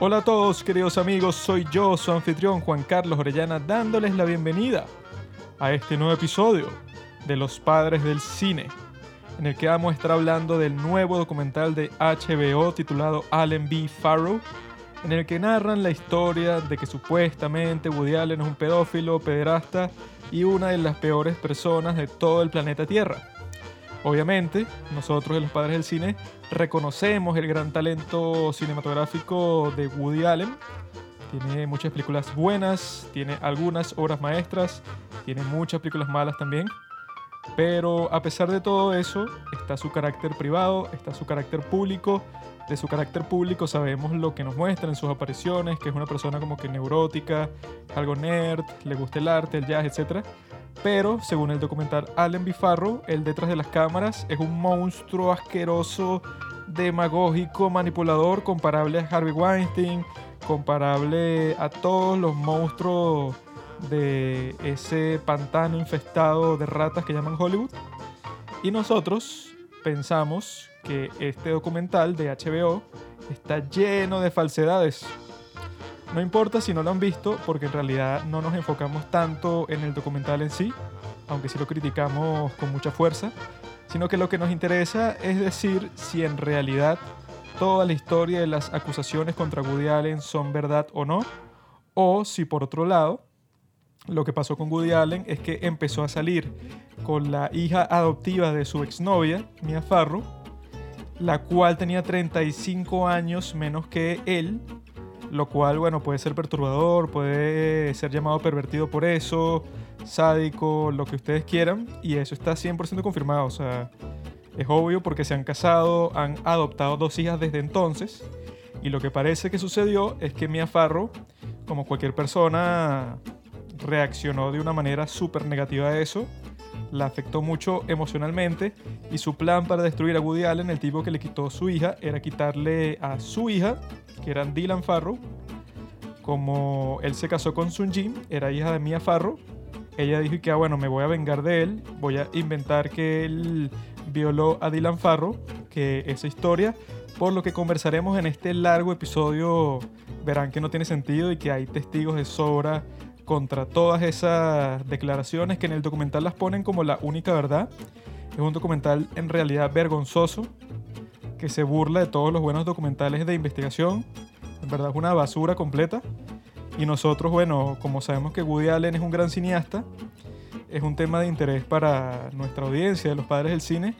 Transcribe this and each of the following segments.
Hola a todos, queridos amigos, soy yo, su anfitrión Juan Carlos Orellana, dándoles la bienvenida a este nuevo episodio de Los Padres del Cine, en el que vamos a estar hablando del nuevo documental de HBO titulado Allen B. Farrow, en el que narran la historia de que supuestamente Woody Allen es un pedófilo, pederasta y una de las peores personas de todo el planeta Tierra. Obviamente, nosotros los padres del cine reconocemos el gran talento cinematográfico de Woody Allen. Tiene muchas películas buenas, tiene algunas obras maestras, tiene muchas películas malas también. Pero a pesar de todo eso, está su carácter privado, está su carácter público. De su carácter público sabemos lo que nos muestra en sus apariciones, que es una persona como que neurótica, algo nerd, le gusta el arte, el jazz, etc. Pero, según el documental Allen Bifarro, el detrás de las cámaras es un monstruo asqueroso, demagógico, manipulador, comparable a Harvey Weinstein, comparable a todos los monstruos de ese pantano infestado de ratas que llaman Hollywood. Y nosotros pensamos que este documental de HBO está lleno de falsedades. No importa si no lo han visto, porque en realidad no nos enfocamos tanto en el documental en sí, aunque sí lo criticamos con mucha fuerza, sino que lo que nos interesa es decir si en realidad toda la historia de las acusaciones contra Woody Allen son verdad o no, o si por otro lado, lo que pasó con Woody Allen es que empezó a salir con la hija adoptiva de su exnovia, Mia Farrow, la cual tenía 35 años menos que él lo cual, bueno, puede ser perturbador, puede ser llamado pervertido por eso, sádico, lo que ustedes quieran, y eso está 100% confirmado, o sea, es obvio porque se han casado, han adoptado dos hijas desde entonces, y lo que parece que sucedió es que Mia Farrow, como cualquier persona, reaccionó de una manera súper negativa a eso, la afectó mucho emocionalmente y su plan para destruir a Woody Allen, el tipo que le quitó su hija, era quitarle a su hija que eran Dylan Farrow. Como él se casó con Sun Jin, era hija de Mia Farrow. Ella dijo que, ah, bueno, me voy a vengar de él, voy a inventar que él violó a Dylan Farrow, que esa historia, por lo que conversaremos en este largo episodio, verán que no tiene sentido y que hay testigos de sobra contra todas esas declaraciones que en el documental las ponen como la única verdad. Es un documental en realidad vergonzoso, que se burla de todos los buenos documentales de investigación. En verdad es una basura completa. Y nosotros, bueno, como sabemos que Woody Allen es un gran cineasta, es un tema de interés para nuestra audiencia, de los padres del cine,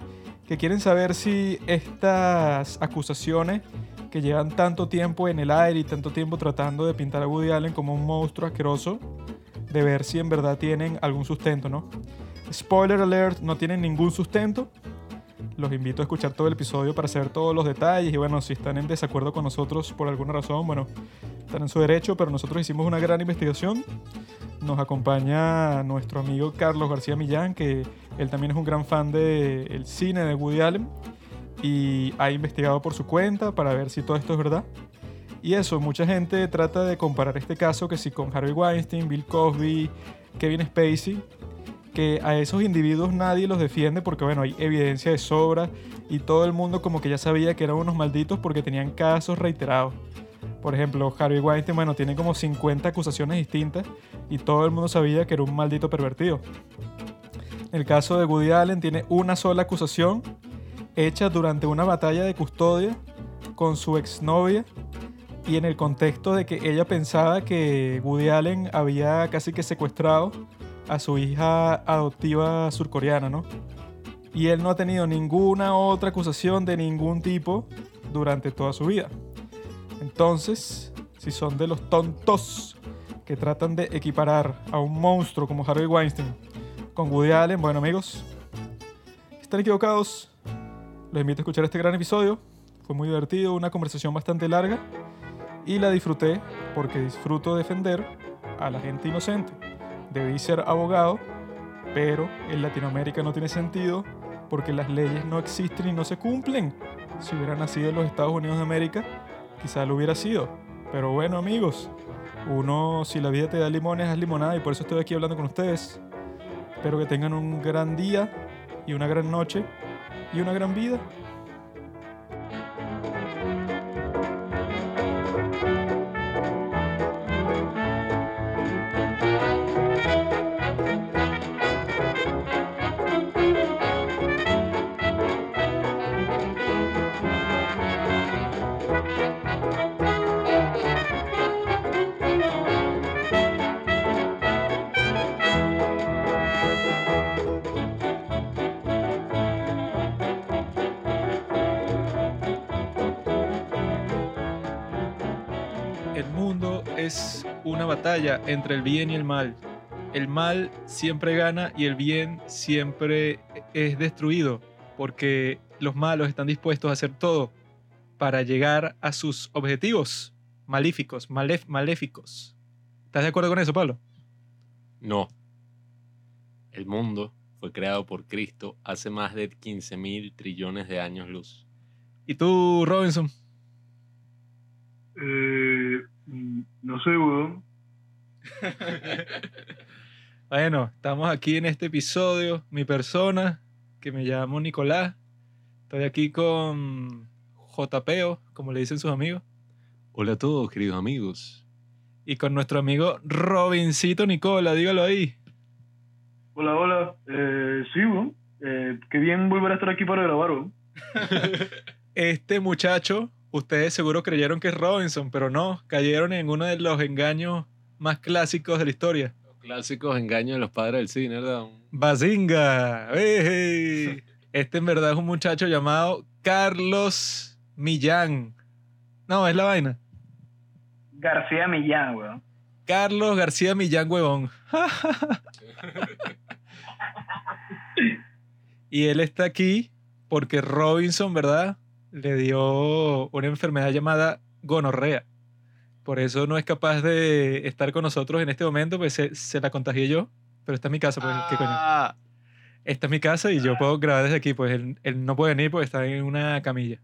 que quieren saber si estas acusaciones que llevan tanto tiempo en el aire y tanto tiempo tratando de pintar a Woody Allen como un monstruo asqueroso, de ver si en verdad tienen algún sustento, ¿no? Spoiler alert, no tienen ningún sustento, los invito a escuchar todo el episodio para saber todos los detalles y bueno, si están en desacuerdo con nosotros por alguna razón, bueno, están en su derecho, pero nosotros hicimos una gran investigación. Nos acompaña nuestro amigo Carlos García Millán, que él también es un gran fan del cine de Woody Allen y ha investigado por su cuenta para ver si todo esto es verdad. Y eso, mucha gente trata de comparar este caso que si con Harvey Weinstein, Bill Cosby, Kevin Spacey, que a esos individuos nadie los defiende porque, bueno, hay evidencia de sobra y todo el mundo como que ya sabía que eran unos malditos porque tenían casos reiterados. Por ejemplo, Harvey Weinstein, bueno, tiene como 50 acusaciones distintas y todo el mundo sabía que era un maldito pervertido. El caso de Woody Allen tiene una sola acusación hecha durante una batalla de custodia con su exnovia y en el contexto de que ella pensaba que Woody Allen había casi que secuestrado a su hija adoptiva surcoreana, ¿no? Y él no ha tenido ninguna otra acusación de ningún tipo durante toda su vida. Entonces, si son de los tontos que tratan de equiparar a un monstruo como Harvey Weinstein con Woody Allen, bueno amigos, están equivocados. Les invito a escuchar este gran episodio. Fue muy divertido, una conversación bastante larga y la disfruté porque disfruto defender a la gente inocente debí ser abogado, pero en Latinoamérica no tiene sentido porque las leyes no existen y no se cumplen. Si hubiera nacido en los Estados Unidos de América, quizá lo hubiera sido. Pero bueno, amigos, uno, si la vida te da limones, haz limonada y por eso estoy aquí hablando con ustedes. Espero que tengan un gran día y una gran noche y una gran vida. Batalla entre el bien y el mal. El mal siempre gana y el bien siempre es destruido porque los malos están dispuestos a hacer todo para llegar a sus objetivos malíficos, malef- maléficos. ¿Estás de acuerdo con eso, Pablo? No. El mundo fue creado por Cristo hace más de 15 mil trillones de años luz. ¿Y tú, Robinson? Eh, mm, no sé, weón. Bueno, estamos aquí en este episodio. Mi persona, que me llamo Nicolás. Estoy aquí con JPO, como le dicen sus amigos. Hola a todos, queridos amigos. Y con nuestro amigo Robincito Nicola, dígalo ahí. Hola, hola. Eh, sí, weón. Eh, qué bien volver a estar aquí para grabar, weón. Este muchacho, ustedes seguro creyeron que es Robinson, pero no, cayeron en uno de los engaños más clásicos de la historia. Los clásicos engaños de los padres del cine, ¿verdad? Bazinga. ¡Ey! Este en verdad es un muchacho llamado Carlos Millán. No, es la vaina. García Millán, weón. Carlos García Millán Huevón. y él está aquí porque Robinson, ¿verdad? Le dio una enfermedad llamada gonorrea. Por eso no es capaz de estar con nosotros en este momento, pues se, se la contagié yo. Pero esta es mi casa, pues, ¿qué coño? Ah, Esta es mi casa y yo puedo grabar desde aquí, pues él, él no puede venir porque está en una camilla.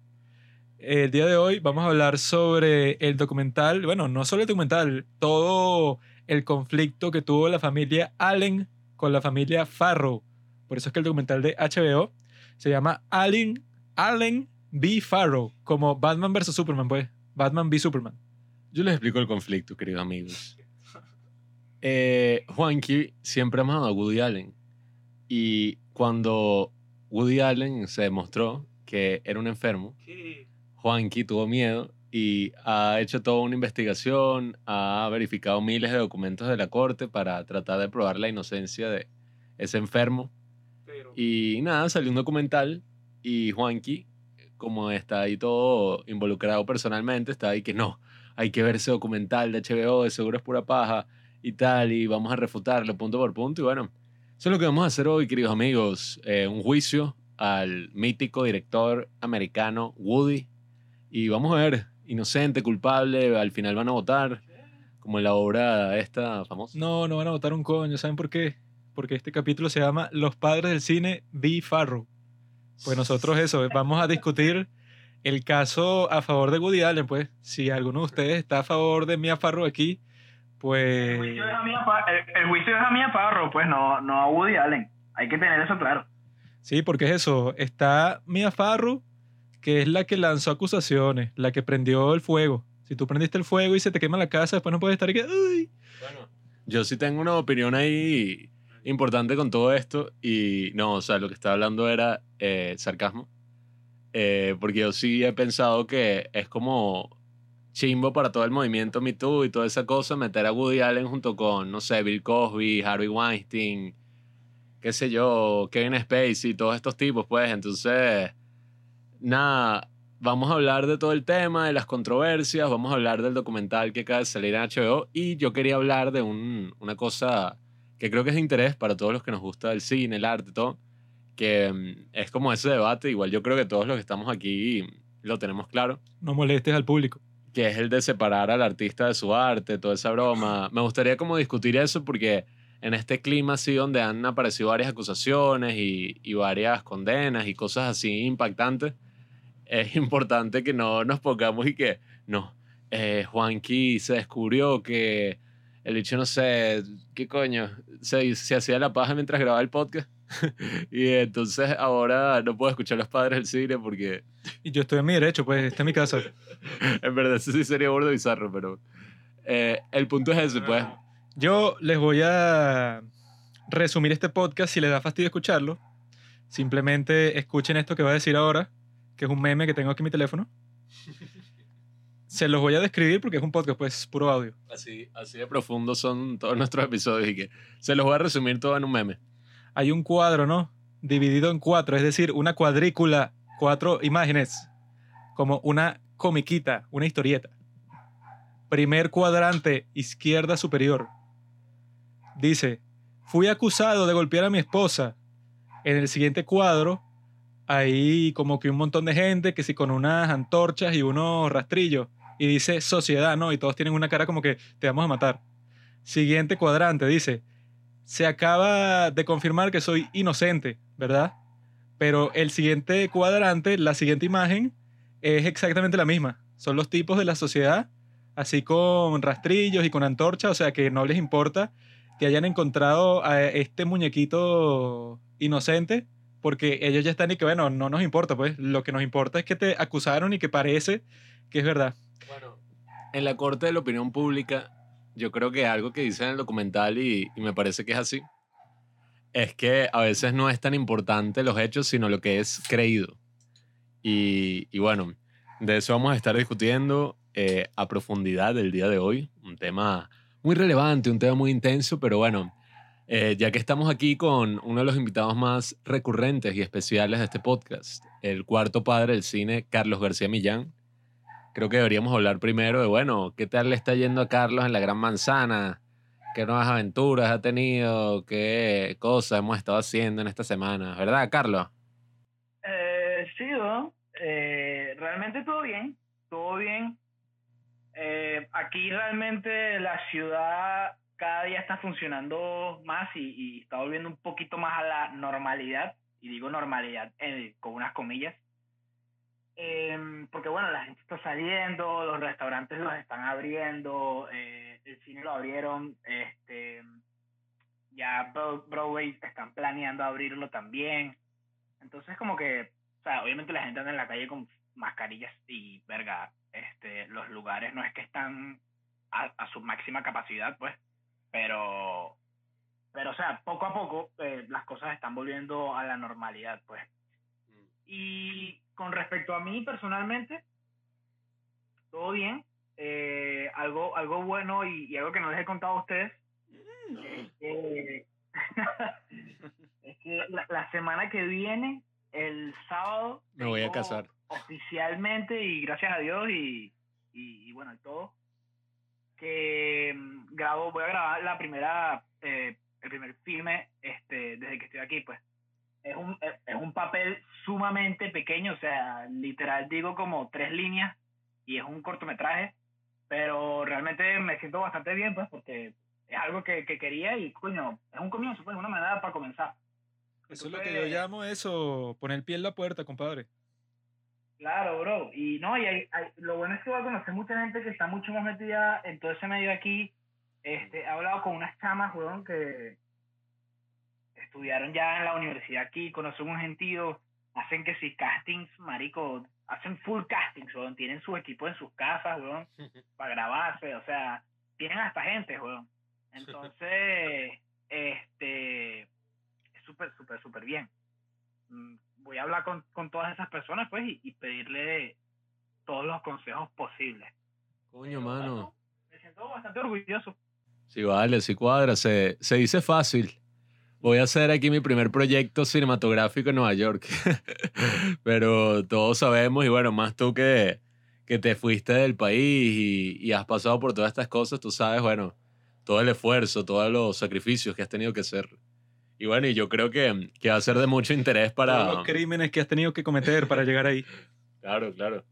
El día de hoy vamos a hablar sobre el documental, bueno, no solo el documental, todo el conflicto que tuvo la familia Allen con la familia Farrow. Por eso es que el documental de HBO se llama Allen, Allen v. Farrow, como Batman vs. Superman, pues. Batman v. Superman. Yo les explico el conflicto, queridos amigos. Eh, Juanqui siempre ha amado a Woody Allen. Y cuando Woody Allen se demostró que era un enfermo, Juanqui tuvo miedo y ha hecho toda una investigación, ha verificado miles de documentos de la corte para tratar de probar la inocencia de ese enfermo. Y nada, salió un documental y Juanqui, como está ahí todo involucrado personalmente, está ahí que no, hay que ver ese documental de HBO, de seguro es pura paja y tal, y vamos a refutarlo punto por punto. Y bueno, eso es lo que vamos a hacer hoy, queridos amigos, eh, un juicio al mítico director americano Woody. Y vamos a ver, inocente, culpable, al final van a votar, como en la obra esta famosa. No, no van a votar un coño, ¿saben por qué? Porque este capítulo se llama Los padres del cine v. Farrow. Pues nosotros eso, vamos a discutir el caso a favor de Woody Allen, pues. Si alguno de ustedes está a favor de Mia Farrow aquí, pues... El juicio es a Mia Pa- el- el juicio es a Mia Farrow, pues, no, no a Woody Allen. Hay que tener eso claro. Sí, porque es eso. Está Mia Farrow, que es la que lanzó acusaciones, la que prendió el fuego. Si tú prendiste el fuego y se te quema la casa, después no puedes estar aquí. ¡Ay! Bueno, yo sí tengo una opinión ahí importante con todo esto y no, o sea, lo que estaba hablando era eh, sarcasmo, Eh, porque yo sí he pensado que es como chimbo para todo el movimiento Me Too y toda esa cosa meter a Woody Allen junto con, no sé, Bill Cosby, Harvey Weinstein, qué sé yo, Kevin Spacey, todos estos tipos, pues, entonces, nada, vamos a hablar de todo el tema, de las controversias, vamos a hablar del documental que acaba de salir en HBO y yo quería hablar de un- una cosa que creo que es de interés para todos los que nos gusta el cine, el arte, todo, que mm, es como ese debate, igual yo creo que todos los que estamos aquí lo tenemos claro, No molestes al público. que es el de separar al artista de su arte, toda esa broma. Me gustaría como discutir eso porque en este clima así donde han aparecido varias acusaciones y, y varias condenas y cosas así impactantes, es importante que no nos pongamos y que, no, eh, Juanqui se descubrió que el bicho, no sé, ¿qué coño? Se, se hacía la paja mientras grababa el podcast. y entonces ahora no puedo escuchar a los padres del cine porque Y yo estoy en mi derecho, pues, esta es mi casa. en verdad, eso sí sería burdo bizarro, pero eh, el punto es ese, pues. Yo les voy a resumir este podcast si les da fastidio escucharlo. Simplemente escuchen esto que voy a decir ahora, que es un meme que tengo aquí en mi teléfono. Se los voy a describir porque es un podcast, pues, puro audio. Así, así de profundo son todos nuestros episodios y que se los voy a resumir todo en un meme. Hay un cuadro, ¿no? Dividido en cuatro, es decir, una cuadrícula, cuatro imágenes, como una comiquita, una historieta. primer cuadrante, izquierda superior. Dice, fui acusado de golpear a mi esposa. En el siguiente cuadro, hay como que un montón de gente que sí con unas antorchas y unos rastrillos. Y dice sociedad, ¿no? Y todos tienen una cara como que te vamos a matar. Siguiente cuadrante, dice, se acaba de confirmar que soy inocente, ¿verdad? Pero el siguiente cuadrante, la siguiente imagen, es exactamente la misma. Son los tipos de la sociedad, así con rastrillos y con antorchas, o sea que no les importa que hayan encontrado a este muñequito inocente, porque ellos ya están y que, bueno, no nos importa, pues lo que nos importa es que te acusaron y que parece que es verdad. Bueno, en la corte de la opinión pública, yo creo que algo que dice en el documental, y, y me parece que es así, es que a veces no es tan importante los hechos, sino lo que es creído. Y, y bueno, de eso vamos a estar discutiendo eh, a profundidad el día de hoy. Un tema muy relevante, un tema muy intenso, pero bueno, eh, ya que estamos aquí con uno de los invitados más recurrentes y especiales de este podcast, el cuarto padre del cine, Carlos García Millán, creo que deberíamos hablar primero de, bueno, ¿qué tal le está yendo a Carlos en la Gran Manzana? ¿Qué nuevas aventuras ha tenido? ¿Qué cosas hemos estado haciendo en esta semana? ¿Verdad, Carlos? Eh, sí. Eh, realmente todo bien, todo bien. Eh, aquí realmente la ciudad cada día está funcionando más y, está volviendo un poquito más a la normalidad, y digo normalidad con unas comillas. Em, porque bueno, la gente está saliendo, los restaurantes los están abriendo, eh, el cine lo abrieron, este, ya Bro- Broadway están planeando abrirlo también. Entonces como que, o sea, obviamente la gente anda en la calle con mascarillas y verga, este, los lugares no es que están a, a su máxima capacidad, pues, pero, pero o sea, poco a poco eh, las cosas están volviendo a la normalidad, pues. Y con respecto a mí personalmente, todo bien. Eh, algo, algo bueno y, y algo que no les he contado a ustedes es que, es que la, la semana que viene, el sábado, Me voy a casar. Oficialmente y gracias a Dios y, y, y bueno, y todo, que mm, grabo, voy a grabar la primera, eh, el primer filme este, desde que estoy aquí, pues es un, es es un papel sumamente pequeño, o sea, literal digo como tres líneas y es un cortometraje, pero realmente me siento bastante bien, pues, porque es algo que, que quería y, coño, es un comienzo, pues, una manera para comenzar. Eso es lo que yo llamo eso, poner el pie en la puerta, compadre. Claro, bro. Y no, y hay- hay- lo bueno es que voy a conocer mucha gente que está mucho más metida en todo ese medio aquí. Este, he hablado con unas chamas, weón, que estudiaron ya en la universidad aquí, conocen un gentío, hacen que si castings, marico, hacen full castings, weón, tienen su equipo en sus casas, weón, para grabarse, o sea, tienen hasta gente, weón. Entonces, este, es súper, súper, súper bien. Mm, Voy a hablar con, con todas esas personas, pues, y, y pedirle todos los consejos posibles. Coño, mano. Me siento bastante orgulloso. Sí, vale, sí cuadra. Se, se dice fácil. Voy a hacer aquí mi primer proyecto cinematográfico en Nueva York. Pero todos sabemos, y bueno, más tú que, que te fuiste del país y, y has pasado por todas estas cosas, tú sabes, bueno, todo el esfuerzo, todos los sacrificios que has tenido que hacer. Y bueno, y yo creo que, que va a ser de mucho interés para... Todos los crímenes que has tenido que cometer para llegar ahí. Claro, claro.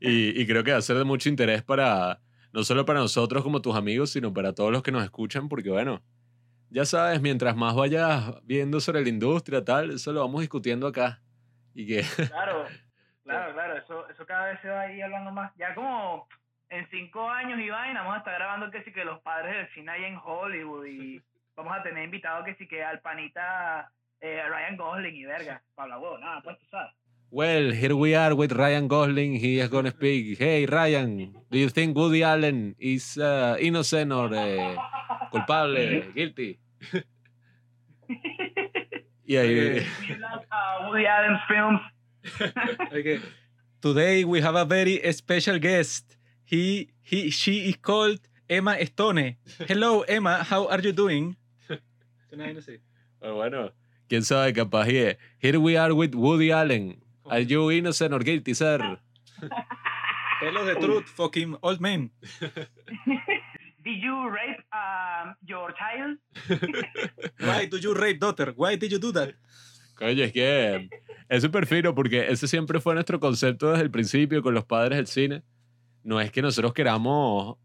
Y, y creo que va a ser de mucho interés para, no solo para nosotros como tus amigos, sino para todos los que nos escuchan, porque bueno, ya sabes, mientras más vayas viendo sobre la industria, tal, eso lo vamos discutiendo acá. Y que, Claro, claro, claro, eso, eso cada vez se va a ir hablando más. Ya como en cinco años y vaina, vamos a estar grabando que sí que los padres del cine ahí en Hollywood y vamos a tener invitado que sí que al panita eh, Ryan Gosling y verga, hablar huevo, nada, pues tú sabes. well, here we are with Ryan Gosling. He is going to speak. Hey, Ryan, do you think Woody Allen is uh, innocent or uh, culpable, guilty? y ahí, We love uh, Woody Allen's films. Okay. Today we have a very special guest. He, he, she is called Emma Stone. Hello, Emma. How are you doing? Pero bueno, quién sabe, capaz es, Here we are with Woody Allen. Are you innocent or guilty, sir? Pelos de truth, fucking old man. Did you rape um, your child? Why do you rape daughter? Why did you do that? Coño, es que es súper fino porque ese siempre fue nuestro concepto desde el principio con los padres del cine. No es que nosotros queramos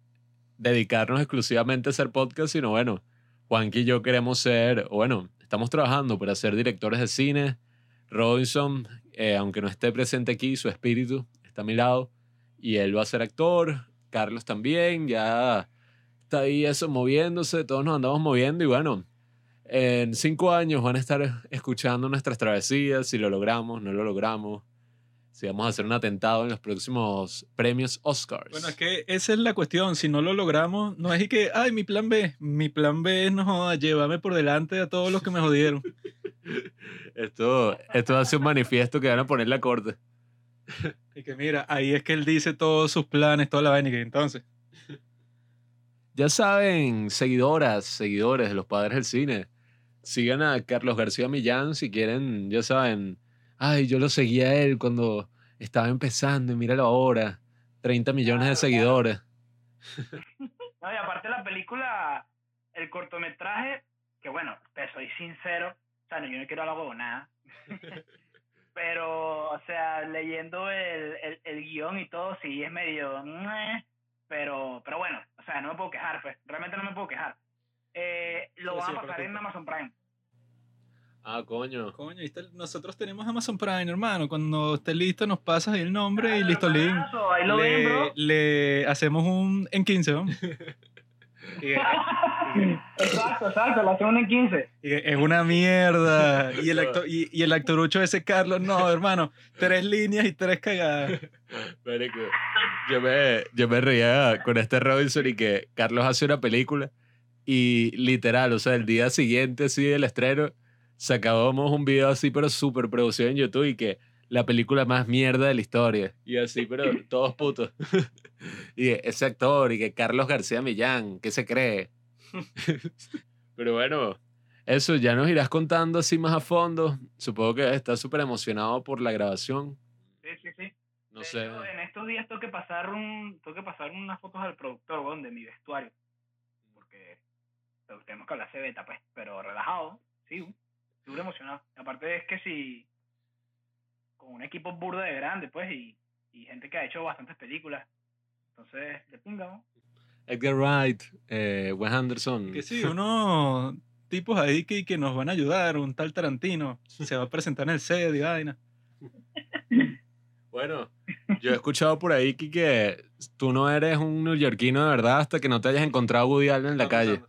dedicarnos exclusivamente a hacer podcast, sino bueno, Juanqui y yo queremos ser, o bueno, estamos trabajando para ser directores de cine. Robinson, eh, aunque no esté presente aquí, su espíritu está a mi lado y él va a ser actor. Carlos también, ya está ahí eso moviéndose, todos nos andamos moviendo y bueno, en cinco años van a estar escuchando nuestras travesías, si lo logramos, no lo logramos, si vamos a hacer un atentado en los próximos premios Oscars. Bueno, es que esa es la cuestión. Si no lo logramos, no es que, ay, mi plan B. Mi plan B es, no joda, llévame por delante a todos los que me jodieron. esto, esto hace un manifiesto que van a poner la corte. Y que mira, ahí es que él dice todos sus planes, toda la vaina. Y que entonces, Ya saben, seguidoras, seguidores de los padres del cine, sigan a Carlos García Millán si quieren, ya saben. Ay, yo lo seguía a él cuando estaba empezando y míralo ahora. 30 millones de seguidores. No, y aparte la película, el cortometraje, que bueno, te soy sincero, o sea, no, yo no quiero hablar de nada. pero, o sea, leyendo el, el, el guion y todo, sí es medio... pero, pero bueno, o sea, no me puedo quejar, pues, realmente no me puedo quejar. Eh, lo Sí, van sí, a pasar en Amazon Prime. Ah, coño. coño, nosotros tenemos Amazon Prime, hermano. Cuando esté listo, nos pasas ahí el nombre y listo, link. hermanazo, Ahí lo ven, Le, bro. le hacemos un en 15, ¿no? Y- exacto, exacto, la segunda en 15. y es una mierda. Y el, actor, y, y el actorucho ese Carlos, no, hermano. Tres líneas y tres cagadas. Marico, yo me, yo me reía con este Robinson y que Carlos hace una película y literal, o sea, el día siguiente, así del estreno, sacábamos un video así, pero súper producido en YouTube y que la película más mierda de la historia. Y así, pero todos putos. y ese actor y que Carlos García Millán, ¿qué se cree? pero bueno, eso ya nos irás contando así más a fondo. Supongo que estás súper emocionado por la grabación. Sí, sí, sí. No De sé. hecho, en estos días tengo que pasar un, tengo que pasar unas fotos al productor, weón, de mi vestuario. Porque pero tenemos que hablar de beta, pues, pero relajado, sí, seguro emocionado. Aparte es que si con un equipo burdo de grande, pues, y, y gente que ha hecho bastantes películas. Entonces, de pinga, ¿no? Edgar Wright, eh, Wes Anderson. Que sí, unos tipos ahí que, que nos van a ayudar. Un tal Tarantino se va a presentar en el set y vaina. Bueno, yo he escuchado por ahí que, que tú no eres un neoyorquino de verdad hasta que no te hayas encontrado a Woody Allen en la calle.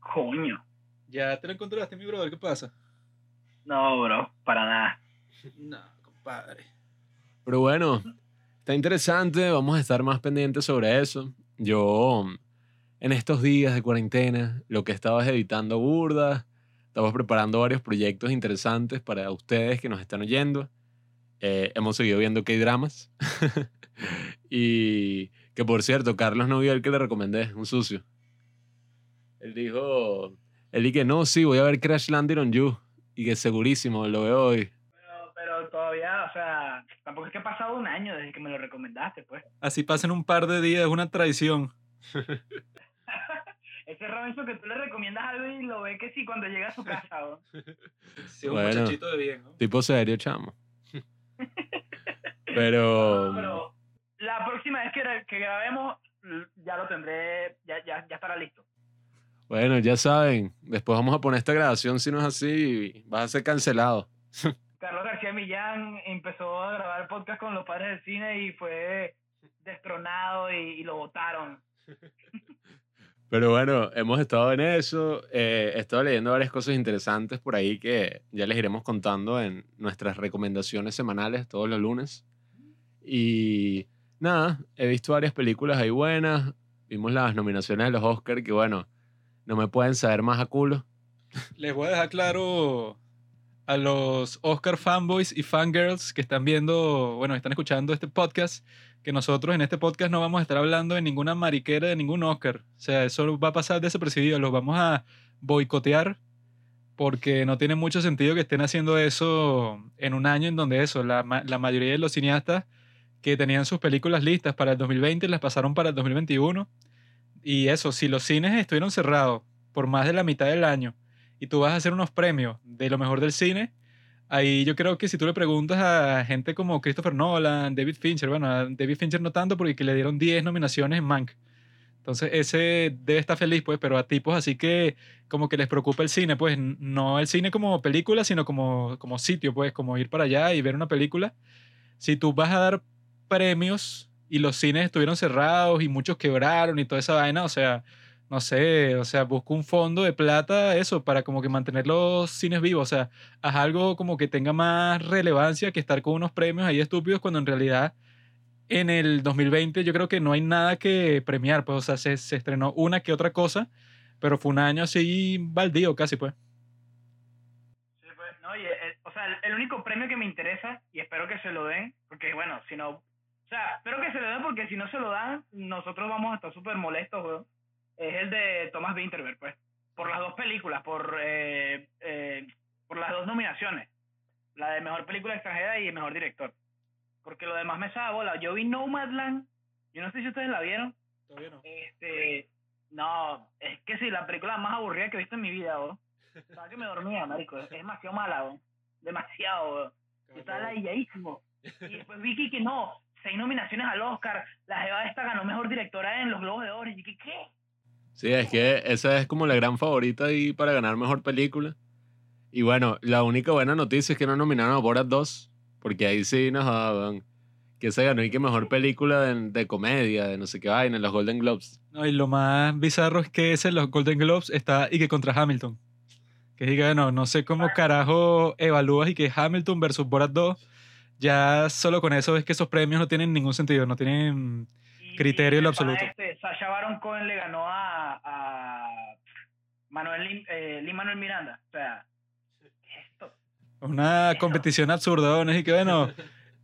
Coño. Ya te lo encontraste, mi brother, ¿qué pasa? No, bro, para nada. No, compadre. Pero bueno, está interesante, vamos a estar más pendientes sobre eso. Yo, en estos días de cuarentena, lo que estaba es editando burda, estamos preparando varios proyectos interesantes para ustedes que nos están oyendo. Eh, hemos seguido viendo K-dramas. y que por cierto, Carlos no vio el que le recomendé, un sucio. Él dijo, él dijo que no, sí, voy a ver Crash Landing on You. Y que segurísimo, lo veo hoy. Sea, tampoco es que ha pasado un año desde que me lo recomendaste, pues. Así pasan un par de días, es una traición. Ese Robinson que tú le recomiendas algo y lo ve que sí cuando llega a su casa, ¿no? Sí, un Bueno. muchachito de bien, ¿no? Tipo serio, chamo. Pero, Pero la próxima vez que, gra- que grabemos, ya lo tendré, ya, ya, ya estará listo. bueno, ya saben, después vamos a poner esta grabación si no es así, vas a ser cancelado. Carlos García Millán empezó a grabar podcast con los padres del cine y fue destronado y, y lo votaron. Pero bueno, hemos estado en eso, eh, he estado leyendo varias cosas interesantes por ahí que ya les iremos contando en nuestras recomendaciones semanales todos los lunes. Y nada, he visto varias películas ahí buenas, vimos las nominaciones de los Oscars que bueno, no me pueden saber más a culo. Les voy a dejar claro a los Oscar fanboys y fangirls que están viendo, bueno, están escuchando este podcast, que nosotros en este podcast no vamos a estar hablando de ninguna mariquera de ningún Oscar. O sea, eso va a pasar desapercibido, los vamos a boicotear porque no tiene mucho sentido que estén haciendo eso en un año en donde eso, la, ma- la mayoría de los cineastas que tenían sus películas listas para el 2020 y las pasaron para el 2021. Y eso, si los cines estuvieron cerrados por más de la mitad del año y tú vas a hacer unos premios de lo mejor del cine, ahí yo creo que si tú le preguntas a gente como Christopher Nolan, David Fincher, bueno, a David Fincher no tanto porque le dieron 10 nominaciones en Mank. Entonces ese debe estar feliz, pues, pero a tipos así que como que les preocupa el cine, pues no el cine como película, sino como, como sitio, pues, como ir para allá y ver una película. Si tú vas a dar premios y los cines estuvieron cerrados y muchos quebraron y toda esa vaina, o sea, no sé, o sea, busca un fondo de plata, eso, para como que mantener los cines vivos, o sea, haz algo como que tenga más relevancia que estar con unos premios ahí estúpidos cuando en realidad en el 2020 yo creo que no hay nada que premiar, pues, o sea, se, se estrenó una que otra cosa, pero fue un año así baldío casi, pues. Pues, eh, o sea, el, el único premio que me interesa, y espero que se lo den, porque bueno, si no, o sea, espero que se lo den porque si no se lo dan, nosotros vamos a estar súper molestos, weón. Es el de Thomas Winterberg, pues. Por las dos películas, por, eh, eh, por las dos nominaciones. La de mejor película extranjera y mejor director. Porque lo demás me sabe bola. Yo vi Nomadland, yo no sé si ustedes la vieron. Todavía no. Este, no, es que sí, la película más aburrida que he visto en mi vida, weón. Estaba que me dormía, marico. Es demasiado mala, weón. Demasiado. Yo estaba ladilladísimo. Y después vi que, que no, seis nominaciones al Oscar. La Jeva esta ganó mejor directora en los Globos de Oro. Y que, ¿qué? Sí, es que esa es como la gran favorita ahí para ganar mejor película. Y bueno, la única buena noticia es que no nominaron a Borat 2, porque ahí sí nos daban que se ganó y que mejor película de, de comedia, de no sé qué vaina, en los Golden Globes. No, y lo más bizarro es que ese, los Golden Globes, está y que contra Hamilton. Que diga, bueno, no sé cómo carajo evalúas y que Hamilton versus Borat 2, ya solo con eso es que esos premios no tienen ningún sentido, no tienen criterio en lo absoluto. Este, Sacha Baron Cohen le ganó a, a Manuel Lim, eh, Lin Manuel Miranda. O sea. Una competición absurda, ¿no? Y que bueno,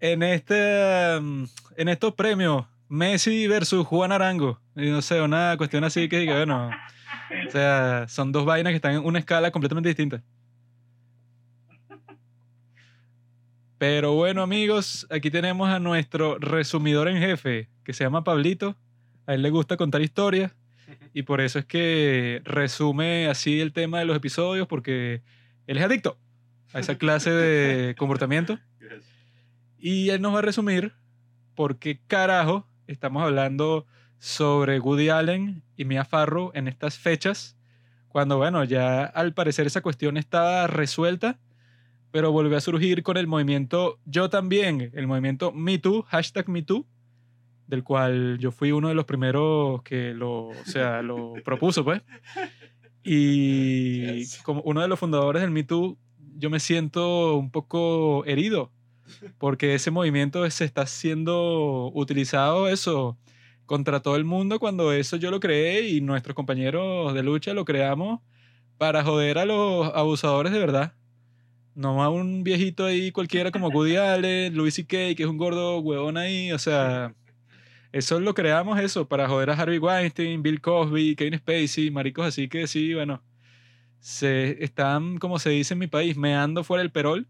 en este mm, en estos premios, Messi versus Juan Arango. Y no sé, una cuestión así que, que bueno. O sea, son dos vainas que están en una escala completamente distinta. Pero bueno, amigos, aquí tenemos a nuestro resumidor en jefe, que se llama Pablito. A él le gusta contar historias y por eso es que resume así el tema de los episodios, porque él es adicto a esa clase de comportamiento. Y él nos va a resumir por qué carajo estamos hablando sobre Woody Allen y Mia Farrow en estas fechas, cuando, bueno, ya al parecer esa cuestión estaba resuelta, pero volvió a surgir con el movimiento Yo también, el movimiento MeToo, hashtag MeToo, del cual yo fui uno de los primeros que lo, o sea, lo propuso, pues. Y Yes. como uno de los fundadores del MeToo, yo me siento un poco herido, porque ese movimiento se está siendo utilizado eso contra todo el mundo cuando eso yo lo creé y nuestros compañeros de lucha lo creamos para joder a los abusadores de verdad. No a un viejito ahí cualquiera como Woody Allen, Louis C.K., que es un gordo huevón ahí, o sea, eso lo creamos eso, para joder a Harvey Weinstein, Bill Cosby, Kevin Spacey, maricos así que sí, bueno, se están, como se dice en mi país, meando fuera el perol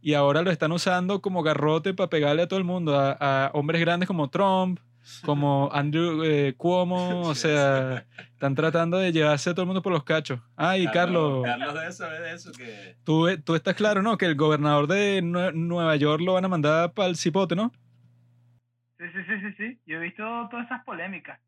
y ahora lo están usando como garrote para pegarle a todo el mundo, a, a hombres grandes como Trump, como Andrew eh, Cuomo, o sea, están tratando de llevarse a todo el mundo por los cachos. Ay, Carlos, Carlos debe saber de eso que... tú, tú estás claro, ¿no? Que el gobernador de Nue- Nueva York lo van a mandar para el cipote, ¿no? Sí, sí, sí, sí, sí. Yo he visto todas esas polémicas.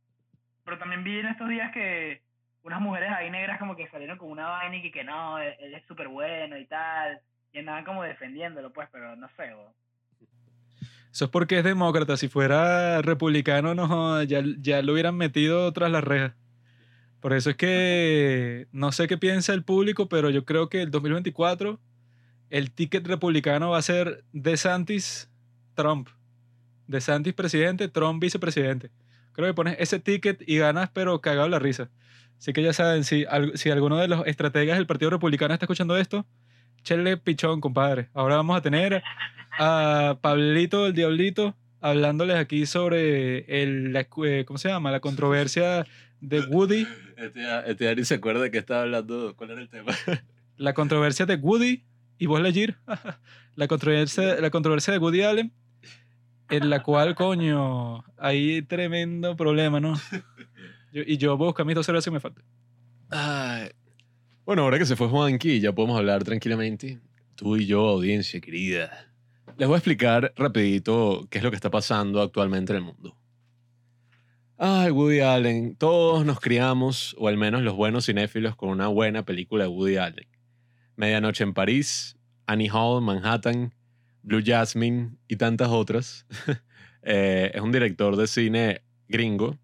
Pero también vi en estos días que unas mujeres ahí negras como que salieron con una vaina y que, no, él, él es súper bueno y tal. Y andaban como defendiéndolo, pues, pero no sé, weón. Eso es porque es demócrata. Si fuera republicano, no, ya, ya lo hubieran metido tras las rejas. Por eso es que no sé qué piensa el público, pero yo creo que el 2024 el ticket republicano va a ser DeSantis Trump. DeSantis presidente, Trump vicepresidente. Creo que pones ese ticket y ganas, pero cagado la risa. Así que ya saben, si, si alguno de los estrategas del Partido Republicano está escuchando esto, chenle pichón, compadre. Ahora vamos a tener a Pablito el Diablito hablándoles aquí sobre el, la- eh, ¿cómo se llama? La controversia de Woody, Este este ya ni se acuerda de qué estaba hablando, cuál era el tema. la controversia de Woody y vos Legir, la controversia, la controversia de Woody Allen en la cual, coño, hay tremendo problema, ¿no? Yo- y yo voy a buscar mis dos cervezas y me falta. Ay. Bueno, ahora que se fue Juanqui, ya podemos hablar tranquilamente. Tú y yo, audiencia querida. Les voy a explicar rapidito qué es lo que está pasando actualmente en el mundo. Ay, Woody Allen. Todos nos criamos, o al menos los buenos cinéfilos, con una buena película de Woody Allen. Medianoche en París, Annie Hall, Manhattan, Blue Jasmine y tantas otras. Eh, es un director de cine gringo,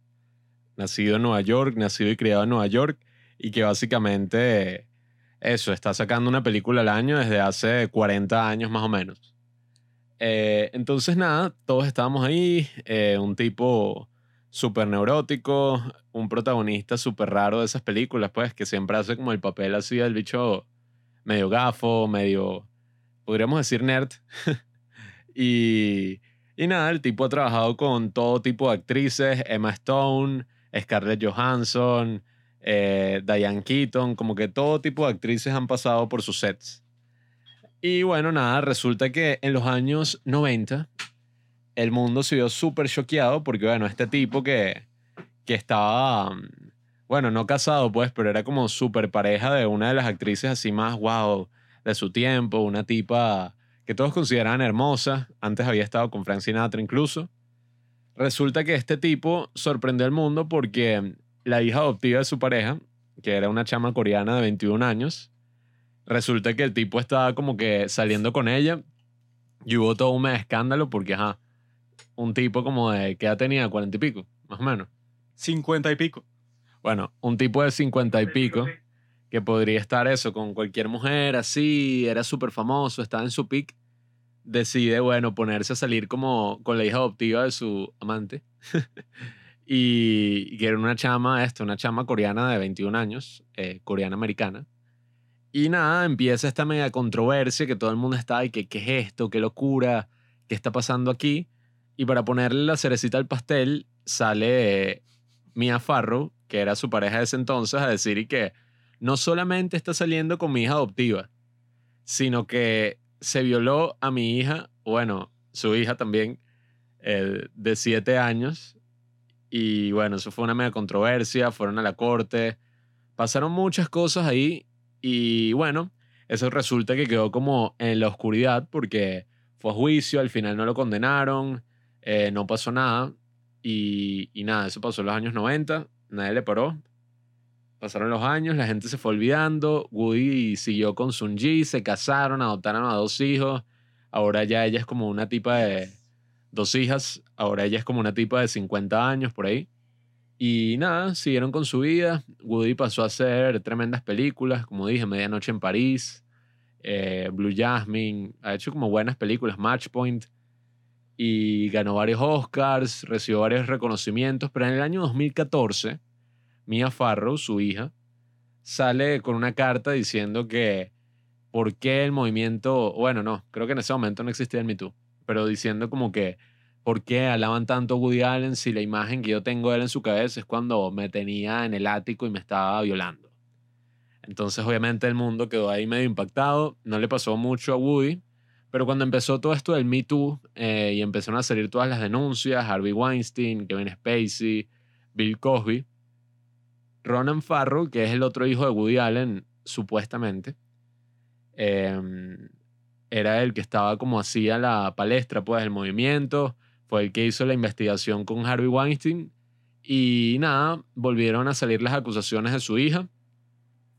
nacido en Nueva York, nacido y criado en Nueva York, y que básicamente eso, está sacando una película al año desde hace 40 años más o menos. Eh, entonces nada, todos estábamos ahí, eh, un tipo súper neurótico, un protagonista súper raro de esas películas, pues, que siempre hace como el papel así del bicho medio gafo, medio, podríamos decir nerd. y, y nada, el tipo ha trabajado con todo tipo de actrices, Emma Stone, Scarlett Johansson, eh, Diane Keaton, como que todo tipo de actrices han pasado por sus sets. Y bueno, nada, resulta que en los años 90 el mundo se vio súper choqueado porque, bueno, este tipo que, que estaba, mm, bueno, no casado pues, pero era como súper pareja de una de las actrices así más wow de su tiempo, una tipa que todos consideraban hermosa, antes había estado con Frank Sinatra incluso. Resulta que este tipo sorprendió al mundo porque la hija adoptiva de su pareja, que era una chama coreana de 21 años, resulta que el tipo estaba como que saliendo con ella y hubo todo un escándalo porque, ajá, un tipo como de, ¿qué edad tenía? Cuarenta y pico, más o menos. 50 y pico. Bueno, un tipo de cincuenta y pico que podría estar eso con cualquier mujer así, era súper famoso, estaba en su pick, decide, bueno, ponerse a salir como con la hija adoptiva de su amante. y, y era una chama, esto, una chama coreana de 21 años, eh, coreana-americana. Y nada, empieza esta mega controversia que todo el mundo está, y que qué es esto, qué locura, qué está pasando aquí. Y para ponerle la cerecita al pastel, sale Mia Farrow, que era su pareja de ese entonces, a decir que no solamente está saliendo con mi hija adoptiva, sino que se violó a mi hija, bueno, su hija también, eh, de siete años. Y bueno, eso fue una mega controversia, fueron a la corte, pasaron muchas cosas ahí y bueno, eso resulta que quedó como en la oscuridad porque fue a juicio, al final no lo condenaron, eh, no pasó nada y, nada, eso pasó en los años 90, nadie le paró. Pasaron los años, la gente se fue olvidando, Woody siguió con Sun Ji, se casaron, adoptaron a dos hijos, ahora ya ella es como una tipa de dos hijas, ahora ella es como una tipa de 50 años por ahí. Y nada, siguieron con su vida. Woody pasó a hacer tremendas películas, como dije, Medianoche en París, eh, Blue Jasmine, ha hecho como buenas películas, Match Point, y ganó varios Oscars, recibió varios reconocimientos, pero en el año 2014, Mia Farrow, su hija, sale con una carta diciendo que por qué el movimiento, bueno, no, creo que en ese momento no existía el Me pero diciendo como que por qué alaban tanto a Woody Allen si la imagen que yo tengo de él en su cabeza es cuando me tenía en el ático y me estaba violando. Entonces, obviamente, el mundo quedó ahí medio impactado. No le pasó mucho a Woody. Pero cuando empezó todo esto del Me Too eh, y empezaron a salir todas las denuncias, Harvey Weinstein, Kevin Spacey, Bill Cosby, Ronan Farrow, que es el otro hijo de Woody Allen, supuestamente, eh, era el que estaba como hacía la palestra, pues, el movimiento, fue el que hizo la investigación con Harvey Weinstein y nada, volvieron a salir las acusaciones de su hija.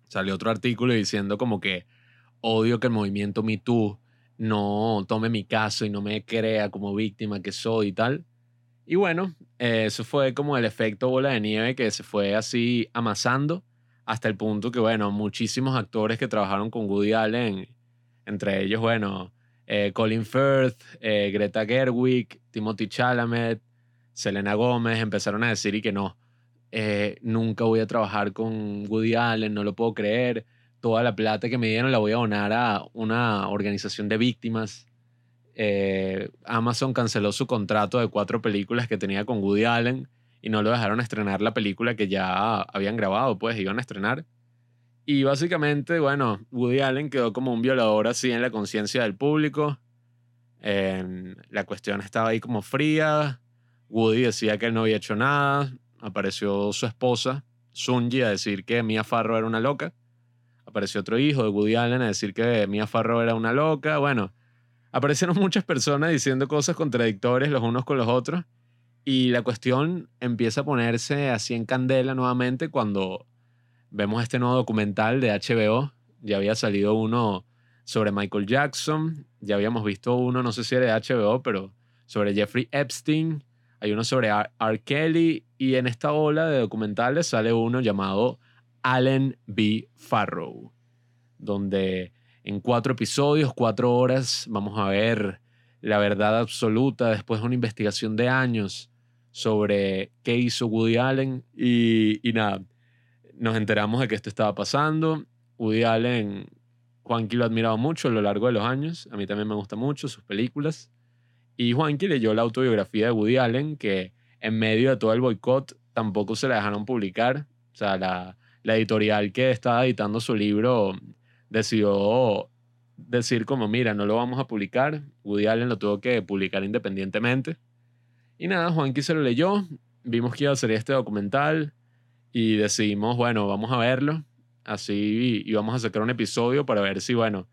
Salió otro artículo diciendo como que odio que el movimiento Me Too no tome mi caso y no me crea como víctima que soy y tal. Y bueno, eh, eso fue como el efecto bola de nieve que se fue así amasando hasta el punto que, bueno, muchísimos actores que trabajaron con Woody Allen, entre ellos, bueno, eh, Colin Firth, eh, Greta Gerwig, Timothy Chalamet, Selena Gómez, empezaron a decir y que no, eh, nunca voy a trabajar con Woody Allen, no lo puedo creer, toda la plata que me dieron la voy a donar a una organización de víctimas. Amazon canceló su contrato de cuatro películas que tenía con Woody Allen y no lo dejaron estrenar la película que ya habían grabado, pues iban a estrenar. Y básicamente, bueno, Woody Allen quedó como un violador así en la conciencia del público. En- la cuestión estaba ahí como fría. Woody decía que él no había hecho nada. Apareció su esposa, Sunji, a decir que Mia Farrow era una loca. Apareció otro hijo de Woody Allen a decir que Mia Farrow era una loca. Bueno, aparecieron muchas personas diciendo cosas contradictorias los unos con los otros. Y la cuestión empieza a ponerse así en candela nuevamente cuando vemos este nuevo documental de HBO. Ya había salido uno sobre Michael Jackson. Ya habíamos visto uno, no sé si era de HBO, pero sobre Jeffrey Epstein. Hay uno sobre R. R. Kelly. Y en esta ola de documentales sale uno llamado Allen B. Farrow, donde en cuatro episodios, cuatro horas, vamos a ver la verdad absoluta después de una investigación de años sobre qué hizo Woody Allen. Y, y nada, nos enteramos de que esto estaba pasando. Woody Allen, Juanqui lo ha admirado mucho a lo largo de los años. A mí también me gustan mucho sus películas. Y Juanqui leyó la autobiografía de Woody Allen, que en medio de todo el boicot tampoco se la dejaron publicar. O sea, la, la editorial que estaba editando su libro decidió decir como, mira, no lo vamos a publicar. Woody Allen lo tuvo que publicar independientemente. Y nada, Juanqui se lo leyó, vimos que iba a salir este documental y decidimos, bueno, vamos a verlo. Así y vamos a sacar un episodio para ver si, bueno,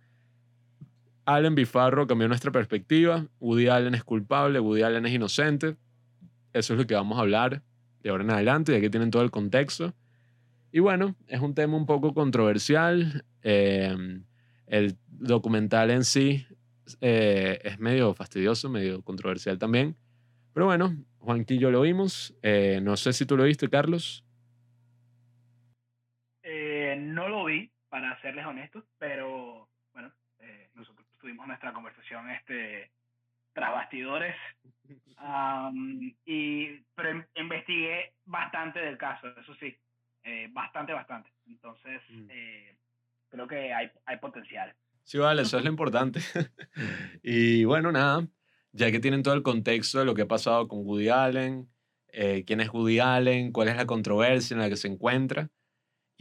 Allen Bifarro cambió nuestra perspectiva. Woody Allen es culpable, Woody Allen es inocente. Eso es lo que vamos a hablar de ahora en adelante, y aquí tienen todo el contexto. Y bueno, es un tema un poco controversial. Eh, el documental en sí eh, es medio fastidioso, medio controversial también. Pero bueno, Juanqui y yo lo vimos. Eh, no sé si tú lo viste, Carlos. No lo vi, para serles honestos, pero bueno, eh, nosotros tuvimos nuestra conversación este, tras bastidores. Y, pero in- investigué bastante del caso, eso sí, eh, bastante, bastante. Entonces, Mm. eh, creo que hay, hay potencial. Sí, vale, eso es lo importante. y bueno, nada, ya que tienen todo el contexto de lo que ha pasado con Woody Allen, eh, quién es Woody Allen, cuál es la controversia en la que se encuentra,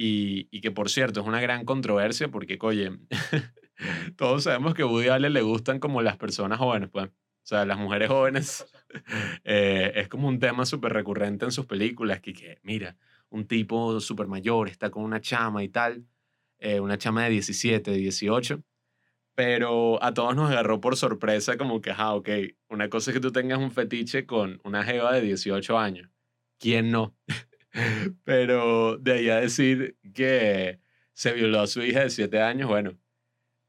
y, y que por cierto es una gran controversia porque, oye, todos sabemos que a Woody Allen le gustan como las personas jóvenes, pues. O sea, las mujeres jóvenes eh, es como un tema súper recurrente en sus películas, que, que mira, un tipo súper mayor está con una chama y tal, eh, una chama de 17, de 18, pero a todos nos agarró por sorpresa como que, ah, ok, una cosa es que tú tengas un fetiche con una jeva de 18 años. ¿Quién no? pero de ahí a decir que se violó a su hija de 7 años, bueno,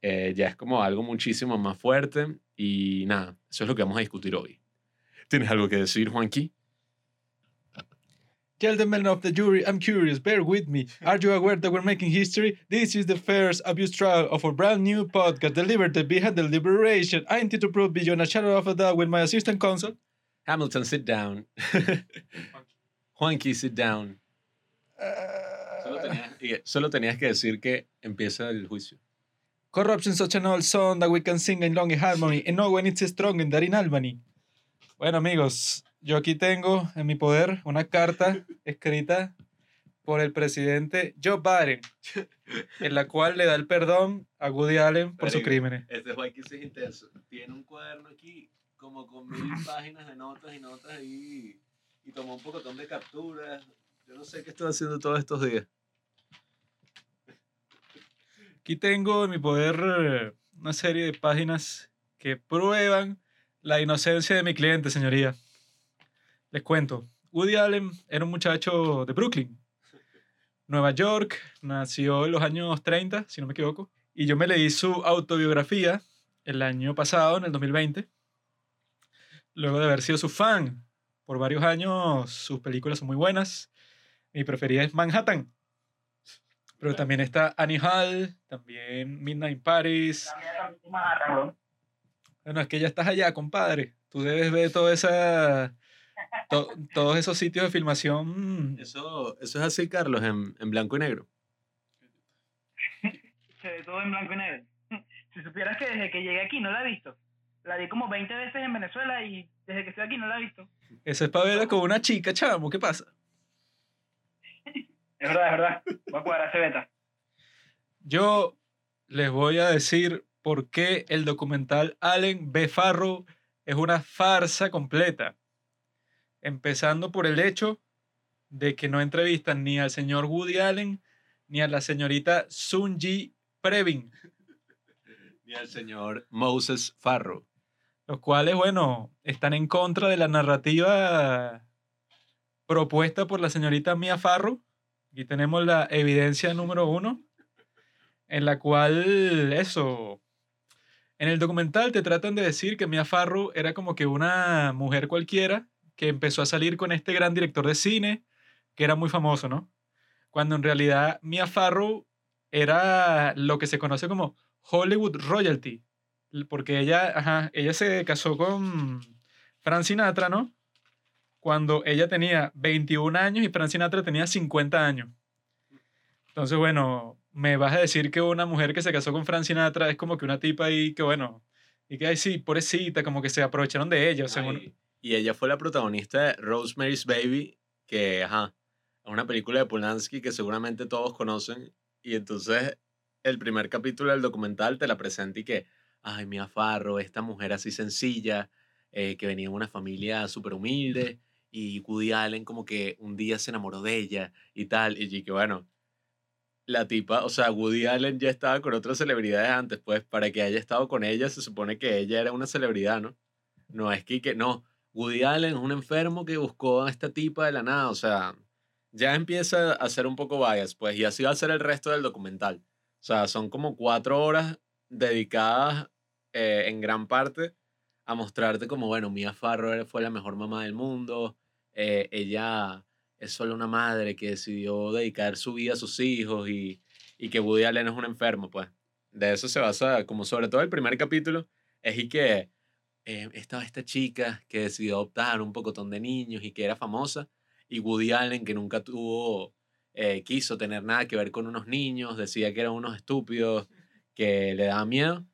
eh, ya es como algo muchísimo más fuerte y nada, eso es lo que vamos a discutir hoy. ¿Tienes algo que decir, Juanqui? Gentlemen of the jury, I'm curious, bear with me. Are you aware that we're making history? This is the first abuse trial of a brand new podcast delivered behind the liberation. I intend to prove beyond a shadow of a doubt with my assistant counsel. Hamilton, sit down. Juanqui, sit down. Solo tenías, y- solo tenías que decir que empieza el juicio. Corruption such an old song that we can sing in long harmony, and no one is stronger than in Albany. Bueno, amigos, yo aquí tengo en mi poder una carta escrita por el presidente Joe Biden, en la cual le da el perdón a Woody Allen por sus crímenes. Este Juanqui es intenso. Tiene un cuaderno aquí como con mil páginas de notas y notas ahí y tomó un pocotón de capturas. Yo no sé qué estoy haciendo todos estos días. Aquí tengo en mi poder eh, una serie de páginas que prueban la inocencia de mi cliente, señoría. Les cuento. Woody Allen era un muchacho de Brooklyn, Nueva York, nació en los años 30, si no me equivoco, y yo me leí su autobiografía el año pasado, en el 2020, luego de haber sido su fan por varios años, sus películas son muy buenas. Mi preferida es Manhattan. Pero también está Annie Hall, también Midnight in Paris. Bueno, es que ya estás allá, compadre. Tú debes ver toda esa, to- todos esos sitios de filmación. Eso, eso es así, Carlos, en, en blanco y negro. Se ve todo en blanco y negro. Si supieras que desde que llegué aquí no la he visto. La vi como 20 veces en Venezuela y desde que estoy aquí no la he visto. Eso es para verla con una chica, chamo. ¿Qué pasa? Es verdad, es verdad. Voy a cuadrar ese beta. Yo les voy a decir por qué el documental Allen B. Farrow es una farsa completa. Empezando por el hecho de que no entrevistan ni al señor Woody Allen ni a la señorita Sunji Previn, Ni al señor Moses Farrow. Los cuales, bueno, están en contra de la narrativa propuesta por la señorita Mia Farrow. Aquí tenemos la evidencia número uno, en la cual, eso, en el documental te tratan de decir que Mia Farrow era como que una mujer cualquiera que empezó a salir con este gran director de cine, que era muy famoso, ¿no? Cuando en realidad Mia Farrow era lo que se conoce como Hollywood Royalty, porque ella, ajá, ella se casó con Frank Sinatra, ¿no? Cuando ella tenía 21 años y Frank Sinatra tenía 50 años. Entonces, bueno, me vas a decir que una mujer que se casó con Frank Sinatra es como que una tipa ahí que, bueno, y que, ay, sí, pobrecita, como que se aprovecharon de ella. O sea, Ay, y ella fue la protagonista de Rosemary's Baby, que, ajá, es una película de Polanski que seguramente todos conocen. Y entonces el primer capítulo del documental te la presenta y que, ay, Mia Farrow, esta mujer así sencilla, eh, que venía de una familia súper humilde, y Woody Allen como que un día se enamoró de ella y tal, y que bueno, la tipa, o sea, Woody Allen ya estaba con otras celebridades antes, pues para que haya estado con ella se supone que ella era una celebridad, ¿no? No es que, que no, Woody Allen es un enfermo que buscó a esta tipa de la nada, o sea, ya empieza a ser un poco bias, pues, y así va a ser el resto del documental. O sea, son como cuatro horas dedicadas eh, en gran parte a mostrarte como, bueno, Mia Farrow fue la mejor mamá del mundo, eh, ella es solo una madre que decidió dedicar su vida a sus hijos y, y que Woody Allen es un enfermo, pues. De eso se basa, como sobre todo el primer capítulo, es y que eh, estaba esta chica que decidió adoptar un pocotón de niños y que era famosa, y Woody Allen que nunca tuvo, eh, quiso tener nada que ver con unos niños, decía que eran unos estúpidos, que le daba miedo,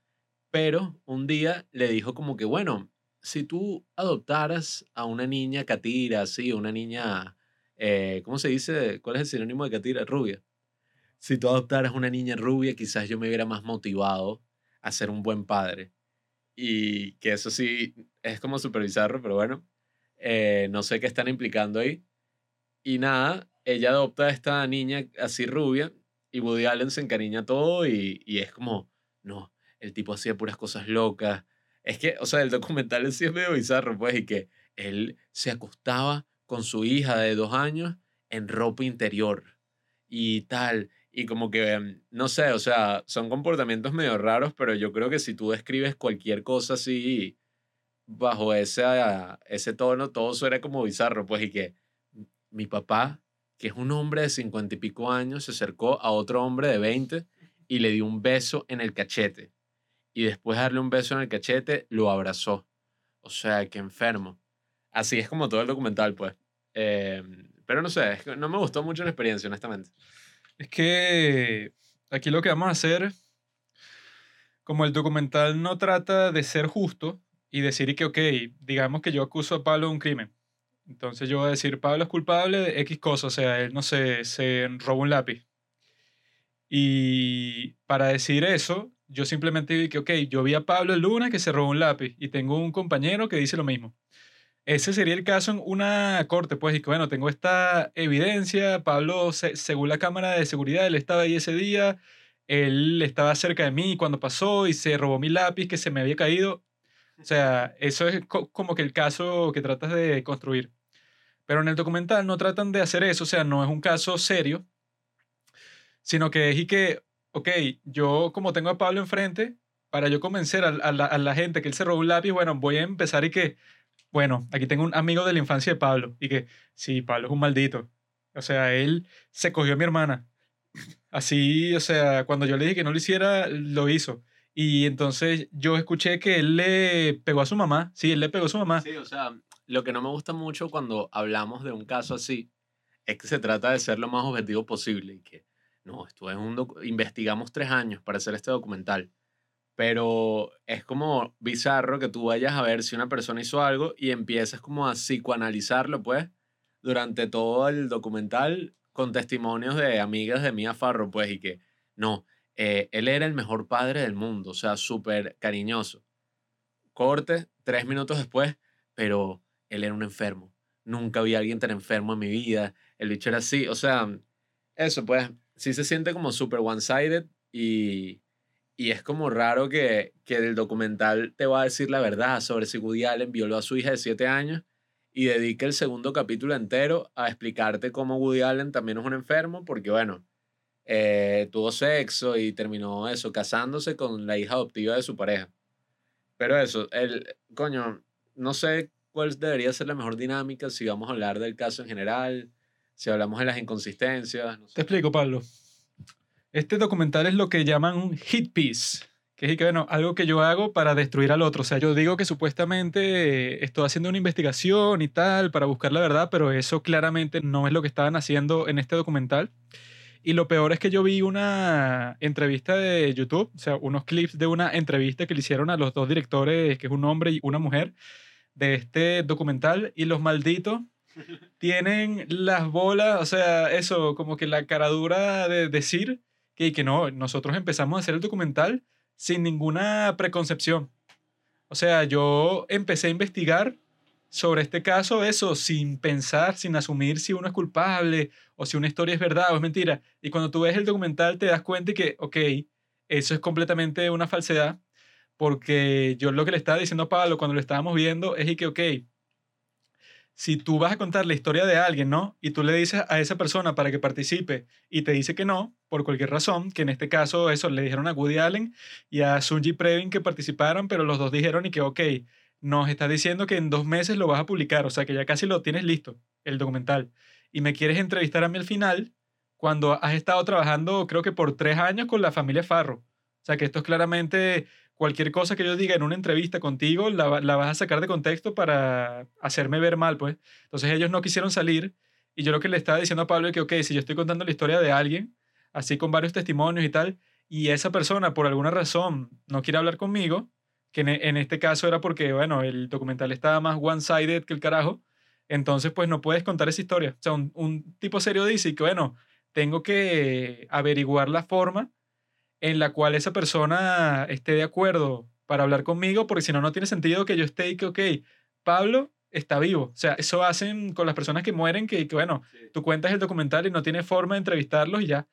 pero un día le dijo como que, bueno, si tú adoptaras a una niña catira, así, una niña, eh, ¿cómo se dice? ¿Cuál es el sinónimo de catira? Rubia. Si tú adoptaras una niña rubia, quizás yo me hubiera más motivado a ser un buen padre. Y que eso sí es como súper bizarro, pero bueno, eh, no sé qué están implicando ahí. Y nada, ella adopta a esta niña así rubia y Woody Allen se encariña todo y, y es como, no, el tipo hacía puras cosas locas. Es que, o sea, el documental en sí es medio bizarro, pues, y que él se acostaba con su hija de dos años en ropa interior y tal. Y como que, em, no sé, o sea, son comportamientos medio raros, pero yo creo que si tú describes cualquier cosa así bajo ese, ese tono, todo suena como bizarro, pues, y que mi papá, que es un hombre de cincuenta y pico años, se acercó a otro hombre de 20 y le dio un beso en el cachete. Y después de darle un beso en el cachete, lo abrazó. O sea, que enfermo. Así es como todo el documental, pues. Eh, pero no sé, no me gustó mucho la experiencia, honestamente. Es que aquí lo que vamos a hacer, como el documental no trata de ser justo y decir que, ok, digamos que yo acuso a Pablo de un crimen. Entonces yo voy a decir, Pablo es culpable de X cosa, o sea, él no sé, se robó un lápiz. Y para decir eso, yo simplemente digo que, ok, yo vi a Pablo el lunes que se robó un lápiz y tengo un compañero que dice lo mismo. Ese sería el caso en una corte, pues, y que bueno, tengo esta evidencia, Pablo, se- según la cámara de seguridad, él estaba ahí ese día, él estaba cerca de mí cuando pasó y se robó mi lápiz que se me había caído. O sea, eso es co- como que el caso que tratas de construir. Pero en el documental no tratan de hacer eso, o sea, no es un caso serio, sino que es y que, ok, yo como tengo a Pablo enfrente, para yo convencer a, la gente que él se robó un lápiz, bueno, voy a empezar y que, bueno, aquí tengo un amigo de la infancia de Pablo, y que, sí, Pablo es un maldito. O sea, él se cogió a mi hermana. Así, o sea, cuando yo le dije que no lo hiciera, lo hizo. Y entonces yo escuché que él le pegó a su mamá. Sí, él le pegó a su mamá. Sí, o sea, lo que no me gusta mucho cuando hablamos de un caso así es que se trata de ser lo más objetivo posible y que, no, esto es un investigamos tres años para hacer este documental, pero es como bizarro que tú vayas a ver si una persona hizo algo y empiezas como a psicoanalizarlo, pues, durante todo el documental con testimonios de amigas de Mia Farrow, pues, y que, no, eh, él era el mejor padre del mundo, o sea, súper cariñoso. Corte, tres minutos después, pero él era un enfermo. Nunca vi a alguien tan enfermo en mi vida. El bicho era así, o sea, eso pues, sí se siente como súper one-sided y, y es como raro que, que el documental te va a decir la verdad sobre si Woody Allen violó a su hija de siete años y dedique el segundo capítulo entero a explicarte cómo Woody Allen también es un enfermo, porque bueno, eh, tuvo sexo y terminó eso, casándose con la hija adoptiva de su pareja. Pero eso, el, coño, no sé cuál debería ser la mejor dinámica si vamos a hablar del caso en general, si hablamos de las inconsistencias. No sé. Te explico, Pablo. Este documental es lo que llaman un hit piece, que es que, bueno, algo que yo hago para destruir al otro. O sea, yo digo que supuestamente eh, estoy haciendo una investigación y tal para buscar la verdad, pero eso claramente no es lo que estaban haciendo en este documental. Y lo peor es que yo vi una entrevista de YouTube, o sea, unos clips de una entrevista que le hicieron a los dos directores, que es un hombre y una mujer, de este documental, y los malditos tienen las bolas, o sea, eso, como que la caradura de decir que, que no, nosotros empezamos a hacer el documental sin ninguna preconcepción. O sea, yo empecé a investigar sobre este caso, eso, sin pensar, sin asumir si uno es culpable o si una historia es verdad o es mentira. Y cuando tú ves el documental te das cuenta de que, ok, eso es completamente una falsedad, porque yo lo que le estaba diciendo a Pablo cuando lo estábamos viendo es y que, ok, si tú vas a contar la historia de alguien, ¿no? Y tú le dices a esa persona para que participe y te dice que no, por cualquier razón, que en este caso eso le dijeron a Woody Allen y a Sunji Previn que participaran, pero los dos dijeron y que, ok, nos está diciendo que en dos meses lo vas a publicar, o sea que ya casi lo tienes listo, el documental, y me quieres entrevistar a mí al final cuando has estado trabajando creo que por tres años con la familia Farro. O sea que esto es claramente cualquier cosa que yo diga en una entrevista contigo, la, va- la vas a sacar de contexto para hacerme ver mal, pues. Entonces ellos no quisieron salir y yo lo que le estaba diciendo a Pablo es que, ok, si yo estoy contando la historia de alguien, así con varios testimonios y tal, y esa persona por alguna razón no quiere hablar conmigo, que en, en este caso era porque, bueno, el documental estaba más one-sided que el carajo, entonces pues no puedes contar esa historia. O sea, un, un tipo serio dice que, bueno, tengo que averiguar la forma en la cual esa persona esté de acuerdo para hablar conmigo, porque si no, no tiene sentido que yo esté y que, ok, Pablo está vivo. O sea, eso hacen con las personas que mueren, que, que, bueno, tú cuentas el documental y no tiene forma de entrevistarlos y ya.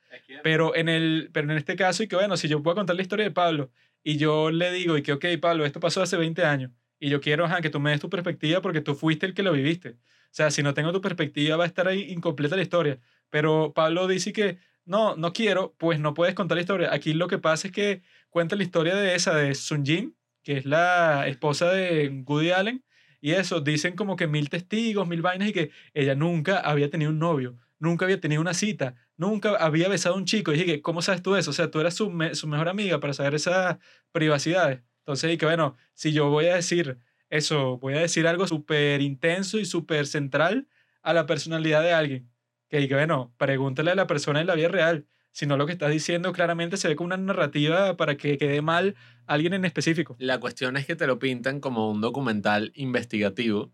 Pero en, el, pero en este caso, y que bueno, si yo puedo contar la historia de Pablo y yo le digo, y que, ok, Pablo, esto pasó hace 20 años, y yo quiero ajá, que tú me des tu perspectiva porque tú fuiste el que lo viviste. O sea, si no tengo tu perspectiva, va a estar ahí incompleta la historia. Pero Pablo dice que no, no quiero, pues no puedes contar la historia. Aquí lo que pasa es que cuenta la historia de esa, de Sun Jin, que es la esposa de Woody Allen, y eso, dicen como que mil testigos, mil vainas, y que ella nunca había tenido un novio, nunca había tenido una cita, nunca había besado a un chico. Y dije, ¿cómo sabes tú eso? O sea, tú eras su, su mejor amiga para saber esas privacidades. Entonces, que bueno, si yo voy a decir eso, voy a decir algo súper intenso y súper central a la personalidad de alguien. Que, bueno, pregúntale a la persona en la vida real. Si no, lo que estás diciendo claramente se ve como una narrativa para que quede mal alguien en específico. La cuestión es que te lo pintan como un documental investigativo,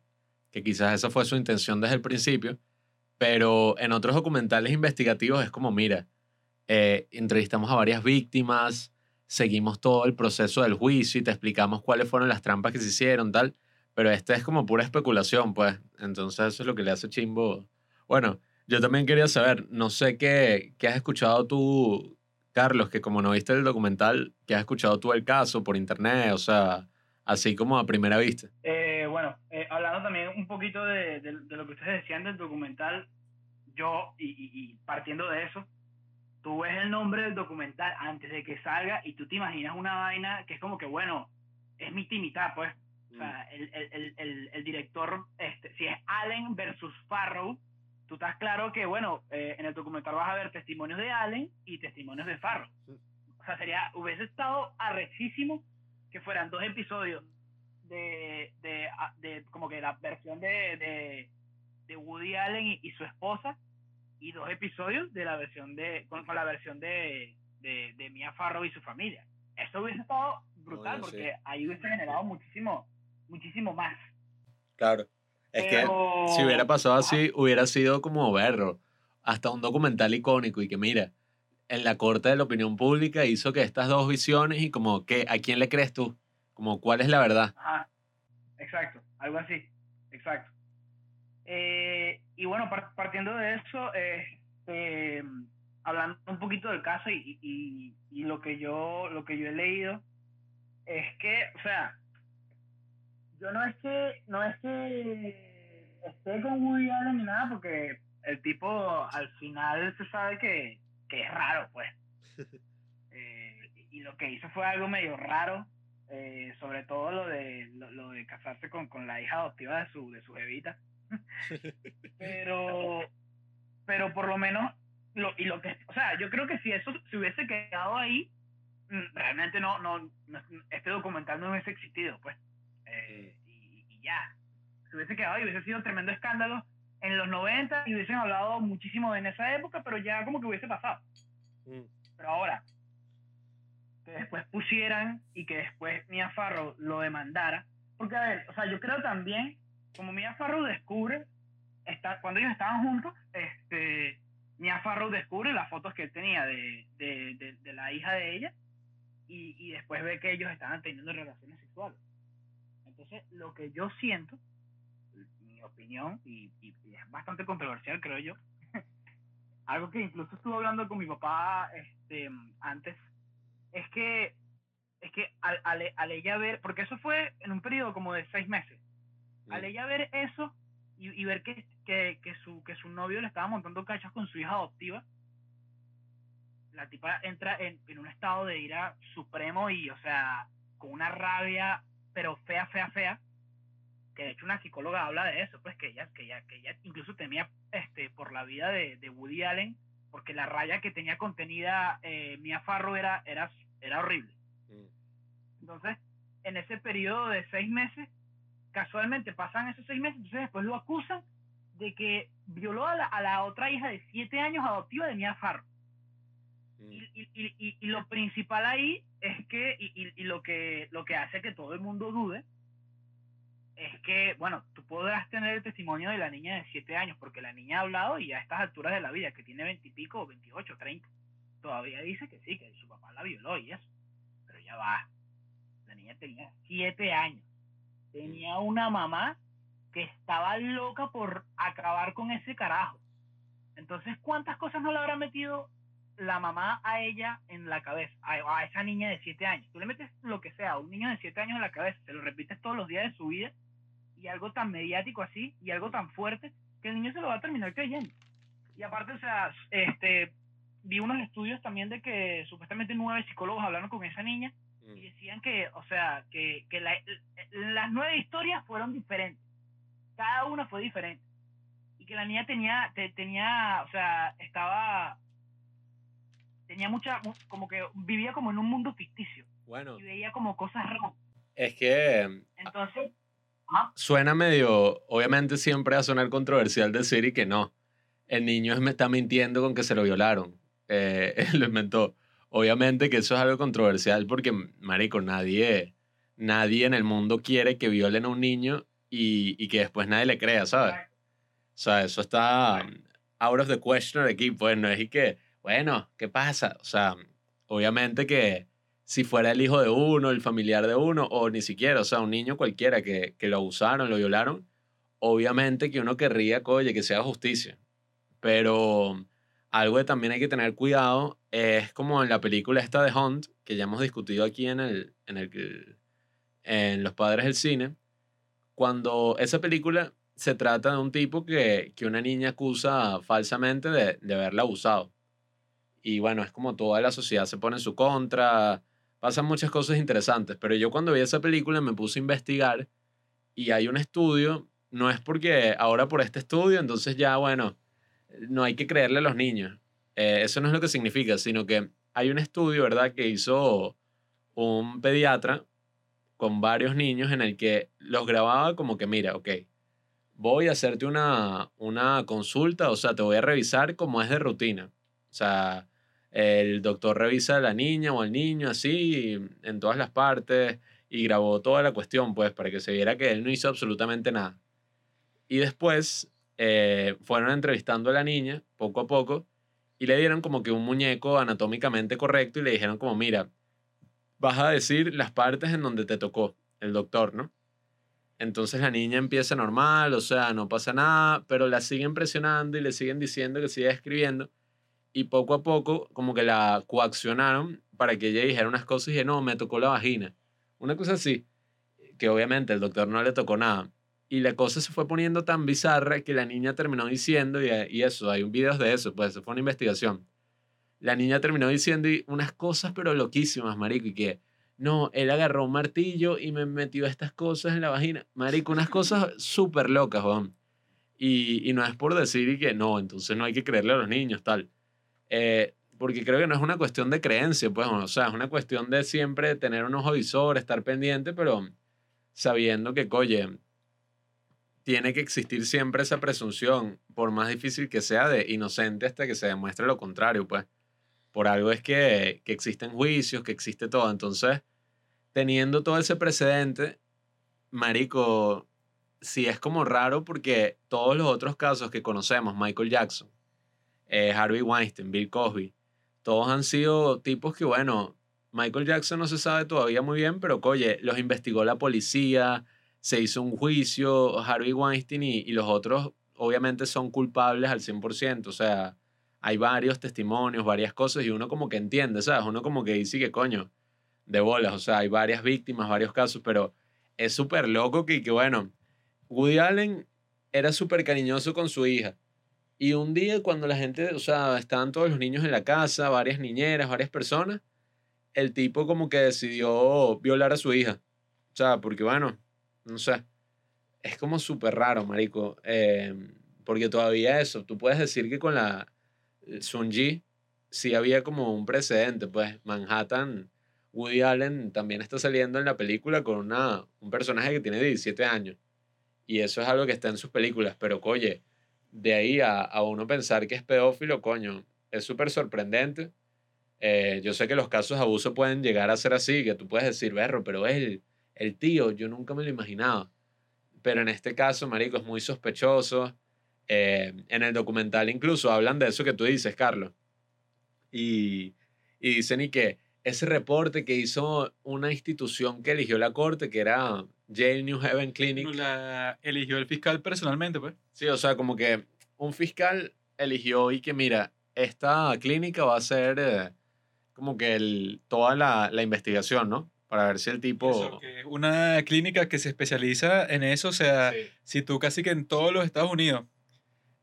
que quizás esa fue su intención desde el principio, pero en otros documentales investigativos es como, mira, eh, entrevistamos a varias víctimas, seguimos todo el proceso del juicio y te explicamos cuáles fueron las trampas que se hicieron, tal, pero este es como pura especulación, pues, entonces eso es lo que le hace chimbo. Bueno, yo también quería saber, no sé qué, qué has escuchado tú, Carlos, que como no viste el documental, ¿qué has escuchado tú el caso por internet? O sea, así como a primera vista. Eh, bueno, eh, hablando también un poquito de, de- de lo que ustedes decían del documental, yo, y, y- y partiendo de eso, tú ves el nombre del documental antes de que salga y tú te imaginas una vaina que es como que, bueno, es mitad y mitad, pues. O sea, el, el, el, el, el director, este, si es Allen versus Farrow, tú estás claro que, bueno, eh, en el documental vas a ver testimonios de Allen y testimonios de Farrow. O sea, sería, hubiese estado arrechísimo que fueran dos episodios de, de, de como que la versión de, de, de Woody Allen y, y su esposa y dos episodios de la versión de con, con la versión de, de, de Mia Farrow y su familia. Eso hubiese estado brutal sí. porque ahí hubiese generado muchísimo muchísimo más. Claro. Es que Pero- si hubiera pasado así, hubiera sido como verlo. Hasta un documental icónico y que mira, en la corte de la opinión pública hizo que estas dos visiones y como que a quién le crees tú, como cuál es la verdad. Ajá, exacto, algo así, exacto. Eh, y bueno, par- partiendo de eso, este, hablando un poquito del caso y, y, y lo que yo lo que yo he leído es que, o sea, yo no es que no es que esté con Woody Allen ni nada porque el tipo al final se sabe que, que es raro, pues. Eh, y lo que hizo fue algo medio raro, eh, sobre todo lo de lo, lo de casarse con, con la hija adoptiva de su de su jevita. pero pero por lo menos lo, y lo que o sea yo creo que si eso se hubiese quedado ahí mm, realmente no no, no- este documental no hubiese existido pues Eh, y, y ya. Se hubiese quedado y hubiese sido un tremendo escándalo en los 90 y hubiesen hablado muchísimo en esa época pero ya como que hubiese pasado. Pero ahora que después pusieran y que después Mia Farrow lo demandara porque a ver o sea yo creo también como Mia Farrow descubre está, cuando ellos estaban juntos, este, Mia Farrow descubre las fotos que él tenía de, de, de, de la hija de ella y, y después ve que ellos estaban teniendo relaciones sexuales. Entonces, lo que yo siento, mi opinión, y, y- y es bastante controversial, creo yo, algo que incluso estuve hablando con mi papá este, antes, es que, es que al, al- al ella ver, porque eso fue en un periodo como de seis meses, al ella ver eso y, y ver que, que, que su, que su novio le estaba montando cachos con su hija adoptiva, la tipa entra en, en un estado de ira supremo y, o sea, con una rabia, pero fea, fea, fea, que de hecho una psicóloga habla de eso, pues que ella, que ella, que ella incluso temía este, por la vida de, de Woody Allen, porque la raya que tenía contenida eh, Mia Farrow era, era, era horrible. Entonces, en ese periodo de seis meses, casualmente pasan esos seis meses, entonces después lo acusan de que violó a la, a la otra hija de siete años adoptiva de Mia Farrow. Y, y- y- y- y lo principal ahí es que, y, y- y lo que lo que hace que todo el mundo dude, es que, bueno, tú podrás tener el testimonio de la niña de siete años, porque la niña ha hablado y a estas alturas de la vida, que tiene veintipico, veintiocho, treinta, todavía dice que sí, que su papá la violó y eso. Pero ya va. La niña tenía siete años. Tenía una mamá que estaba loca por acabar con ese carajo. Entonces, ¿cuántas cosas no le habrá metido la mamá a ella en la cabeza? A, a esa niña de siete años. Tú le metes lo que sea a un niño de siete años en la cabeza, se lo repites todos los días de su vida y algo tan mediático así y algo tan fuerte que el niño se lo va a terminar creyendo. Y aparte, o sea, este, vi unos estudios también de que supuestamente nueve psicólogos hablaron con esa niña y decían que, o sea, que, que la- las nueve historias fueron diferentes. Cada una fue diferente. Y que la niña tenía, te- tenía, o sea, estaba, tenía mucha, mu- como que vivía como en un mundo ficticio Bueno, y veía como cosas raras. es que Entonces, suena medio, obviamente siempre va a sonar controversial decir y que no. El niño me está mintiendo con que se lo violaron. Eh, él lo inventó. Obviamente que eso es algo controversial porque, marico, nadie, nadie en el mundo quiere que violen a un niño y, y que después nadie le crea, ¿sabes? O sea, eso está out of the question aquí, pues no es y que, bueno, ¿qué pasa? O sea, obviamente que si fuera el hijo de uno, el familiar de uno, o ni siquiera, o sea, un niño cualquiera que, que lo abusaron, lo violaron, obviamente que uno querría, oye, que sea justicia. Pero algo que también hay que tener cuidado es como en la película esta de Hunt, que ya hemos discutido aquí en, el, en, el, en Los Padres del Cine, cuando esa película se trata de un tipo que, que una niña acusa falsamente de, de haberla abusado. Y bueno, es como toda la sociedad se pone en su contra, pasan muchas cosas interesantes, pero yo cuando vi esa película me puse a investigar y hay un estudio, no es porque ahora por este estudio, entonces ya, bueno, no hay que creerle a los niños. Eh, eso no es lo que significa, sino que hay un estudio, ¿verdad?, que hizo un pediatra con varios niños en el que los grababa como que, mira, ok, voy a hacerte una, una consulta, o sea, te voy a revisar como es de rutina. O sea, el doctor revisa a la niña o al niño así, en todas las partes, y grabó toda la cuestión, pues, para que se viera que él no hizo absolutamente nada. Y después eh, fueron entrevistando a la niña, poco a poco, Y le dieron como que un muñeco anatómicamente correcto y le dijeron como, mira, vas a decir las partes en donde te tocó el doctor, ¿no? Entonces la niña empieza normal, o sea, no pasa nada, pero la siguen presionando y le siguen diciendo que siga escribiendo. Y poco a poco, como que la coaccionaron para que ella dijera unas cosas y dije, no, me tocó la vagina. Una cosa así, que obviamente el doctor no le tocó nada. Y la cosa se fue poniendo tan bizarra que la niña terminó diciendo, y, y eso, hay un video de eso, pues eso fue una investigación. La niña terminó diciendo unas cosas pero loquísimas, marico, y que, no, él agarró un martillo y me metió estas cosas en la vagina. Marico, unas cosas súper locas, Juan. Y, y no es por decir y que no, entonces no hay que creerle a los niños, tal. Eh, porque creo que no es una cuestión de creencia, pues, o sea, es una cuestión de siempre tener un ojo visor, estar pendiente, pero sabiendo que, oye, tiene que existir siempre esa presunción, por más difícil que sea, de inocente hasta que se demuestre lo contrario, pues. Por algo es que, que existen juicios, que existe todo. Entonces, teniendo todo ese precedente, Marico, sí es como raro porque todos los otros casos que conocemos, Michael Jackson, eh, Harvey Weinstein, Bill Cosby, todos han sido tipos que, bueno, Michael Jackson no se sabe todavía muy bien, pero oye, los investigó la policía, se hizo un juicio, Harvey Weinstein y, los otros obviamente son culpables al 100%, o sea, hay varios testimonios, varias cosas y uno como que entiende, ¿sabes? Uno como que dice que coño, de bolas, o sea, hay varias víctimas, varios casos, pero es súper loco que, que, bueno, Woody Allen era súper cariñoso con su hija. Y un día cuando la gente, o sea, estaban todos los niños en la casa, varias niñeras, varias personas, el tipo como que decidió violar a su hija. O sea, porque bueno, no sé, es como súper raro, marico. eh, porque todavía eso, tú puedes decir que con la Sunji sí había como un precedente, pues Manhattan, Woody Allen también está saliendo en la película con una, un personaje que tiene 17 años. Y eso es algo que está en sus películas, pero oye, de ahí a, a uno pensar que es pedófilo, coño, es súper sorprendente. Eh, yo sé que los casos de abuso pueden llegar a ser así, que tú puedes decir, berro, pero él, el tío, yo nunca me lo imaginaba. Pero en este caso, marico, es muy sospechoso. Eh, en el documental incluso hablan de eso que tú dices, Carlos. Y, y dicen y que ese reporte que hizo una institución que eligió la corte, que era Yale New Haven Clinic. La eligió el fiscal personalmente, pues. Sí, o sea, como que un fiscal eligió y que, mira, esta clínica va a ser eh, como que el, toda la, la investigación, ¿no? Para ver si el tipo... Eso, que una clínica que se especializa en eso, o sea, Sí. si tú casi que en todos los Estados Unidos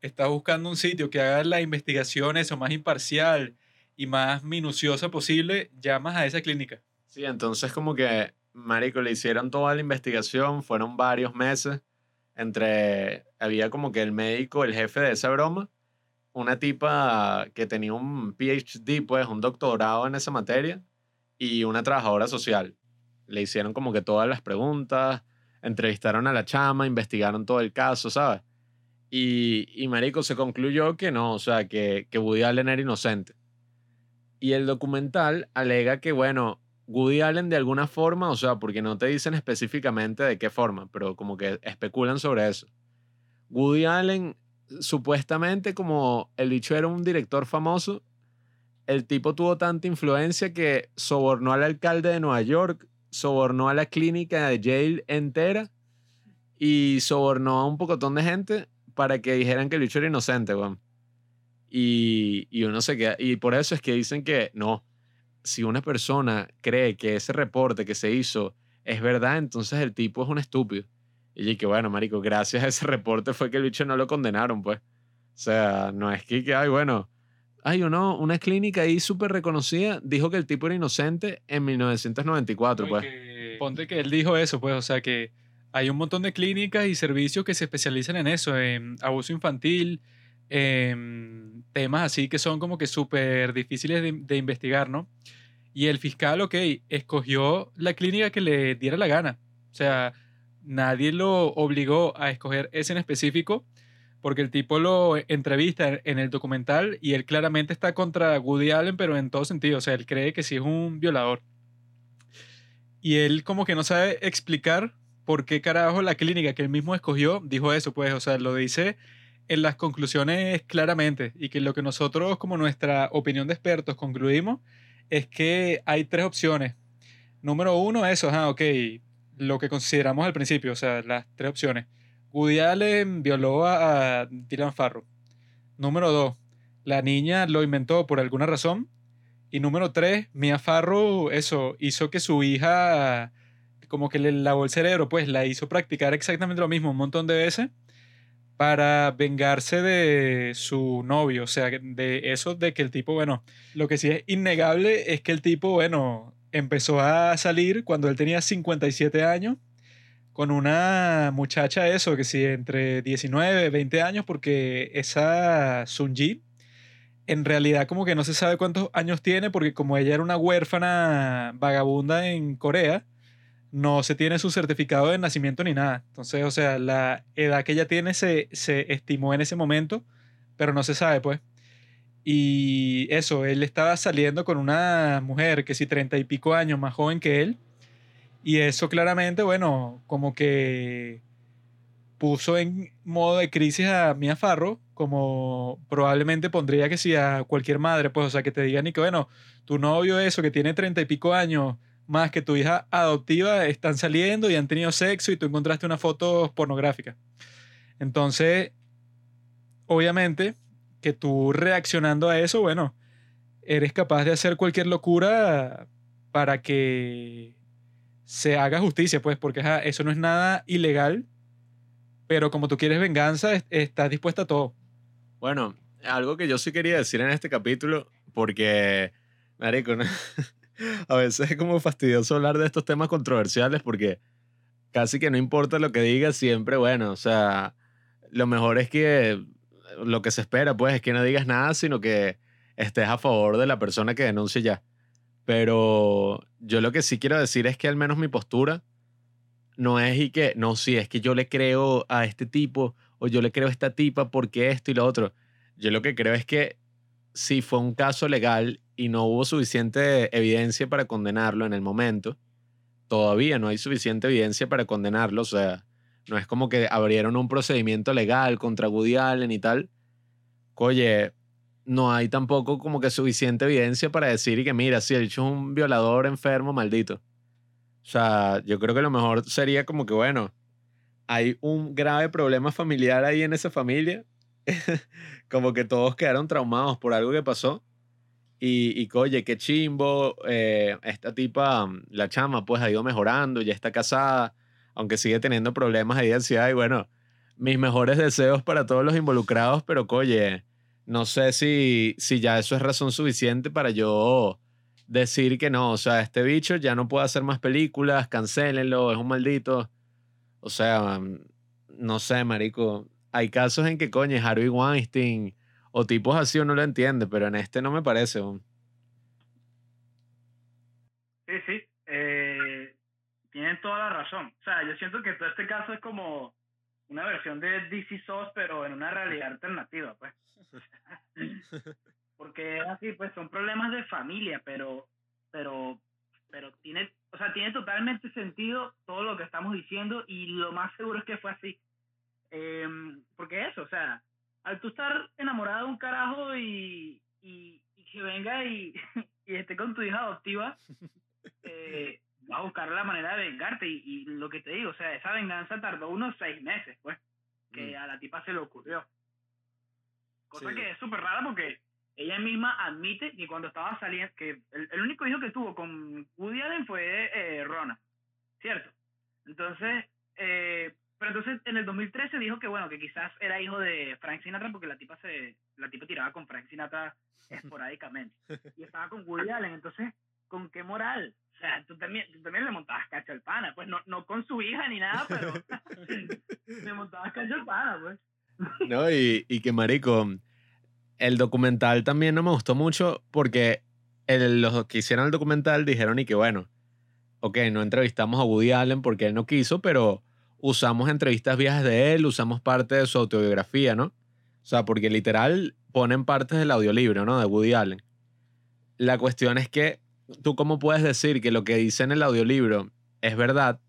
estás buscando un sitio que haga la investigación eso más imparcial y más minuciosa posible, llamas a esa clínica. Sí, entonces como que, marico, le hicieron toda la investigación, fueron varios meses, entre, había como que el médico, el jefe de esa broma, una tipa que tenía un PhD, pues, un doctorado en esa materia, y una trabajadora social. Le hicieron como que todas las preguntas, entrevistaron a la chama, investigaron todo el caso, ¿sabes? Y, y marico, se concluyó que no, o sea, que, que Woody Allen era inocente. Y el documental alega que, bueno, Woody Allen de alguna forma, o sea, porque no te dicen específicamente de qué forma, pero como que especulan sobre eso. Woody Allen, supuestamente, como el dicho era un director famoso, el tipo tuvo tanta influencia que sobornó al alcalde de Nueva York, sobornó a la clínica de Yale entera y sobornó a un pocotón de gente para que dijeran que el bicho era inocente, weón. Y, y uno se queda. Y por eso es que dicen que no. Si una persona cree que ese reporte que se hizo es verdad, entonces el tipo es un estúpido. Y yo que bueno, marico, gracias a ese reporte fue que el bicho no lo condenaron, pues. O sea, no es que, que ay, bueno, ay, uno, una clínica ahí súper reconocida dijo que el tipo era inocente en 1994, pues. Ponte que él dijo eso, pues, o sea que hay un montón de clínicas y servicios que se especializan en eso, en abuso infantil, en temas así que son como que súper difíciles de, de investigar, ¿no? Y el fiscal, ok, escogió la clínica que le diera la gana. O sea, nadie lo obligó a escoger ese en específico, porque el tipo lo entrevista en el documental y él claramente está contra Woody Allen, pero en todo sentido. O sea, él cree que sí es un violador. Y él como que no sabe explicar por qué carajo la clínica que él mismo escogió dijo eso, pues, o sea, lo dice en las conclusiones claramente y que lo que nosotros como nuestra opinión de expertos concluimos es que hay tres opciones. Número uno, eso, ah, ok, lo que consideramos al principio, o sea, las tres opciones. Woody Allen violó a, a Dylan Farrow. Número dos, la niña lo inventó por alguna razón. Y número tres, Mia Farrow, eso, hizo que su hija como que le lavó el cerebro, pues la hizo practicar exactamente lo mismo un montón de veces para vengarse de su novio, o sea, de eso de que el tipo, bueno, lo que sí es innegable es que el tipo, bueno, empezó a salir cuando él tenía 57 años con una muchacha, eso, que sí, entre 19, 20 años, porque esa Sunji, en realidad como que no se sabe cuántos años tiene, porque como ella era una huérfana vagabunda en Corea, no se tiene su certificado de nacimiento ni nada. Entonces, o sea, la edad que ella tiene se, se estimó en ese momento, pero no se sabe, pues. Y eso, él estaba saliendo con una mujer que sí, treinta y pico años más joven que él. Y eso claramente, bueno, como que puso en modo de crisis a Mia Farro, como probablemente pondría que si a cualquier madre, pues, o sea, que te digan y que, bueno, tu novio eso, que tiene treinta y pico años, más que tu hija adoptiva están saliendo y han tenido sexo y tú encontraste una foto pornográfica. Entonces, obviamente, que tú reaccionando a eso, bueno, eres capaz de hacer cualquier locura para que se haga justicia, pues, porque eso no es nada ilegal, pero como tú quieres venganza, estás dispuesta a todo. Bueno, algo que yo sí quería decir en este capítulo, porque, marico, ¿no? a veces es como fastidioso hablar de estos temas controversiales porque casi que no importa lo que digas, siempre, bueno, o sea, lo mejor es que lo que se espera, pues, es que no digas nada, sino que estés a favor de la persona que denuncie ya. Pero yo lo que sí quiero decir es que al menos mi postura no es y que, no, sí, es que yo le creo a este tipo o yo le creo a esta tipa porque esto y lo otro. Yo lo que creo es que si fue un caso legal y no hubo suficiente evidencia para condenarlo en el momento. Todavía no hay suficiente evidencia para condenarlo, o sea, no es como que abrieron un procedimiento legal contra Woody Allen y tal. Oye, no hay tampoco como que suficiente evidencia para decir y que mira, si el hecho es un violador enfermo, maldito. O sea, yo creo que lo mejor sería como que, bueno, hay un grave problema familiar ahí en esa familia. como que todos quedaron traumados por algo que pasó y, y oye, qué chimbo, eh, esta tipa, mm, la chama, pues ha ido mejorando, ya está casada, aunque sigue teniendo problemas de ansiedad. Y bueno, mis mejores deseos para todos los involucrados, pero oye, no sé si, si ya eso es razón suficiente para yo decir que no, o sea, este bicho ya no puede hacer más películas, cancélenlo, es un maldito. O sea, mm, no sé, marico. Hay casos en que, coño, Harvey Weinstein o tipos así uno lo entiende, pero en este no me parece. Sí, sí. Eh, tienen toda la razón. O sea, yo siento que todo este caso es como una versión de DC SOS, pero en una realidad alternativa, pues. Porque así, pues son problemas de familia, pero, pero, pero tiene, o sea, tiene totalmente sentido todo lo que estamos diciendo y lo más seguro es que fue así. Eh, porque eso, o sea, al tú estar enamorado de un carajo y, y, que venga y, y, esté con tu hija adoptiva, eh, va a buscar la manera de vengarte. Y, lo que te digo, o sea, esa venganza tardó unos seis meses, pues, que mm. a la tipa se le ocurrió. Cosa que es súper rara porque ella misma admite que cuando estaba saliendo, que el, único hijo que tuvo con Woody Allen fue eh, Rona, ¿cierto? Entonces, eh, pero entonces en el 2013 dijo que bueno, que quizás era hijo de Frank Sinatra porque la tipa se la tipa tiraba con Frank Sinatra esporádicamente y estaba con Woody Allen, entonces ¿con qué moral? O sea, tú también, tú también le montabas cacho al pana, pues no, no con su hija ni nada, pero le montabas cacho al pana, pues. no, y, y que marico, el documental también no me gustó mucho porque el, los que hicieron el documental dijeron y que bueno, ok, no entrevistamos a Woody Allen porque él no quiso, pero usamos entrevistas viejas de él, usamos parte de su autobiografía, ¿no? O sea, porque literal ponen partes del audiolibro, ¿no? De Woody Allen. La cuestión es que tú cómo puedes decir que lo que dice en el audiolibro es verdad,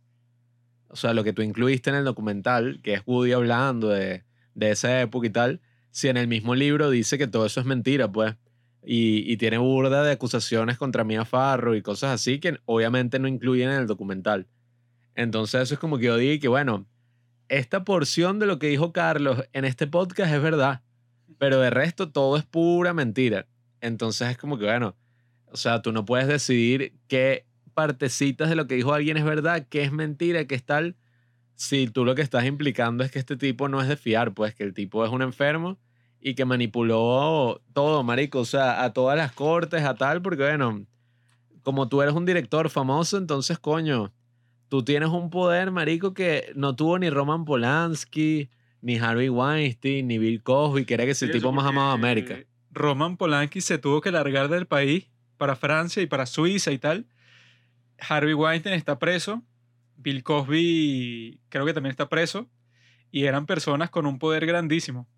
o sea, lo que tú incluiste en el documental, que es Woody hablando de, de esa época y tal, si en el mismo libro dice que todo eso es mentira, pues, y, y tiene burda de acusaciones contra Mia Farro y cosas así que obviamente no incluyen en el documental. Entonces es como que yo digo que, bueno, esta porción de lo que dijo Carlos en este podcast es verdad, pero de resto todo es pura mentira. Entonces es como que, bueno, o sea, tú no puedes decidir qué partecitas de lo que dijo alguien es verdad, qué es mentira, qué es tal, si tú lo que estás implicando es que este tipo no es de fiar, pues que el tipo es un enfermo y que manipuló todo, marico, o sea, a todas las cortes, a tal, porque bueno, como tú eres un director famoso, entonces, coño, tú tienes un poder, marico, que no tuvo ni Roman Polanski, ni Harvey Weinstein, ni Bill Cosby, que era que es el Sí, tipo más amado de América. Roman Polanski se tuvo que largar del país para Francia y para Suiza y tal. Harvey Weinstein está preso. Bill Cosby creo que también está preso. Y eran personas con un poder grandísimo.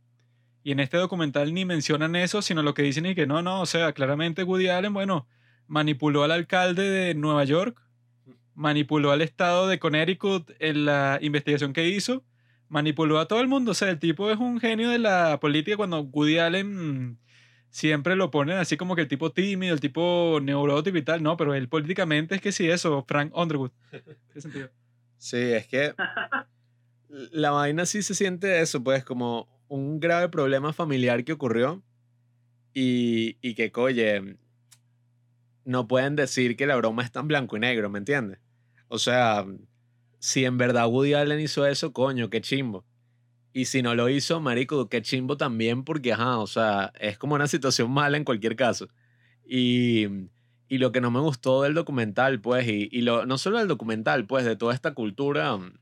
Y en este documental ni mencionan eso, sino lo que dicen es que no, no, o sea, claramente Woody Allen, bueno, manipuló al alcalde de Nueva York, manipuló al estado de Connecticut en la investigación que hizo, manipuló a todo el mundo. O sea, el tipo es un genio de la política cuando Woody Allen siempre lo ponen así como que el tipo tímido, el tipo neurótico y tal. No, pero él políticamente es que sí, eso, Frank Underwood. ¿Qué sentido? Sí, es que la vaina sí se siente eso, pues como un grave problema familiar que ocurrió y, y que, oye, no pueden decir que la broma es tan blanco y negro, ¿me entiendes? O sea, si en verdad Woody Allen hizo eso, coño, qué chimbo. Y si no lo hizo, marico, qué chimbo también, porque, ajá, o sea, es como una situación mala en cualquier caso. Y, y lo que no me gustó del documental, pues, y, y lo, no solo del documental, pues, de toda esta cultura, mm,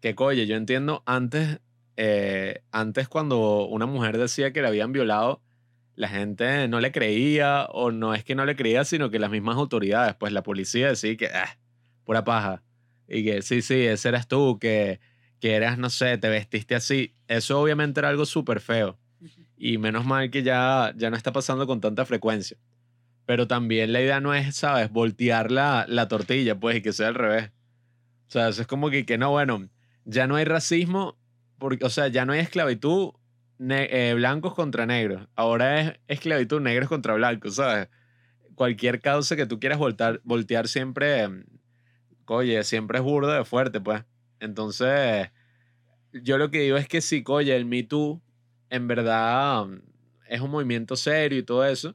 que, coye, yo entiendo, antes, eh, antes cuando una mujer decía que la habían violado, la gente no le creía, o no es que no le creía, sino que las mismas autoridades, pues, la policía decía que, ah, pura paja. Y que sí, sí, ese eras tú, que, que eras, no sé, te vestiste así. Eso obviamente era algo súper feo. Y menos mal que ya, ya no está pasando con tanta frecuencia. Pero también la idea no es, ¿sabes? Voltear la, la tortilla, pues, y que sea al revés. O sea, eso es como que, que no, bueno, ya no hay racismo, porque, o sea, ya no hay esclavitud eh, blancos contra negros. Ahora es esclavitud negros contra blancos, ¿sabes? Cualquier causa que tú quieras voltar, voltear siempre, em, oye, siempre es burda de fuerte, pues. Entonces, yo lo que digo es que sí, oye, el Me Too, en verdad, um, es un movimiento serio y todo eso.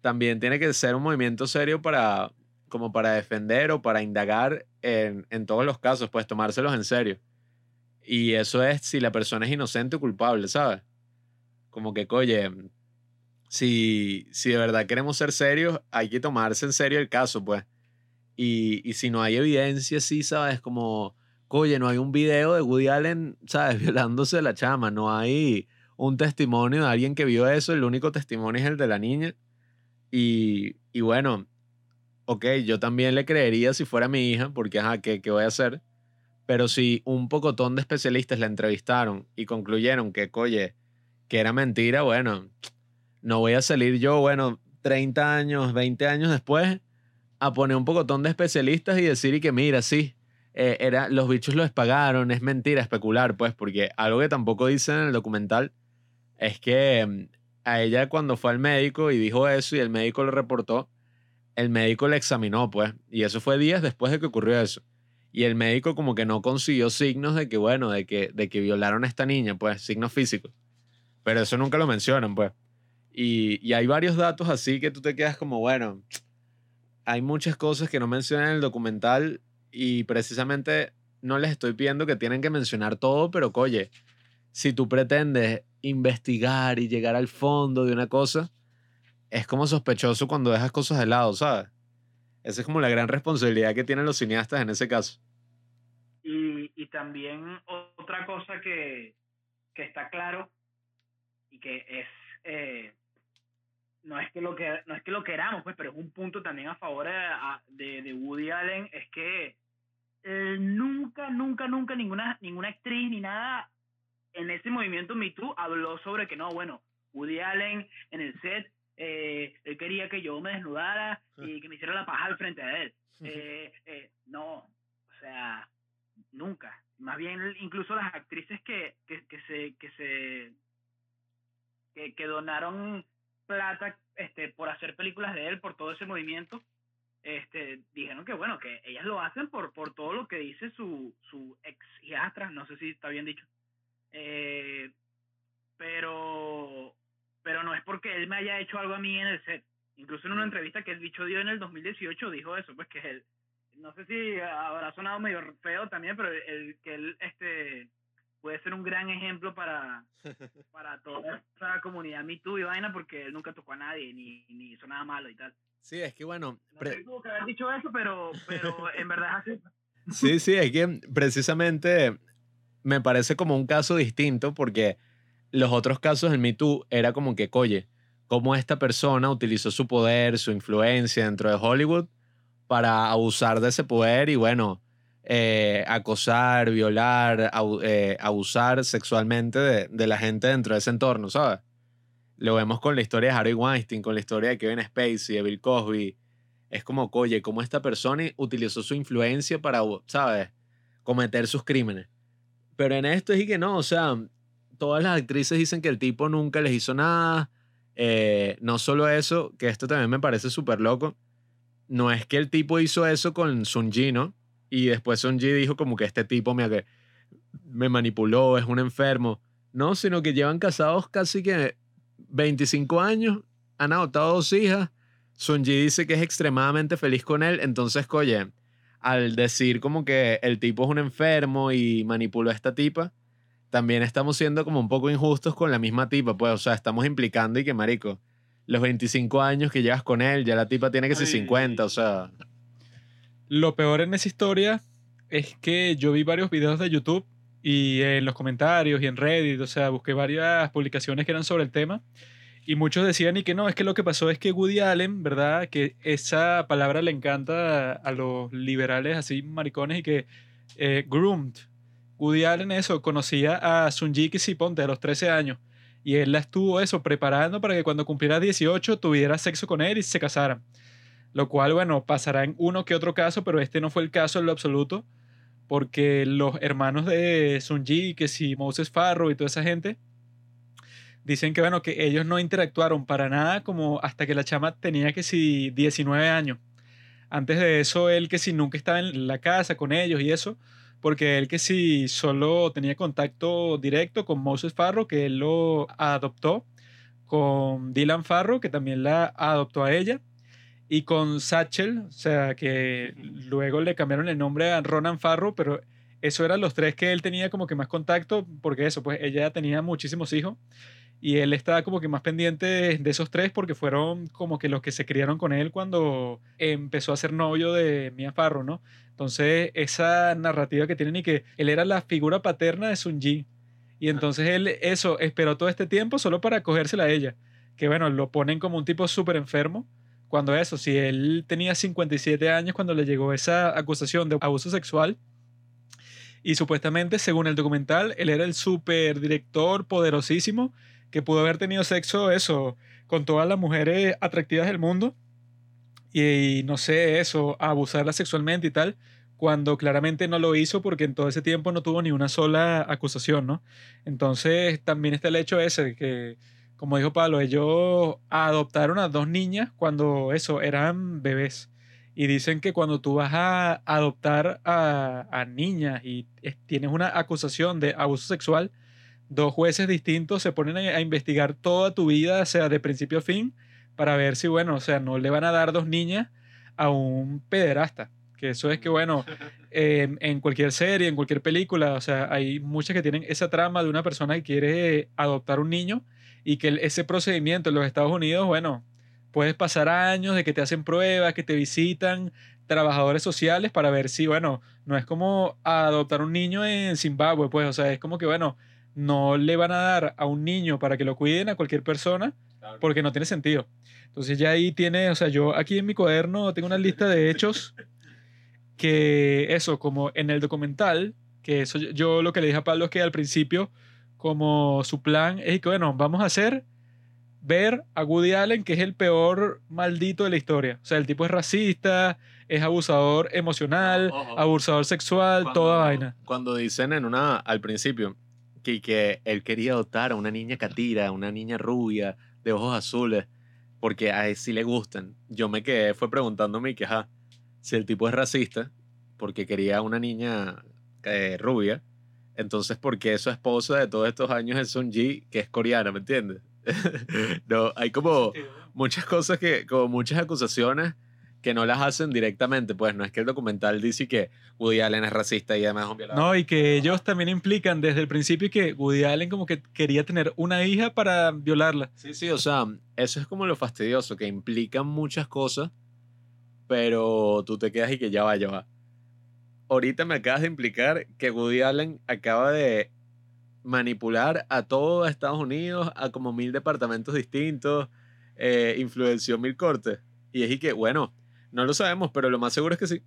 También tiene que ser un movimiento serio para, como para defender o para indagar en, en todos los casos, pues tomárselos en serio. Y eso es si la persona es inocente o culpable, ¿sabes? Como que, oye, si, si de verdad queremos ser serios, hay que tomarse en serio el caso, pues. Y, y si no hay evidencia, sí, ¿sabes? Como, oye, no hay un video de Woody Allen, ¿sabes? Violándose a la chama, no hay un testimonio de alguien que vio eso, el único testimonio es el de la niña. Y, y bueno, ok, yo también le creería si fuera mi hija, porque, ajá, ¿qué, qué voy a hacer? Pero si un pocotón de especialistas la entrevistaron y concluyeron que, oye, que era mentira, bueno, no voy a salir yo, bueno, 30 años, 20 años después, a poner un pocotón de especialistas y decir y que mira, sí, eh, era, los bichos los pagaron, es mentira, especular, pues, porque algo que tampoco dicen en el documental es que mm, a ella cuando fue al médico y dijo eso y el médico lo reportó, el médico le examinó, pues, y eso fue días después de que ocurrió eso. Y el médico como que no consiguió signos de que, bueno, de que, de que violaron a esta niña, pues, signos físicos. Pero eso nunca lo mencionan, pues. Y, y hay varios datos así que tú te quedas como, bueno, hay muchas cosas que no mencionan en el documental y precisamente no les estoy pidiendo que tienen que mencionar todo, pero oye, si tú pretendes investigar y llegar al fondo de una cosa, es como sospechoso cuando dejas cosas de lado, ¿sabes? Esa es como la gran responsabilidad que tienen los cineastas en ese caso. Y, también otra cosa que, que está claro y que es eh, no es que lo que no es que lo queramos pues pero es un punto también a favor de, de, de Woody Allen es que eh, nunca nunca nunca ninguna ninguna actriz ni nada en ese movimiento Me Too habló sobre que no bueno Woody Allen en el set eh, él quería que yo me desnudara y que me hiciera la paja al frente de él. Eh, eh, no o sea nunca. Más bien, incluso las actrices que, que, que se, que se, que, que donaron plata este, por hacer películas de él, por todo ese movimiento, este, dijeron que bueno, que ellas lo hacen por, por todo lo que dice su, su ex hijastra, no sé si está bien dicho. Eh, pero, pero no es porque él me haya hecho algo a mí en el set. Incluso en una entrevista que el bicho dio en el 2018 dijo eso, pues que él, no sé si habrá sonado medio feo también, pero el, que él este, puede ser un gran ejemplo para, para toda esa comunidad Me Too y vaina, porque él nunca tocó a nadie, ni, ni hizo nada malo y tal. Sí, es que bueno... No sé, tuvo que haber dicho eso, pero, pero en verdad es así. Sí, sí, es que precisamente me parece como un caso distinto porque los otros casos del Me Too era como que, oye, cómo esta persona utilizó su poder, su influencia dentro de Hollywood para abusar de ese poder y bueno, eh, acosar, violar, eh, abusar sexualmente de, de la gente dentro de ese entorno, ¿sabes? Lo vemos con la historia de Harry Weinstein, con la historia de Kevin Spacey, de Bill Cosby. Es como, oye, cómo esta persona utilizó su influencia para, ¿sabes? Cometer sus crímenes. Pero en esto es y que no, o sea, todas las actrices dicen que el tipo nunca les hizo nada. Eh, no solo eso, que esto también me parece súper loco. No es que el tipo hizo eso con Sunji, ¿no? Y después Sunji dijo como que este tipo me, me manipuló, es un enfermo. No, sino que llevan casados casi que 25 años, han adoptado dos hijas. Sunji dice que es extremadamente feliz con él. Entonces, oye, al decir como que el tipo es un enfermo y manipuló a esta tipa, también estamos siendo como un poco injustos con la misma tipa, pues, o sea, estamos implicando y que, marico, los 25 años que llevas con él, ya la tipa tiene que ser Ay. 50, o sea, Lo peor en esa historia es que yo vi varios videos de YouTube y en los comentarios y en Reddit, o sea, busqué varias publicaciones que eran sobre el tema y muchos decían y que no, es que lo que pasó es que Woody Allen, ¿verdad? Que esa palabra le encanta a los liberales así maricones y que eh, groomed. Woody Allen eso, conocía a Sunji Kisiponte a los 13 años y él la estuvo eso preparando para que cuando cumpliera 18 tuviera sexo con él y se casaran. Lo cual, bueno, pasará en uno que otro caso, pero este no fue el caso en lo absoluto, porque los hermanos de Sunji, que si Moses Farro y toda esa gente, dicen que, bueno, que ellos no interactuaron para nada como hasta que la chama tenía que si 19 años. Antes de eso, él que si nunca estaba en la casa con ellos y eso, porque él que si solo tenía contacto directo con Moses Farro, que él lo adoptó, con Dylan Farro, que también la adoptó a ella, y con Satchel, o sea, que luego le cambiaron el nombre a Ronan Farro, pero eso eran los tres que él tenía como que más contacto, porque eso, pues ella tenía muchísimos hijos y él estaba como que más pendiente de esos tres porque fueron como que los que se criaron con él cuando empezó a ser novio de Mia Farro, ¿no? Entonces, esa narrativa que tienen y que él era la figura paterna de Sunji. Y entonces él, eso, esperó todo este tiempo solo para cogérsela a ella. Que bueno, lo ponen como un tipo súper enfermo. Cuando eso, si él tenía 57 años cuando le llegó esa acusación de abuso sexual, y supuestamente, según el documental, él era el super director poderosísimo que pudo haber tenido sexo, eso, con todas las mujeres atractivas del mundo. Y, no sé, eso, abusarla sexualmente y tal, cuando claramente no lo hizo porque en todo ese tiempo no tuvo ni una sola acusación, ¿no? Entonces, también está el hecho ese que, como dijo Pablo, ellos adoptaron a dos niñas cuando eso, eran bebés. Y dicen que cuando tú vas a adoptar a, a niñas y es- tienes una acusación de abuso sexual, dos jueces distintos se ponen a, a investigar toda tu vida, o sea, de principio a fin, para ver si, bueno, o sea, no le van a dar dos niñas a un pederasta. Que eso es que, bueno, eh, en cualquier serie, en cualquier película, o sea, hay muchas que tienen esa trama de una persona que quiere adoptar un niño y que ese procedimiento en los Estados Unidos, bueno, puedes pasar años de que te hacen pruebas, que te visitan trabajadores sociales para ver si, bueno, no es como adoptar un niño en Zimbabue, pues, o sea, es como que, bueno, no le van a dar a un niño para que lo cuiden a cualquier persona porque no tiene sentido. Entonces ya ahí tiene, o sea, yo aquí en mi cuaderno tengo una lista de hechos que eso, como en el documental, que eso yo lo que le dije a Pablo es que al principio, como su plan es que, bueno, vamos a hacer ver a Woody Allen, que es el peor maldito de la historia. O sea, el tipo es racista, es abusador emocional, abusador sexual, Cuando- toda vaina. Cuando dicen en una, al principio, que, que él quería adoptar a una niña catira, una niña rubia, de ojos azules, porque a él sí le gustan. Yo me quedé, fue preguntándome que, ajá, si el tipo es racista, porque quería una niña eh, rubia, entonces, ¿por qué su esposa de todos estos años es Sun Ji, que es coreana, ¿me entiendes? no, hay como muchas cosas que, como muchas acusaciones que no las hacen directamente, pues no es que el documental dice que Woody Allen es racista y además es un violador. No, y que ellos también implican desde el principio que Woody Allen como que quería tener una hija para violarla. Sí, sí, o sea, eso es como lo fastidioso, que implican muchas cosas, pero tú te quedas y que ya va, ya va. Ahorita me acabas de implicar que Woody Allen acaba de manipular a todo Estados Unidos, a como mil departamentos distintos, eh, influenció mil cortes. Y es y que, bueno, no lo sabemos, pero lo más seguro es que sí.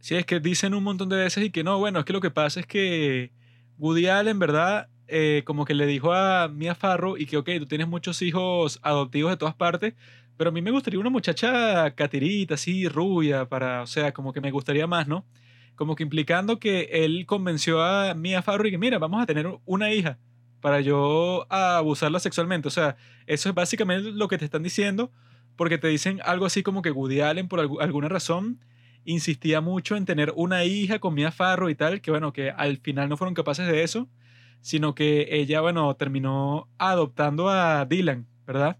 Sí, es que dicen un montón de veces y que no, bueno, es que lo que pasa es que Woody Allen, ¿verdad? Eh, como que le dijo a Mia Farrow y que, ok, tú tienes muchos hijos adoptivos de todas partes, pero a mí me gustaría una muchacha catirita, así, rubia, para, o sea, como que me gustaría más, ¿no? Como que implicando que él convenció a Mia Farrow y que, mira, vamos a tener una hija para yo abusarla sexualmente. O sea, eso es básicamente lo que te están diciendo, porque te dicen algo así como que Woody Allen, por alguna razón, insistía mucho en tener una hija con Mia Farrow y tal, que bueno, que al final no fueron capaces de eso, sino que ella, bueno, terminó adoptando a Dylan, ¿verdad?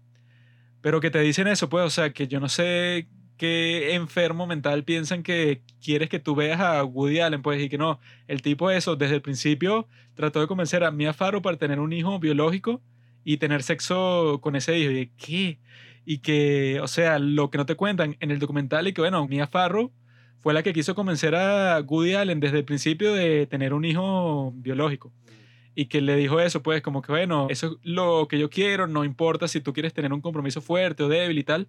Pero que te dicen eso, pues, o sea, que yo no sé qué enfermo mental piensan que quieres que tú veas a Woody Allen, pues, y que no, el tipo eso, desde el principio trató de convencer a Mia Farrow para tener un hijo biológico y tener sexo con ese hijo. Y ¿qué? Y que, o sea, lo que no te cuentan en el documental y que, bueno, Mia Farrow fue la que quiso convencer a Woody Allen desde el principio de tener un hijo biológico. Y que le dijo eso, pues, como que, bueno, eso es lo que yo quiero, no importa si tú quieres tener un compromiso fuerte o débil y tal.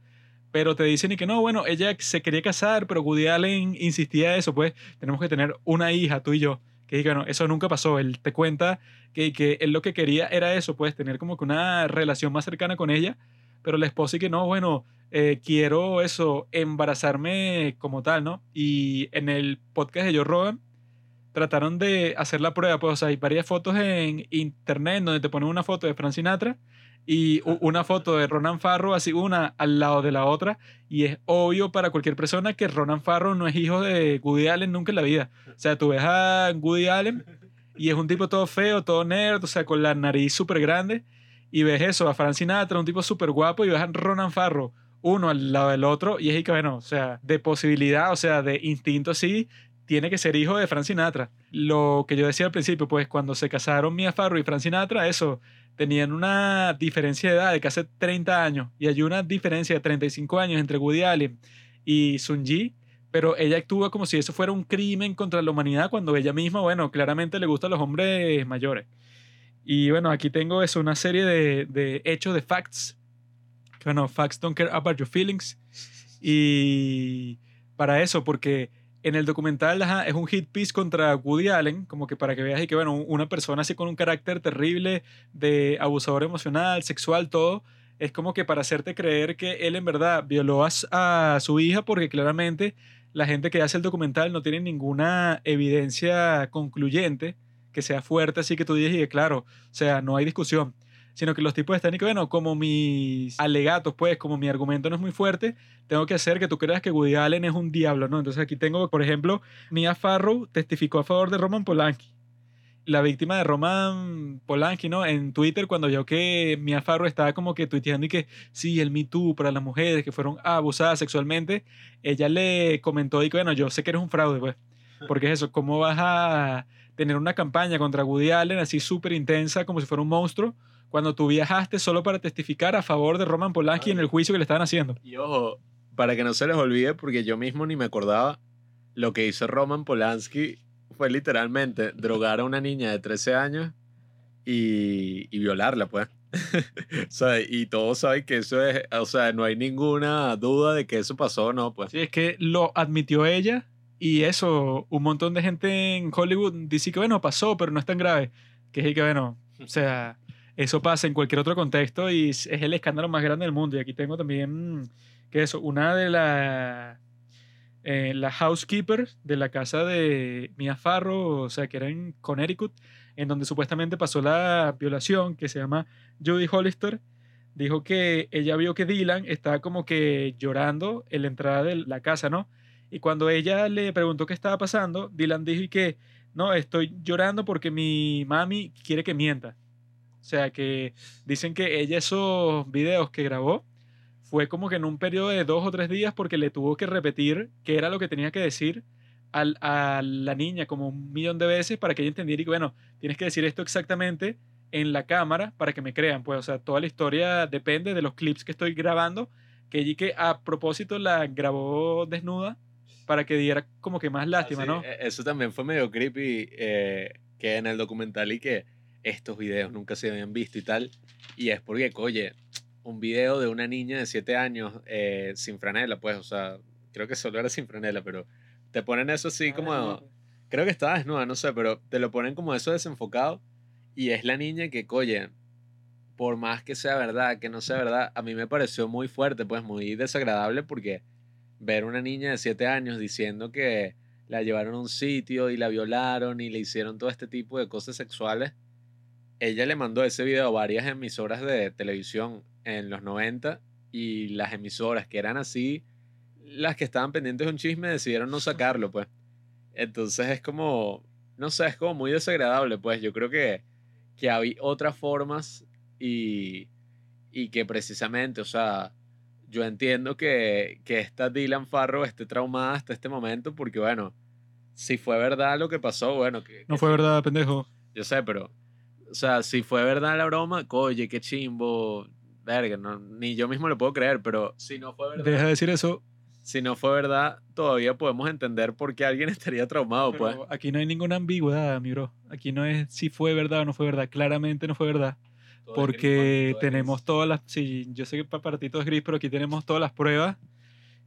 Pero te dicen y que no, bueno, ella se quería casar, pero Woody Allen insistía eso, pues, tenemos que tener una hija, tú y yo. Que bueno, eso nunca pasó. Él te cuenta que, que él lo que quería era eso, pues, tener como que una relación más cercana con ella pero la esposa y que no, bueno, eh, quiero eso, embarazarme como tal, ¿no? Y en el podcast de Joe Rogan trataron de hacer la prueba, pues, o sea, hay varias fotos en internet donde te ponen una foto de Frank Sinatra y una foto de Ronan Farrow, así una al lado de la otra, y es obvio para cualquier persona que Ronan Farrow no es hijo de Woody Allen nunca en la vida. O sea, tú ves a Woody Allen y es un tipo todo feo, todo nerd, o sea, con la nariz súper grande, y ves eso, a Frank Sinatra, un tipo súper guapo, y ves a Ronan Farro, uno al lado del otro, y es que, bueno, o sea, de posibilidad, o sea, de instinto sí, tiene que ser hijo de Frank Sinatra. Lo que yo decía al principio, pues cuando se casaron Mia Farro y Frank Sinatra, eso, tenían una diferencia de edad de casi 30 años, y hay una diferencia de 35 años entre Woody Allen y Sun Ji, pero ella actúa como si eso fuera un crimen contra la humanidad cuando ella misma, bueno, claramente le gustan los hombres mayores. Y bueno, aquí tengo eso, una serie de, de hechos, de facts. Bueno, facts don't care about your feelings. Y para eso, porque en el documental es un hit piece contra Woody Allen, como que para que veas y que, bueno, una persona así con un carácter terrible de abusador emocional, sexual, todo, es como que para hacerte creer que él en verdad violó a, su hija, porque claramente la gente que hace el documental no tiene ninguna evidencia concluyente que sea fuerte, así que tú dices, y claro, o sea, no hay discusión, sino que los tipos están y que, bueno, como mis alegatos, pues, como mi argumento no es muy fuerte, tengo que hacer que tú creas que Woody Allen es un diablo, ¿no? Entonces aquí tengo, por ejemplo, Mia Farrow testificó a favor de Roman Polanski. La víctima de Roman Polanski, ¿no? En Twitter, cuando vio que Mia Farrow estaba como que tuiteando y que sí, el Me Too para las mujeres que fueron abusadas sexualmente, ella le comentó y que, bueno, yo sé que eres un fraude, pues. Porque es eso, ¿cómo vas a tener una campaña contra Woody Allen así súper intensa, como si fuera un monstruo, cuando tú viajaste solo para testificar a favor de Roman Polanski en el juicio que le estaban haciendo. Y ojo, para que no se les olvide, porque yo mismo ni me acordaba, lo que hizo Roman Polanski fue literalmente drogar a una niña de 13 años y, y violarla, pues. o sea, y todos saben que eso es, o sea, no hay ninguna duda de que eso pasó, ¿no? Pues. Sí, es que lo admitió ella y eso, un montón de gente en Hollywood dice que, bueno, pasó, pero no es tan grave. Que es que, bueno, o sea, eso pasa en cualquier otro contexto y es el escándalo más grande del mundo. Y aquí tengo también, que eso, una de las eh, la housekeeper de la casa de Mia Farrow, o sea, que era en Connecticut, en donde supuestamente pasó la violación, que se llama Judy Hollister, dijo que ella vio que Dylan estaba como que llorando en la entrada de la casa, ¿no? Y cuando ella le preguntó qué estaba pasando, Dylan dijo que, no, estoy llorando porque mi mami quiere que mienta. O sea, que dicen que ella esos videos que grabó fue como que en un periodo de dos o tres días porque le tuvo que repetir qué era lo que tenía que decir al- a la niña como un millón de veces para que ella entendiera y que, bueno, tienes que decir esto exactamente en la cámara para que me crean. Pues, o sea, toda la historia depende de los clips que estoy grabando, que ella que a propósito la grabó desnuda para que diera como que más lástima, ¿no? e- Eso también fue medio creepy, eh, que en el documental y que estos videos nunca se habían visto y tal. Y es porque, oye, un video de una niña de 7 años eh, sin franela, pues, o sea, creo que solo era sin franela, pero te ponen eso así como... Creo que estaba desnuda, no sé, pero te lo ponen como eso desenfocado. Y es la niña que, oye, por más que sea verdad, que no sea verdad, a mí me pareció muy fuerte, pues muy desagradable porque ver una niña de 7 años diciendo que la llevaron a un sitio y la violaron y le hicieron todo este tipo de cosas sexuales. Ella le mandó ese video a varias emisoras de televisión en los 90 y las emisoras que eran así, las que estaban pendientes de un chisme decidieron no sacarlo, pues. Entonces es como, no sé, es como muy desagradable, pues yo creo que, que hay otras formas y, y que precisamente, o sea, yo entiendo que, que esta Dylan Farrow esté traumada hasta este momento porque, bueno, si fue verdad lo que pasó, bueno, que, No que fue sí, verdad, pendejo. Yo sé, pero, o sea, si fue verdad la broma, oye, qué chimbo, verga, no, ni yo mismo lo puedo creer, pero si no fue verdad, Deja de decir eso. si no fue verdad, todavía podemos entender por qué alguien estaría traumado, pues. Aquí no hay ninguna ambigüedad, mi bro. Aquí no es si fue verdad o no fue verdad. Claramente no fue verdad. Todo es gris, porque tenemos todas las, sí, yo sé que pa- para ti todo es gris, pero aquí tenemos todas las pruebas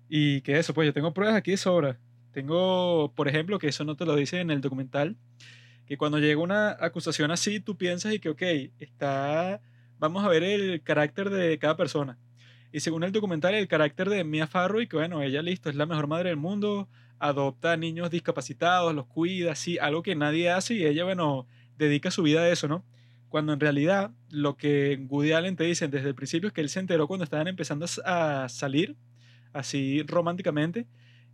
y que eso, pues yo tengo pruebas aquí de sobra. Tengo, por ejemplo, que eso no te lo dice en el documental, que cuando llega una acusación así, tú piensas y que, ok, está, vamos a ver el carácter de cada persona. Y según el documental, el carácter de Mia Farrow, y que bueno, ella listo, es la mejor madre del mundo, adopta a niños discapacitados, los cuida, así, algo que nadie hace y ella, bueno, dedica su vida a eso, ¿no? Cuando en realidad lo que Woody Allen te dice desde el principio es que él se enteró cuando estaban empezando a salir, así románticamente,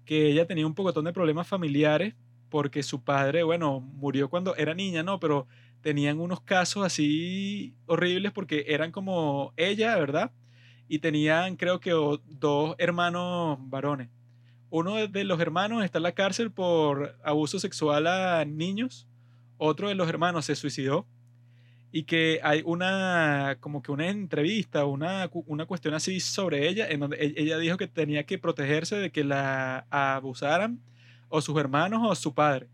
que ella tenía un pocotón de problemas familiares porque su padre, bueno, murió cuando era niña, ¿no? Pero tenían unos casos así horribles porque eran como ella, ¿verdad? Y tenían, creo que, dos hermanos varones. Uno de- los hermanos está en la cárcel por abuso sexual a niños. Otro de los hermanos se suicidó. Y que hay una, como que una entrevista, una, una cuestión así sobre ella, en donde e- ella dijo que tenía que protegerse de que la abusaran o sus hermanos o su padre.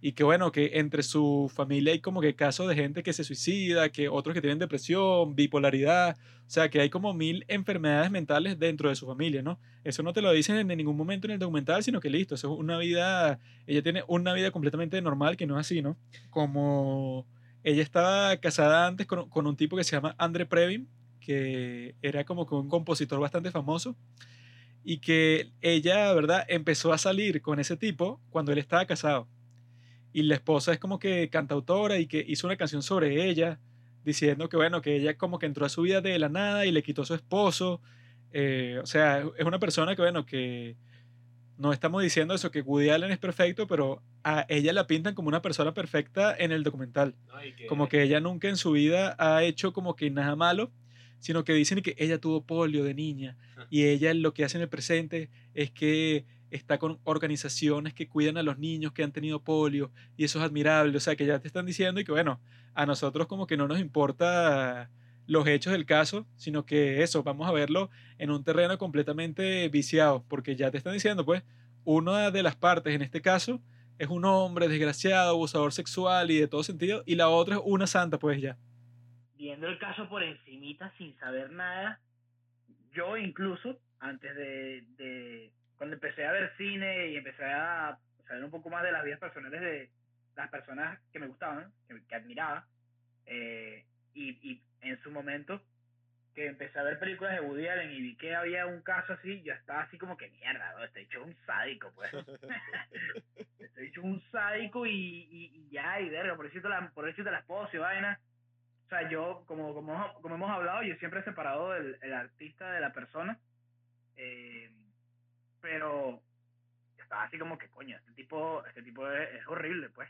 Y que bueno, que entre su familia hay como que casos de gente que se suicida, que otros que tienen depresión, bipolaridad, o sea, que hay como mil enfermedades mentales dentro de su familia, ¿no? Eso no te lo dicen en ningún momento en el documental, sino que listo, eso es una vida, ella tiene una vida completamente normal que no es así, ¿no? Como ella estaba casada antes con, con un tipo que se llama Andre Previn, que era como que un compositor bastante famoso, y que ella, ¿verdad?, empezó a salir con ese tipo cuando él estaba casado. Y la esposa es como que cantautora y que hizo una canción sobre ella, diciendo que, bueno, que ella como que entró a su vida de la nada y le quitó a su esposo. Eh, o sea, es una persona que, bueno, que no estamos diciendo eso, que Woody Allen es perfecto, pero a ella la pintan como una persona perfecta en el documental. No, y que- Como que ella nunca en su vida ha hecho como que nada malo, sino que dicen que ella tuvo polio de niña. Y ella lo que hace en el presente es que está con organizaciones que cuidan a los niños que han tenido polio y eso es admirable, o sea que ya te están diciendo y que bueno, a nosotros como que no nos importa los hechos del caso, sino que eso, vamos a verlo en un terreno completamente viciado, porque ya te están diciendo pues, una de las partes en este caso es un hombre desgraciado, abusador sexual y de todo sentido, y la otra es una santa, pues ya. Viendo el caso por encimita sin saber nada, yo incluso antes de, de cuando empecé a ver cine y empecé a saber un poco más de las vidas personales de las personas que me gustaban, que, que admiraba, eh, y, y en su momento que empecé a ver películas de Woody Allen y vi que había un caso así, yo estaba así como que mierda, ¿no? este hecho un sádico, pues. este he dicho un sádico y, y, y ya, y verga, por eso te la, por eso te la esposa y vaina. O sea, yo, como, como, como hemos hablado, yo siempre he separado el, el artista de la persona. Eh, pero estaba así como que, coño, este tipo, este tipo es, horrible, pues.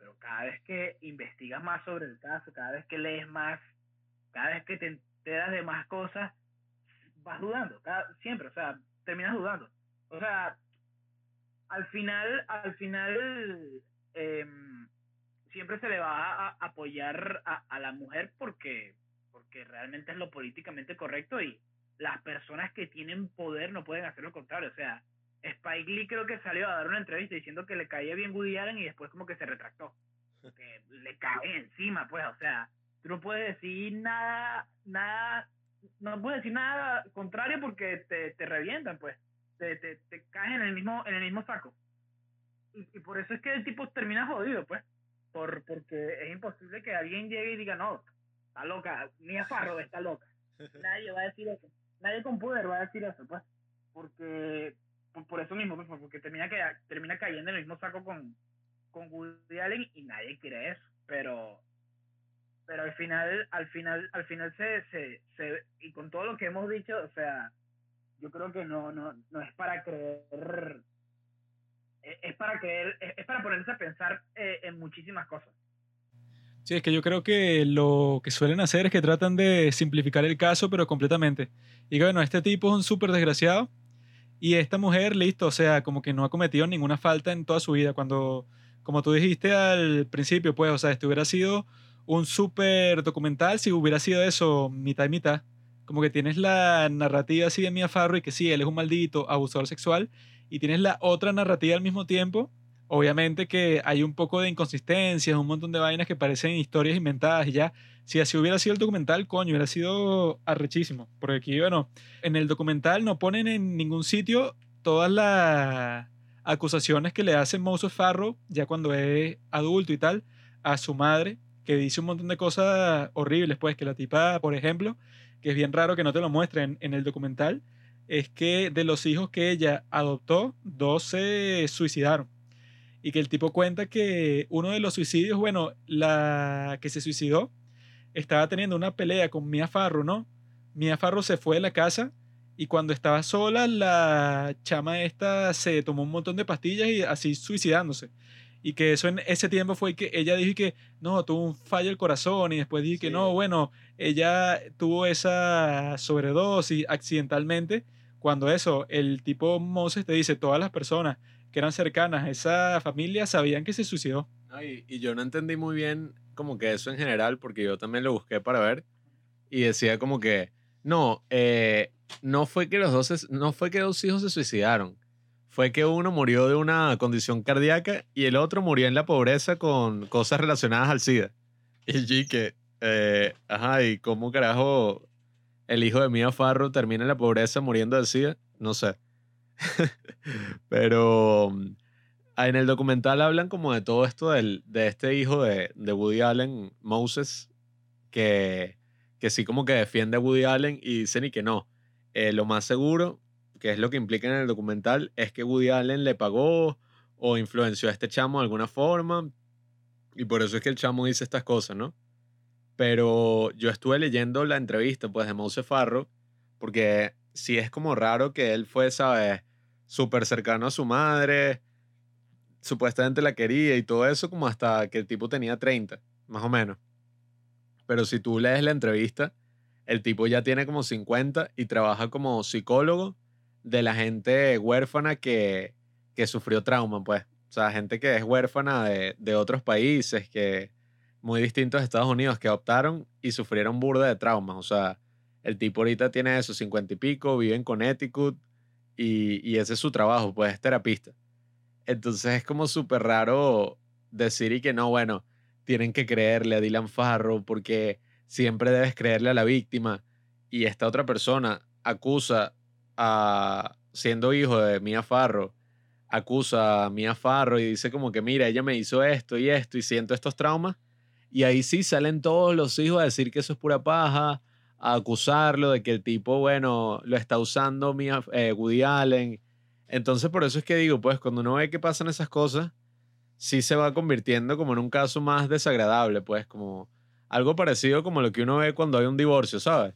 Pero cada vez que investigas más sobre el caso, cada vez que lees más, cada vez que te enteras de más cosas, vas dudando, cada, siempre, o sea, terminas dudando. O sea, al final, al final, eh, siempre se le va a, apoyar a, a, la mujer porque, porque realmente es lo políticamente correcto y las personas que tienen poder no pueden hacer lo contrario. O sea, Spike Lee creo que salió a dar una entrevista diciendo que le caía bien Woody Allen y después como que se retractó. Que le cae encima, pues, o sea, tú no puedes decir nada, nada, no puedes decir nada contrario porque te, te revientan, pues, te, te, te caes en el mismo, en el mismo saco. Y, y por eso es que el tipo termina jodido, pues, por, porque es imposible que alguien llegue y diga, no, está loca, Mia Farrow está loca. Nadie va a decir eso. Nadie con poder va a decir eso, pues, porque por, por eso mismo, pues, porque termina, que, termina cayendo en el mismo saco con, con Woody Allen y nadie quiere eso, pero pero al final, al final, al final se, se, se, y con todo lo que hemos dicho, o sea, yo creo que no, no, no es para creer, es para creer, es para ponerse a pensar eh, en muchísimas cosas. Sí, es que yo creo que lo que suelen hacer es que tratan de simplificar el caso, pero completamente. Y bueno, este tipo es un súper desgraciado y esta mujer, listo, o sea, como que no ha cometido ninguna falta en toda su vida. Cuando, como tú dijiste al principio, pues, o sea, este hubiera sido un súper documental si hubiera sido eso mitad y mitad. Como que tienes la narrativa así de Mia Farrow y que sí, él es un maldito abusador sexual y tienes la otra narrativa al mismo tiempo. Obviamente que hay un poco de inconsistencias, un montón de vainas que parecen historias inventadas y ya. Si así hubiera sido el documental, coño, hubiera sido arrechísimo. Porque aquí, bueno, en el documental no ponen en ningún sitio todas las acusaciones que le hace Moses Farrow, ya cuando es adulto y tal, a su madre, que dice un montón de cosas horribles, pues que la tipa, por ejemplo, que es bien raro que no te lo muestren en el documental, es que de los hijos que ella adoptó, dos se suicidaron. Y que el tipo cuenta que uno de los suicidios, bueno, la que se suicidó, estaba teniendo una pelea con Mia Farro, ¿no? Mia Farro se fue de la casa y cuando estaba sola, la chama esta se tomó un montón de pastillas y así suicidándose y que eso en ese tiempo fue que ella dijo que no, tuvo un fallo el corazón y después dijo que no, bueno, ella tuvo esa sobredosis accidentalmente, cuando eso, el tipo Moses te dice, todas las personas que eran cercanas a esa familia sabían que se suicidó. y, y yo no entendí muy bien como que eso en general, porque yo también lo busqué para ver y decía como que, no, eh, no fue que los dos, no fue que dos hijos se suicidaron, fue que uno murió de una condición cardíaca y el otro murió en la pobreza con cosas relacionadas al SIDA. Y que, eh, ajá, ¿y cómo carajo el hijo de Mia Farrow termina en la pobreza muriendo de SIDA? No sé. Pero mm, en el documental hablan como de todo esto del, de este hijo de, de Woody Allen, Moses, que, que sí como que defiende a Woody Allen y dicen y que no. Eh, lo más seguro que es lo que implica en el documental, es que Woody Allen le pagó o influenció a este chamo de alguna forma. Y por eso es que el chamo dice estas cosas, ¿no? Pero yo estuve leyendo la entrevista, pues, de Mose Farro, porque sí es como raro que él fue, ¿sabes? Súper cercano a su madre, supuestamente la quería y todo eso, como hasta que el tipo tenía 30, más o menos. Pero si tú lees la entrevista, el tipo ya tiene como 50 y trabaja como psicólogo de la gente huérfana que, que sufrió trauma, pues. O sea, gente que es huérfana de, de otros países, que muy distintos a Estados Unidos, que adoptaron y sufrieron burda de traumas. O sea, el tipo ahorita tiene esos 50 y pico, vive en Connecticut y, y ese es su trabajo, pues es terapista. Entonces es como súper raro decir y que no, bueno, tienen que creerle a Dylan Farrow porque siempre debes creerle a la víctima y esta otra persona acusa a, siendo hijo de Mia Farro, acusa a Mia Farro y dice como que, mira, ella me hizo esto y esto y siento estos traumas. Y ahí sí salen todos los hijos a decir que eso es pura paja, a acusarlo de que el tipo, bueno, lo está usando Mia, eh, Allen. Entonces por eso es que digo, pues cuando uno ve que pasan esas cosas, sí se va convirtiendo como en un caso más desagradable, pues como algo parecido como lo que uno ve cuando hay un divorcio, ¿sabes?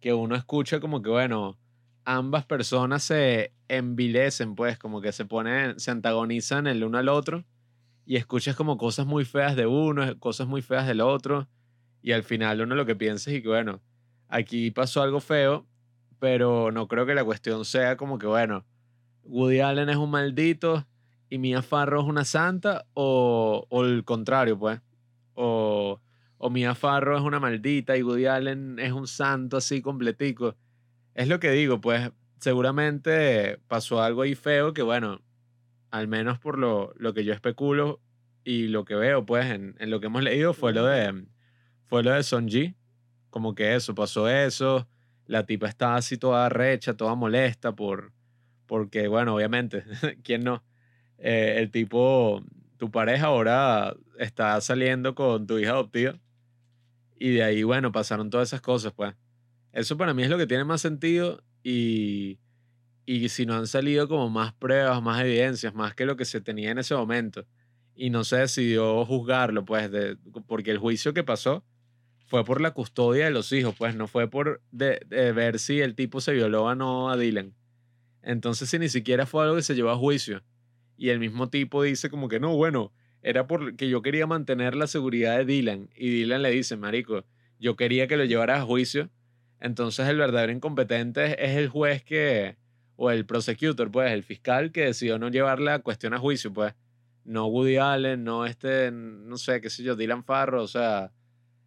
Que uno escucha como que, bueno, ambas personas se envilecen, pues como que se ponen, se antagonizan el uno al otro y escuchas como cosas muy feas de uno, cosas muy feas del otro y al final uno lo que piensa es que, bueno, aquí pasó algo feo, pero no creo que la cuestión sea como que, bueno, Woody Allen es un maldito y Mia Farrow es una santa o, o el contrario, pues. O, o Mia Farrow es una maldita y Woody Allen es un santo así completico. Es lo que digo, pues seguramente pasó algo ahí feo que, bueno, al menos por lo, lo que yo especulo y lo que veo, pues, en, en lo que hemos leído fue lo de, fue lo de Sonji. Como que eso, pasó eso. La tipa estaba así toda recha, toda molesta por, porque, bueno, obviamente, ¿quién no? Eh, el tipo, tu pareja ahora está saliendo con tu hija adoptiva y de ahí, bueno, pasaron todas esas cosas, pues. Eso para mí es lo que tiene más sentido y, y si no han salido como más pruebas, más evidencias, más que lo que se tenía en ese momento y no se decidió juzgarlo, pues, porque el juicio que pasó fue por la custodia de los hijos, pues, no fue por ver si el tipo se violó o no a Dylan. Entonces, si ni siquiera fue algo que se llevó a juicio y el mismo tipo dice como que no, bueno, era porque yo quería mantener la seguridad de Dylan y Dylan le dice, marico, yo quería que lo llevaras a juicio, entonces el verdadero incompetente es el juez que, o el prosecutor, pues, el fiscal que decidió no llevar la cuestión a juicio, pues, no Woody Allen, no este, no sé, qué sé yo, Dylan Farro, o sea,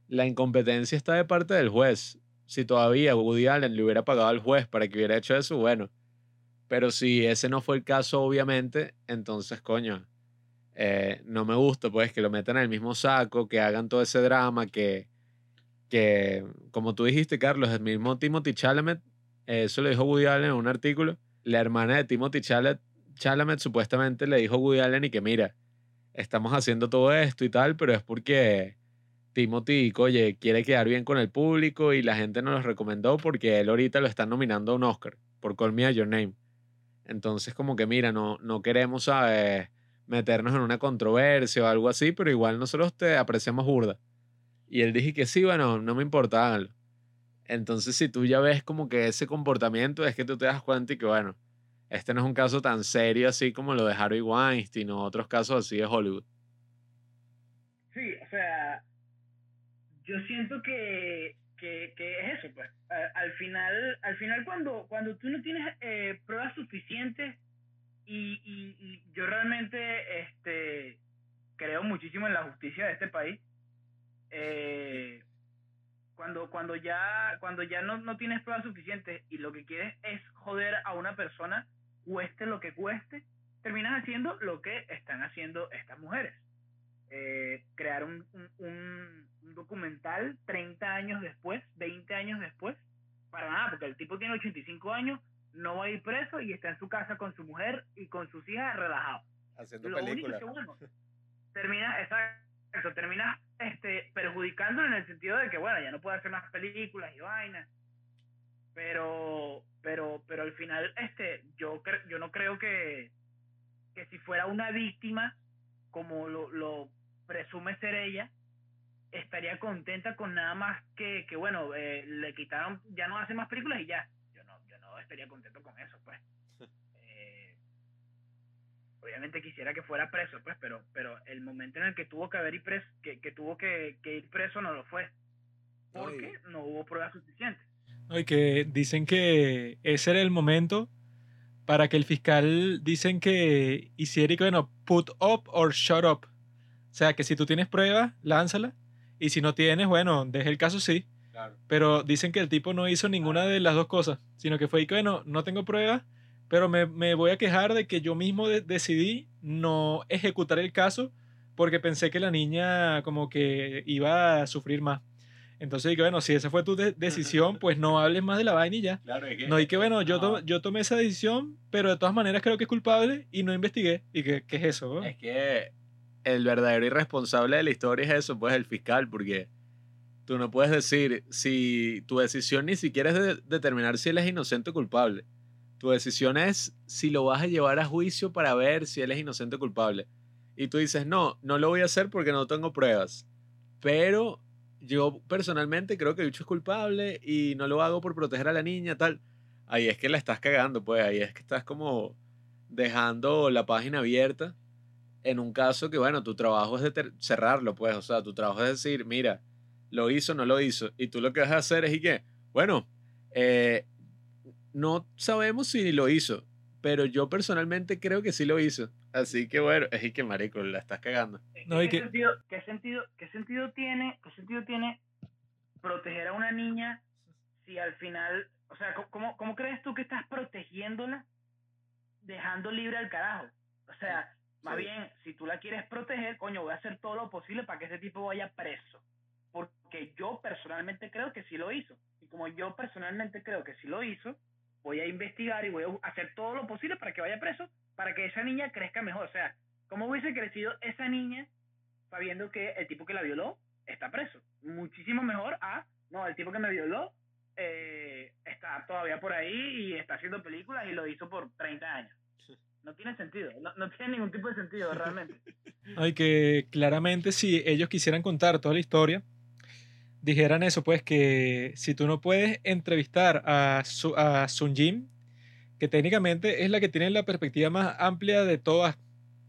la incompetencia está de parte del juez. Si todavía Woody Allen le hubiera pagado al juez para que hubiera hecho eso, bueno, pero si ese no fue el caso, obviamente, entonces, coño, eh, no me gusta, pues, que lo metan en el mismo saco, que hagan todo ese drama, que, que como tú dijiste, Carlos, el mismo Timothy Chalamet, eso lo dijo Woody Allen en un artículo, la hermana de Timothy Chalamet, Chalamet supuestamente le dijo a Woody Allen y que, mira, estamos haciendo todo esto y tal, pero es porque Timothy, oye, quiere quedar bien con el público y la gente nos lo recomendó porque él ahorita lo están nominando a un Oscar por Call Me Your Name. Entonces, como que mira, no, no queremos, ¿sabes? meternos en una controversia o algo así, pero igual nosotros te apreciamos burda. Y él dije que sí, bueno, no me importa, háganlo. Entonces, si tú ya ves como que ese comportamiento, es que tú te das cuenta y que, bueno, este no es un caso tan serio así como lo de Harvey Weinstein o otros casos así de Hollywood. Sí, o sea, yo siento que que, que es eso, pues. al final, al final cuando, cuando tú no tienes eh, pruebas suficientes y, y, y, yo realmente este, creo muchísimo en la justicia de este país, eh, cuando, cuando ya, cuando ya no, no tienes pruebas suficientes y lo que quieres es joder a una persona, cueste lo que cueste, terminas haciendo lo que están haciendo estas mujeres. Eh, crear un, un, un, documental 30 años después, 20 años después, para nada, porque el tipo tiene 85 años, no va a ir preso y está en su casa con su mujer y con sus hijas relajado. Haciendo Lo único que bueno, termina, exacto, termina este, perjudicándolo en el sentido de que, bueno, ya no puede hacer más películas y vainas. Pero, pero, pero al final, este, yo, yo no creo que, que si fuera una víctima, como lo, lo presume ser ella, estaría contenta con nada más que, que bueno, eh, le quitaron, ya no hace más películas y ya. Yo no, yo no estaría contento con eso, pues. Obviamente quisiera que fuera preso, pues, pero, pero el momento en el que tuvo que haber ir preso, que, que tuvo que, que, ir preso no lo fue. Porque Ay. no hubo pruebas suficientes. Y que dicen que ese era el momento para que el fiscal dicen que hiciera y que, bueno, put up or shut up. O sea, que si tú tienes pruebas, lánzala. Y si no tienes, bueno, deje el caso sí. Claro. Pero dicen que el tipo no hizo ninguna de las dos cosas, sino que fue y que, bueno, no tengo pruebas, pero me, me voy a quejar de que yo mismo de decidí no ejecutar el caso porque pensé que la niña como que iba a sufrir más. Entonces dije, bueno, si esa fue tu de decisión, pues no hables más de la vaina y ya. Claro, es que, no, y que bueno, yo, to yo tomé esa decisión, pero de todas maneras creo que es culpable y no investigué. ¿Y qué, qué es eso? ¿no? Es que el verdadero irresponsable de la historia es eso, pues el fiscal, porque tú no puedes decir si tu decisión ni siquiera es de determinar si él es inocente o culpable. Tu decisión es si lo vas a llevar a juicio para ver si él es inocente o culpable. y tú dices, no, no lo voy a hacer porque no tengo pruebas. Pero yo personalmente creo que bicho es culpable y no lo hago por proteger a la niña, tal. Ahí es que la estás cagando, pues ahí es que estás como dejando la página abierta en un caso que, bueno, tu trabajo es de cerrarlo, pues, o sea, tu trabajo es decir, mira, lo hizo, no lo hizo, y tú lo que vas a hacer es y que, bueno, eh, no sabemos si lo hizo, pero yo personalmente creo que sí lo hizo. Así que bueno, es que marico, la estás cagando. ¿Qué, sentido, ¿qué, sentido, ¿Qué sentido tiene, qué sentido tiene proteger a una niña si al final, o sea, ¿cómo, cómo crees tú que estás protegiéndola dejando libre al carajo? O sea, más bien, si tú la quieres proteger, coño, voy a hacer todo lo posible para que ese tipo vaya preso. Porque yo personalmente creo que sí lo hizo. Y como yo personalmente creo que sí lo hizo, voy a investigar y voy a hacer todo lo posible para que vaya preso, para que esa niña crezca mejor. O sea, ¿cómo hubiese crecido esa niña sabiendo que el tipo que la violó está preso? Muchísimo mejor a, no, el tipo que me violó eh, está todavía por ahí y está haciendo películas y lo hizo por 30 años. No tiene sentido, no, no tiene ningún tipo de sentido realmente. Ay, que claramente si ellos quisieran contar toda la historia, dijeran eso, pues que si tú no puedes entrevistar a, su, a Sun Jin, que técnicamente es la que tiene la perspectiva más amplia de todas,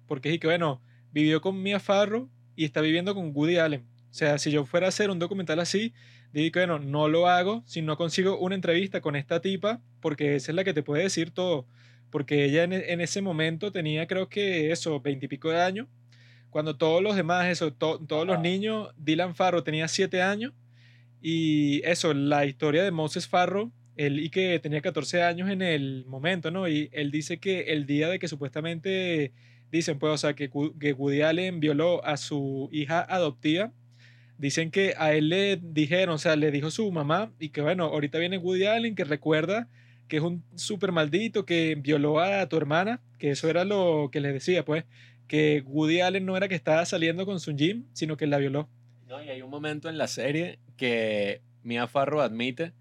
porque es que, bueno, vivió con Mia Farrow y está viviendo con Woody Allen. O sea, si yo fuera a hacer un documental así, digo que, bueno, no lo hago si no consigo una entrevista con esta tipa, porque esa es la que te puede decir todo. Porque ella en, en ese momento tenía, creo que eso, veintipico de años, cuando todos los demás, eso, todos los niños, Dylan Farrow tenía siete años y eso, la historia de Moses Farro, él y que tenía 14 años en el momento, ¿no? Y él dice que el día de que supuestamente dicen, pues, o sea, que, que Woody Allen violó a su hija adoptiva, dicen que a él le dijeron, o sea, le dijo su mamá, y que bueno, ahorita viene Woody Allen, que recuerda que es un súper maldito, que violó a tu hermana, que eso era lo que les decía, pues, que Woody Allen no era que estaba saliendo con Sun Jim, sino que la violó. No, y hay un momento en la serie que Mia Farrow admite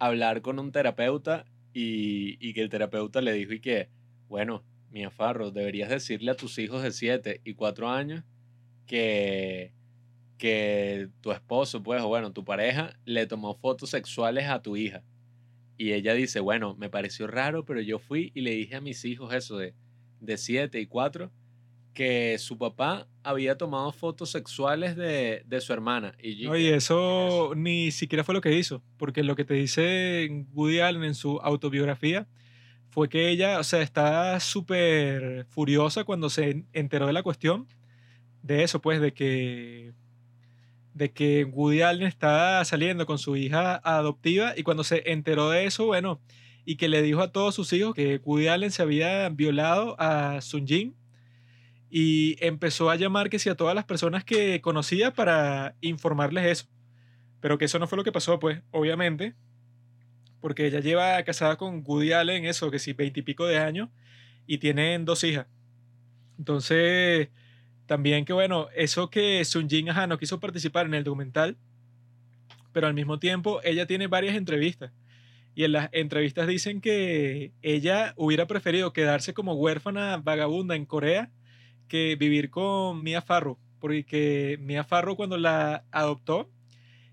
hablar con un terapeuta y, y, que el terapeuta le dijo y que, bueno, Mia Farrow, deberías decirle a tus hijos de 7 y 4 años que, que tu esposo, pues, o bueno, tu pareja, le tomó fotos sexuales a tu hija. Y ella dice, bueno, me pareció raro, pero yo fui y le dije a mis hijos eso de, de 7 y 4 que su papá había tomado fotos sexuales de, de su hermana. Y Oye, eso ni siquiera fue lo que hizo, porque lo que te dice Woody Allen en su autobiografía fue que ella, o sea, está súper furiosa cuando se enteró de la cuestión, de eso, pues, de que, de que Woody Allen está saliendo con su hija adoptiva y cuando se enteró de eso, bueno, y que le dijo a todos sus hijos que Woody Allen se había violado a Sun Jin y empezó a llamar que sí a todas las personas que conocía para informarles eso. Pero que eso no fue lo que pasó, pues, obviamente, porque ella lleva casada con Woody Allen, eso, que sí, veintipico de años, y tienen dos hijas. Entonces, también que bueno, eso que Sun Jin no quiso participar en el documental, pero al mismo tiempo ella tiene varias entrevistas. Y en las entrevistas dicen que ella hubiera preferido quedarse como huérfana vagabunda en Corea que vivir con Mia Farrow, porque Mia Farrow cuando la adoptó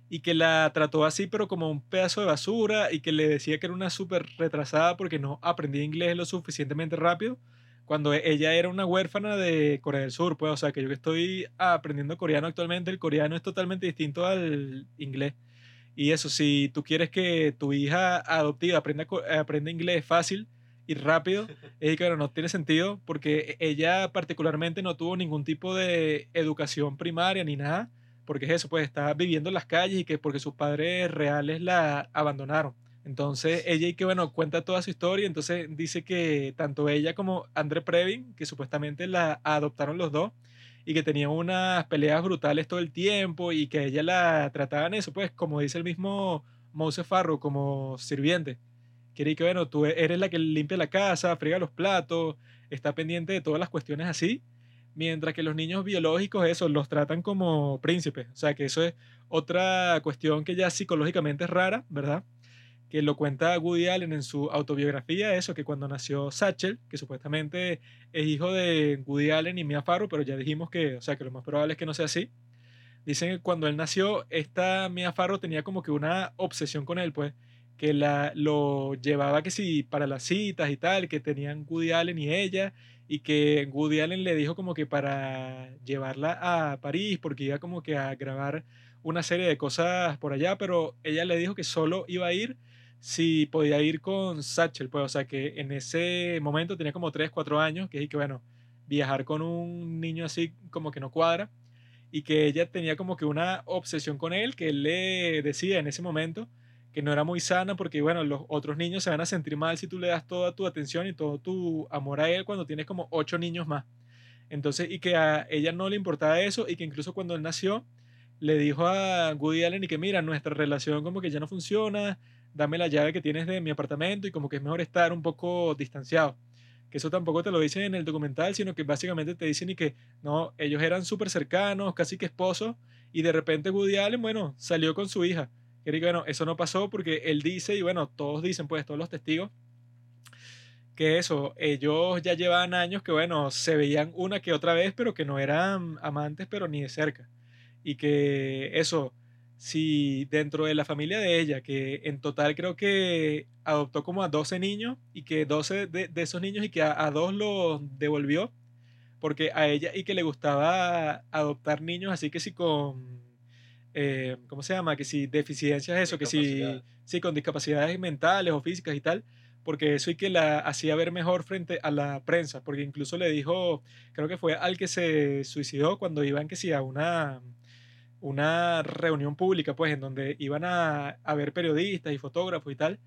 y que la trató así, pero como un pedazo de basura y que le decía que era una súper retrasada porque no aprendía inglés lo suficientemente rápido, cuando ella era una huérfana de Corea del Sur, pues, o sea, que yo que estoy aprendiendo coreano actualmente, el coreano es totalmente distinto al inglés. Y eso, si tú quieres que tu hija adoptiva aprenda, aprenda inglés fácil, y rápido, es que no tiene sentido porque ella particularmente no tuvo ningún tipo de educación primaria ni nada, porque es eso, pues está viviendo en las calles y que porque sus padres reales la abandonaron. Entonces ella y que bueno, cuenta toda su historia, entonces dice que tanto ella como André Previn, que supuestamente la adoptaron los dos, y que tenían unas peleas brutales todo el tiempo y que ella la trataban eso, pues como dice el mismo Mose Farro, como sirviente quiere que, bueno, tú eres la que limpia la casa, friega los platos, está pendiente de todas las cuestiones así, mientras que los niños biológicos, eso, los tratan como príncipes. O sea, que eso es otra cuestión que ya psicológicamente es rara, ¿verdad? que lo cuenta Woody Allen en su autobiografía, eso, que cuando nació Satchel, que supuestamente es hijo de Woody Allen y Mia Farrow, pero ya dijimos que, o sea, que lo más probable es que no sea así. Dicen que cuando él nació, esta Mia Farrow tenía como que una obsesión con él, pues, que la, lo llevaba que sí para las citas y tal, que tenían Woody Allen y ella, y que Woody Allen le dijo como que para llevarla a París, porque iba como que a grabar una serie de cosas por allá, pero ella le dijo que solo iba a ir si podía ir con Satchel, pues, o sea, que en ese momento tenía como 3, 4 años, que es que, bueno, viajar con un niño así como que no cuadra, y que ella tenía como que una obsesión con él, que él le decía en ese momento que no era muy sana porque, bueno, los otros niños se van a sentir mal si tú le das toda tu atención y todo tu amor a él cuando tienes como ocho niños más. Entonces, y que a ella no le importaba eso y que incluso cuando él nació, le dijo a Woody Allen y que mira, nuestra relación como que ya no funciona, dame la llave que tienes de mi apartamento y como que es mejor estar un poco distanciado. Que eso tampoco te lo dicen en el documental, sino que básicamente te dicen y que no, ellos eran súper cercanos, casi que esposos, y de repente Woody Allen, bueno, salió con su hija. Que bueno, eso no pasó porque él dice, y bueno, todos dicen, pues todos los testigos, que eso, ellos ya llevaban años que, bueno, se veían una que otra vez, pero que no eran amantes, pero ni de cerca. Y que eso, si dentro de la familia de ella, que en total creo que adoptó como a 12 niños y que 12 de, esos niños y que a, dos los devolvió, porque a ella y que le gustaba adoptar niños, así que sí con, eh, ¿cómo se llama? Que si deficiencias, eso, que si, sí, con discapacidades mentales o físicas y tal, porque eso y que la hacía ver mejor frente a la prensa, porque incluso le dijo, creo que fue al que se suicidó cuando iban que sí a una una reunión pública, pues, en donde iban a, a, ver periodistas y fotógrafos y tal,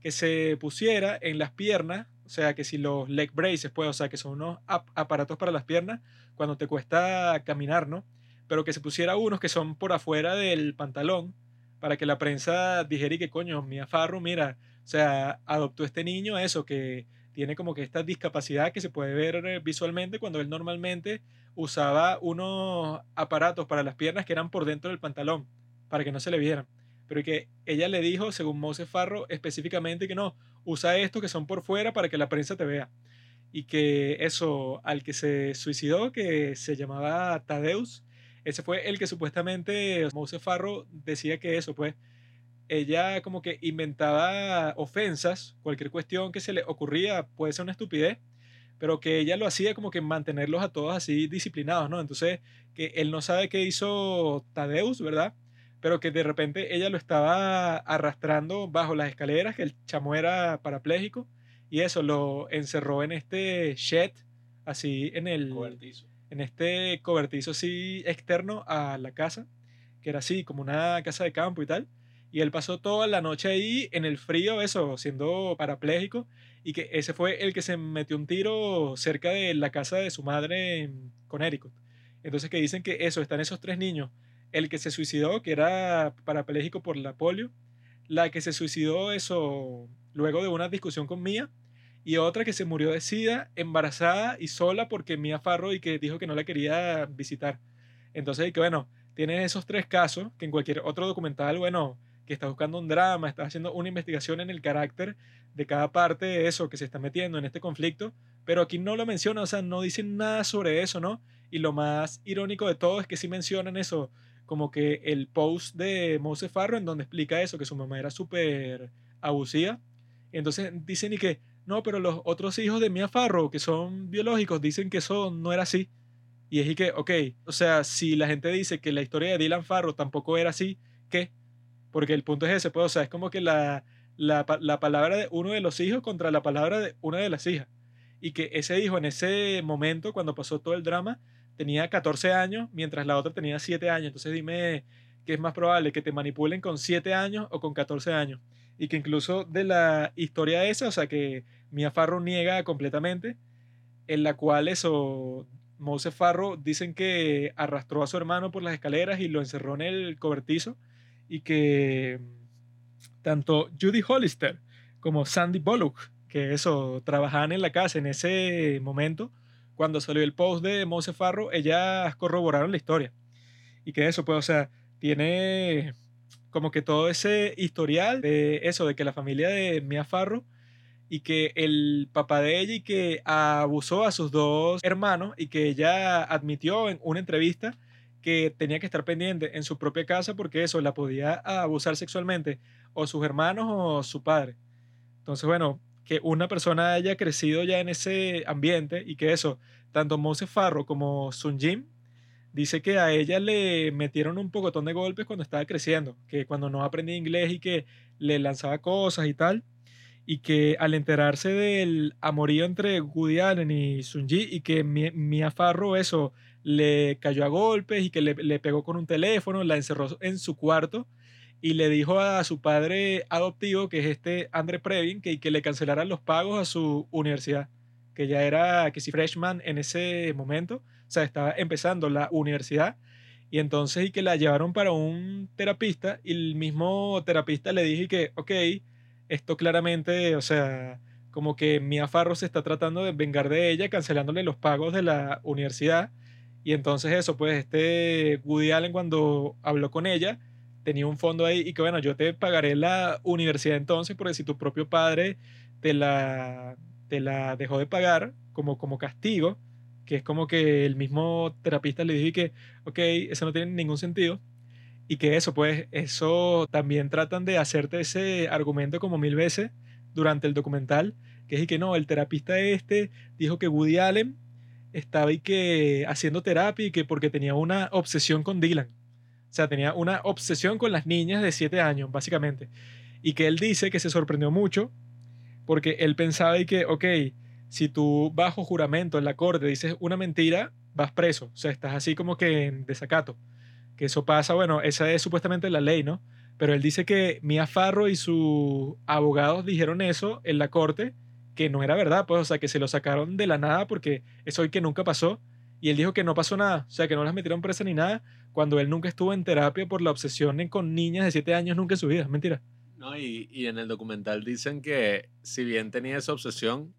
que se pusiera en las piernas, o sea, que si los leg braces, pues, o sea, que son unos aparatos para las piernas, cuando te cuesta caminar, ¿no? Pero que se pusiera unos que son por afuera del pantalón, para que la prensa dijera y que coño, mi afarro, mira, o sea, adoptó este niño, eso, que tiene como que esta discapacidad que se puede ver eh, visualmente cuando él normalmente usaba unos aparatos para las piernas que eran por dentro del pantalón, para que no se le vieran. Pero que ella le dijo, según Moses Farro, específicamente que no, usa estos que son por fuera para que la prensa te vea. Y que eso, al que se suicidó, que se llamaba Tadeus, ese fue el que supuestamente Moses Farro decía que eso, pues, ella como que inventaba ofensas, cualquier cuestión que se le ocurría puede ser una estupidez, pero que ella lo hacía como que mantenerlos a todos así disciplinados, ¿no? Entonces, que él no sabe qué hizo Tadeus, ¿verdad? Pero que de repente ella lo estaba arrastrando bajo las escaleras, que el chamo era parapléjico, y eso lo encerró en este shed, así en el... En este cobertizo así externo a la casa, que era así como una casa de campo y tal y él pasó toda la noche ahí en el frío, eso, siendo parapléjico. Y que ese fue el que se metió un tiro cerca de la casa de su madre en Connecticut. Entonces que dicen que eso, están esos tres niños. El que se suicidó, que era parapléjico por la polio. La que se suicidó, eso, luego de una discusión con Mía. Y otra que se murió de sida, embarazada y sola porque Mía Farro y que dijo que no la quería visitar. Entonces, que bueno, tiene esos tres casos que en cualquier otro documental, bueno, que está buscando un drama, está haciendo una investigación en el carácter de cada parte de eso que se está metiendo en este conflicto, pero aquí no lo menciona, o sea, no dicen nada sobre eso, ¿no? Y lo más irónico de todo es que sí mencionan eso, como que el post de Mose Farro en donde explica eso, que su mamá era súper abusiva. Entonces dicen y que, no, pero los otros hijos de Mia Farro, que son biológicos, dicen que eso no era así. Y es que, ok, o sea, si la gente dice que la historia de Dylan Farro tampoco era así, ¿qué? Porque el punto es ese, pues, o sea, es como que la, la, la palabra de uno de los hijos contra la palabra de una de las hijas. Y que ese hijo en ese momento, cuando pasó todo el drama, tenía 14 años, mientras la otra tenía 7 años. Entonces dime qué es más probable, que te manipulen con 7 años o con 14 años. Y que incluso de la historia esa, o sea, que Mia Farro niega completamente, en la cual eso, Mose Farro dicen que arrastró a su hermano por las escaleras y lo encerró en el cobertizo y que tanto Judy Hollister como Sandy Bullock, que eso, trabajaban en la casa en ese momento, cuando salió el post de Mose Farro, ellas corroboraron la historia. Y que eso, pues, o sea, tiene como que todo ese historial de eso, de que la familia de Mia Farrow y que el papá de ella y que abusó a sus dos hermanos y que ella admitió en una entrevista que tenía que estar pendiente en su propia casa porque eso la podía abusar sexualmente o sus hermanos o su padre. Entonces, bueno, que una persona haya crecido ya en ese ambiente y que eso, tanto Mose Farro como Sun Jim, dice que a ella le metieron un pocotón de golpes cuando estaba creciendo, que cuando no aprendía inglés y que le lanzaba cosas y tal, y que al enterarse del amorío entre Woody Allen y Sun Ji y que Mia Farro eso le cayó a golpes y que le, le pegó con un teléfono, la encerró en su cuarto y le dijo a su padre adoptivo, que es este Andre Previn, que, que le cancelaran los pagos a su universidad, que ya era, que si freshman en ese momento, sea, estaba empezando la universidad, y entonces y que la llevaron para un terapista, y el mismo terapista le dije que, ok, esto claramente, o sea, como que Mia Farro se está tratando de vengar de ella, cancelándole los pagos de la universidad, y entonces eso, pues este Woody Allen cuando habló con ella, tenía un fondo ahí y que bueno, yo te pagaré la universidad entonces porque si tu propio padre te la, te la dejó de pagar como, como castigo, que es como que el mismo terapista le dije que, ok, eso no tiene ningún sentido. Y que eso, pues, eso también tratan de hacerte ese argumento como mil veces durante el documental, que es que no, el terapista este dijo que Woody Allen estaba y que haciendo terapia y que porque tenía una obsesión con Dylan. O sea, tenía una obsesión con las niñas de 7 años, básicamente. Y que él dice que se sorprendió mucho porque él pensaba y que, ok, si tú bajo juramento en la corte dices una mentira, vas preso. O sea, estás así como que en desacato. Que eso pasa, bueno, esa es supuestamente la ley, ¿no? Pero él dice que Mia Farro y sus abogados dijeron eso en la corte, que no era verdad, pues, o sea, que se lo sacaron de la nada porque eso hoy que nunca pasó. Y él dijo que no pasó nada, o sea, que no las metieron presa ni nada, cuando él nunca estuvo en terapia por la obsesión con niñas de 7 años nunca en su vida. Es mentira. No, y, y, en el documental dicen que si bien tenía esa obsesión,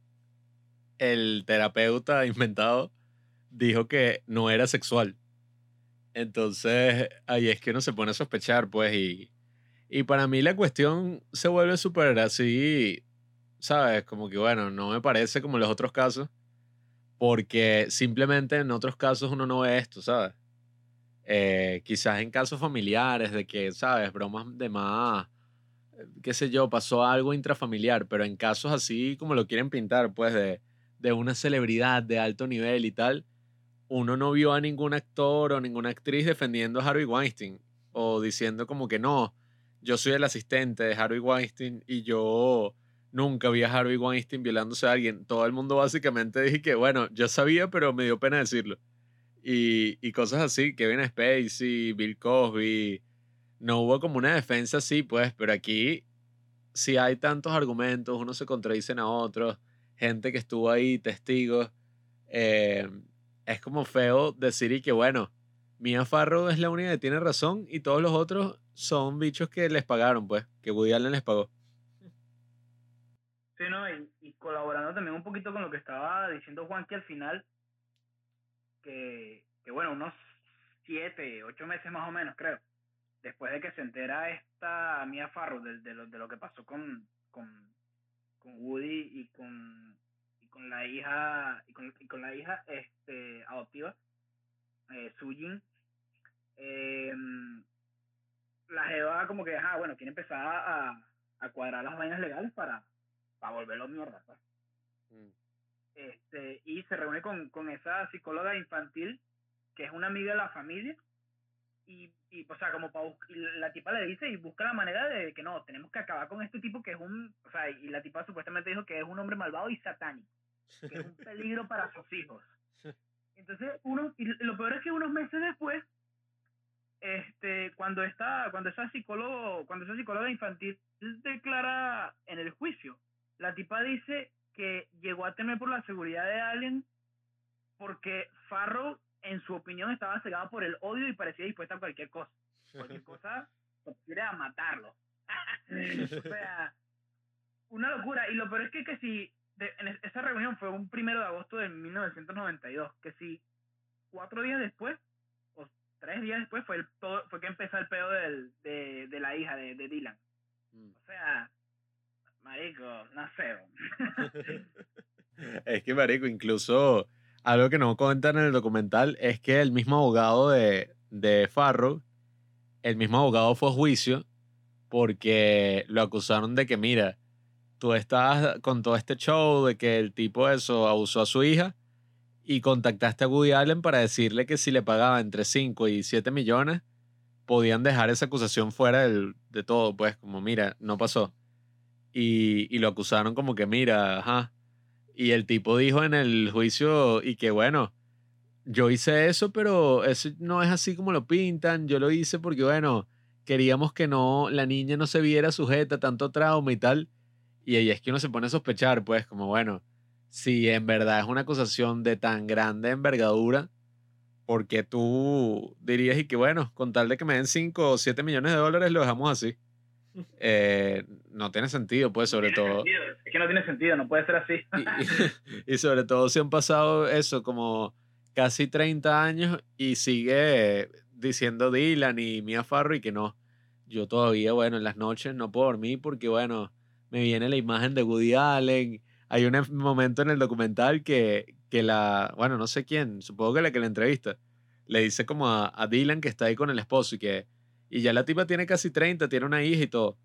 el terapeuta inventado dijo que no era sexual. Entonces, ahí es que uno se pone a sospechar, pues, y, y para mí la cuestión se vuelve súper así, ¿sabes? Como que, bueno, no me parece como los otros casos, porque simplemente en otros casos uno no ve esto, ¿sabes? Eh, quizás en casos familiares, de que, ¿sabes? Bromas de más, qué sé yo, pasó algo intrafamiliar, pero en casos así como lo quieren pintar, pues de, de una celebridad de alto nivel y tal, uno no vio a ningún actor o ninguna actriz defendiendo a Harvey Weinstein o diciendo como que no, yo soy el asistente de Harvey Weinstein y yo nunca vi a Harvey Weinstein violándose a alguien. Todo el mundo básicamente dije que, bueno, yo sabía, pero me dio pena decirlo y, y cosas así, Kevin Spacey, Bill Cosby, no hubo como una defensa así, pues, pero aquí si hay tantos argumentos, unos se contradicen a otros, gente que estuvo ahí, testigos, eh, es como feo decir y que bueno, Mia Farrow es la única que tiene razón y todos los otros son bichos que les pagaron, pues, que Woody Allen les pagó. Sí, ¿no? Y, colaborando también un poquito con lo que estaba diciendo Juan, que al final que, que bueno, unos siete, ocho meses más o menos, creo, después de que se entera esta Mia Farrow de, de, lo, de lo que pasó con, con, con Woody y con, y con la hija, y con, y con la hija este, adoptiva, eh, Sujin, eh, la Jeva como que, ajá, bueno, quiere empezar a, a cuadrar las vainas legales para, para volverlo mierda, pues. Mm este, y se reúne con, con esa psicóloga infantil que es una amiga de la familia y, y o sea, como para la tipa le dice y busca la manera de que no, tenemos que acabar con este tipo que es un, o sea, y la tipa supuestamente dijo que es un hombre malvado y satánico, que es un peligro para sus hijos. Entonces, uno, y lo peor es que unos meses después, este, cuando esta, cuando esa psicólogo, cuando esa psicóloga infantil declara en el juicio, la tipa dice que llegó a temer por la seguridad de alguien porque Farrow, en su opinión, estaba cegado por el odio y parecía dispuesta a cualquier cosa. Cualquier cosa quiere a matarlo. o sea, una locura. Y lo peor es que, que si en esa reunión fue un primero de agosto de 1992, que si cuatro días después, o tres días después fue, el, todo, fue que empezó el pedo del, de, de la hija de, de Dylan. Mm. O sea, marico, no sé. Es que, marico, incluso algo que no cuentan en el documental es que el mismo abogado de, de Farrow, el mismo abogado fue a juicio porque lo acusaron de que, mira, tú estabas con todo este show de que el tipo eso abusó a su hija y contactaste a Woody Allen para decirle que si le pagaba entre 5 y 7 millones, podían dejar esa acusación fuera de todo, pues como, mira, no pasó. Y, y lo acusaron como que, mira, ajá. Y el tipo dijo en el juicio y que, bueno, yo hice eso, pero eso no es así como lo pintan. Yo lo hice porque, bueno, queríamos que no, la niña no se viera sujeta a tanto trauma y tal. Y ahí es que uno se pone a sospechar, pues, como, bueno, si en verdad es una acusación de tan grande envergadura, porque tú dirías y que, bueno, con tal de que me den 5 o 7 millones de dólares, lo dejamos así. Eh, no tiene sentido, pues, sobre todo. sentido, Es que no tiene sentido, no puede ser así. Y, y- y sobre todo si han pasado eso, como casi 30 años y sigue diciendo Dylan y Mia Farrow y que no. Yo todavía, bueno, en las noches no puedo dormir porque, bueno, me viene la imagen de Woody Allen. Hay un em- momento en el documental que, que la, bueno, no sé quién, supongo que la que la entrevista, le dice como a, a Dylan que está ahí con el esposo y que, y ya la tipa tiene casi 30, tiene una hija y todo.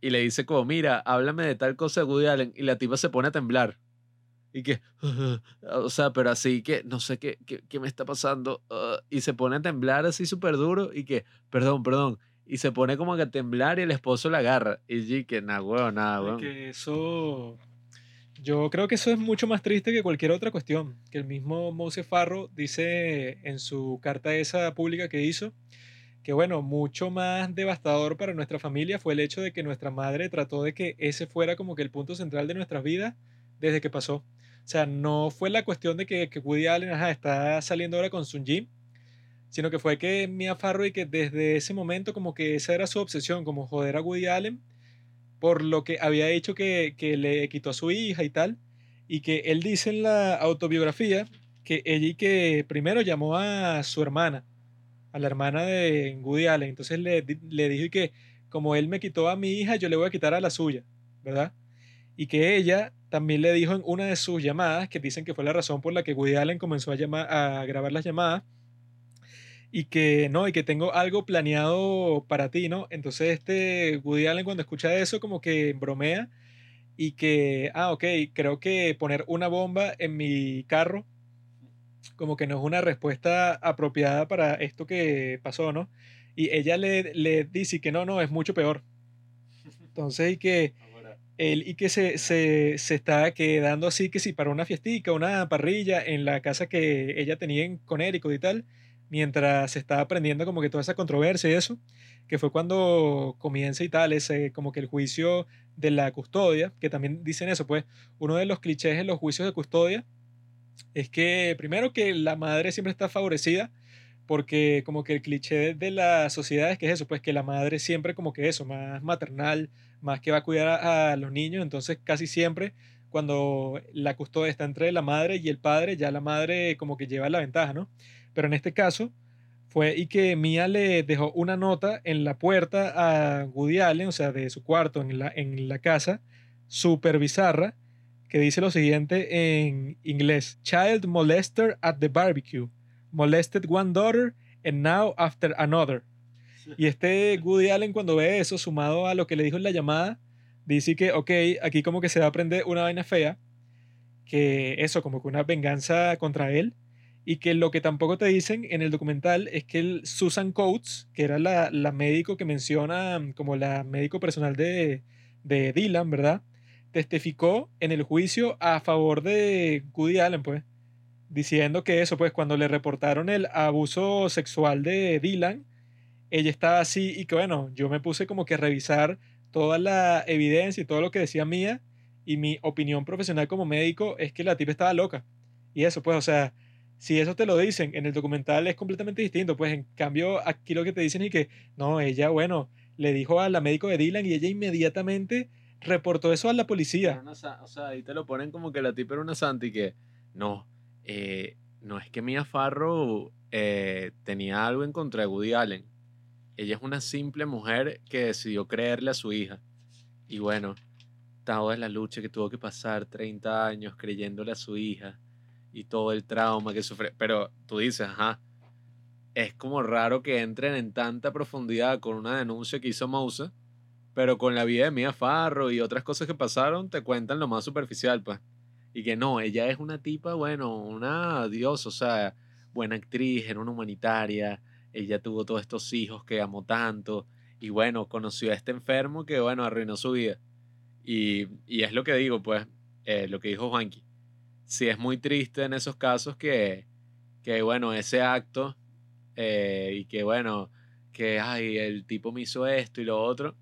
Y le dice como, mira, háblame de tal cosa de Woody Allen. Y la tipa se pone a temblar. Y que, o sea, pero así que, no sé qué, qué, qué me está pasando. ah", y se pone a temblar así súper duro y que, perdón, perdón. Y se pone como que a temblar y el esposo la agarra. Y yo que, nada, huevo, nada, huevo. que eso. Yo creo que eso es mucho más triste que cualquier otra cuestión. Que el mismo Mose Farro dice en su carta esa pública que hizo que, bueno, mucho más devastador para nuestra familia fue el hecho de que nuestra madre trató de que ese fuera como que el punto central de nuestras vidas desde que pasó. O sea, no fue la cuestión de que, que Woody Allen ajá, está saliendo ahora con Sun Jim, sino que fue que Mia Farrow que desde ese momento como que esa era su obsesión, como joder a Woody Allen por lo que había hecho que, que le quitó a su hija y tal, y que él dice en la autobiografía que ella y que primero llamó a su hermana, a la hermana de Woody Allen, entonces le, le dijo y que como él me quitó a mi hija, yo le voy a quitar a la suya, ¿verdad? Y que ella también le dijo en una de sus llamadas, que dicen que fue la razón por la que Woody Allen comenzó a, llamar, a grabar las llamadas, y que no, y que tengo algo planeado para ti, ¿no? Entonces este Woody Allen cuando escucha eso como que bromea y que, ah, ok, creo que poner una bomba en mi carro como que no es una respuesta apropiada para esto que pasó, ¿no? Y ella le, le dice que no, no, es mucho peor. Entonces, y que él y que se, se, se está quedando así que si para una fiestica, una parrilla en la casa que ella tenía en Connecticut y tal, mientras se estaba aprendiendo como que toda esa controversia y eso, que fue cuando comienza y tal, ese como que el juicio de la custodia, que también dicen eso, pues uno de los clichés en los juicios de custodia es que primero que la madre siempre está favorecida porque como que el cliché de la sociedad es que es eso, pues que la madre siempre como que eso, más maternal, más que va a cuidar a, los niños, entonces casi siempre cuando la custodia está entre la madre y el padre, ya la madre como que lleva la ventaja, ¿no? Pero en este caso fue y que Mia le dejó una nota en la puerta a Woody Allen, o sea, de su cuarto en la, en la casa, súper bizarra, que dice lo siguiente en inglés: Child molester at the barbecue. Molested one daughter and now after another. Y este Woody Allen cuando ve eso, sumado a lo que le dijo en la llamada, dice que, ok, aquí como que se va a aprender una vaina fea, que eso, como que una venganza contra él, y que lo que tampoco te dicen en el documental es que el Susan Coates, que era la, la médico que menciona como la médico personal de, de Dylan, ¿verdad? Testificó en el juicio a favor de Woody Allen, pues, diciendo que eso, pues, cuando le reportaron el abuso sexual de Dylan, ella estaba así y que, bueno, yo me puse como que a revisar toda la evidencia y todo lo que decía Mía, y mi opinión profesional como médico es que la tipa estaba loca. Y eso, pues, o sea, si eso te lo dicen en el documental es completamente distinto. Pues en cambio, aquí lo que te dicen es que, no, ella, bueno, le dijo a la médico de Dylan y ella inmediatamente reportó eso a la policía. o sea, ahí te lo ponen como que la tipa era una santa y que, no, eh, no es que Mia Farrow eh, tenía algo en contra de Woody Allen. Ella es una simple mujer que decidió creerle a su hija. Y bueno, toda la lucha que tuvo que pasar 30 años creyéndole a su hija y todo el trauma que sufre. Pero tú dices, ajá, es como raro que entren en tanta profundidad con una denuncia que hizo Mousa, pero con la vida de Mia Farro y otras cosas que pasaron te cuentan lo más superficial, pues. Y que no, ella es una tipa, bueno, una diosa, o sea, buena actriz, era una humanitaria, ella tuvo todos estos hijos que amó tanto, y bueno, conoció a este enfermo que, bueno, arruinó su vida. Y, y es lo que digo, pues, eh, lo que dijo Juanqui. Sí es muy triste en esos casos que, que bueno, ese acto eh, y que, bueno, que, ay, el tipo me hizo esto y lo otro.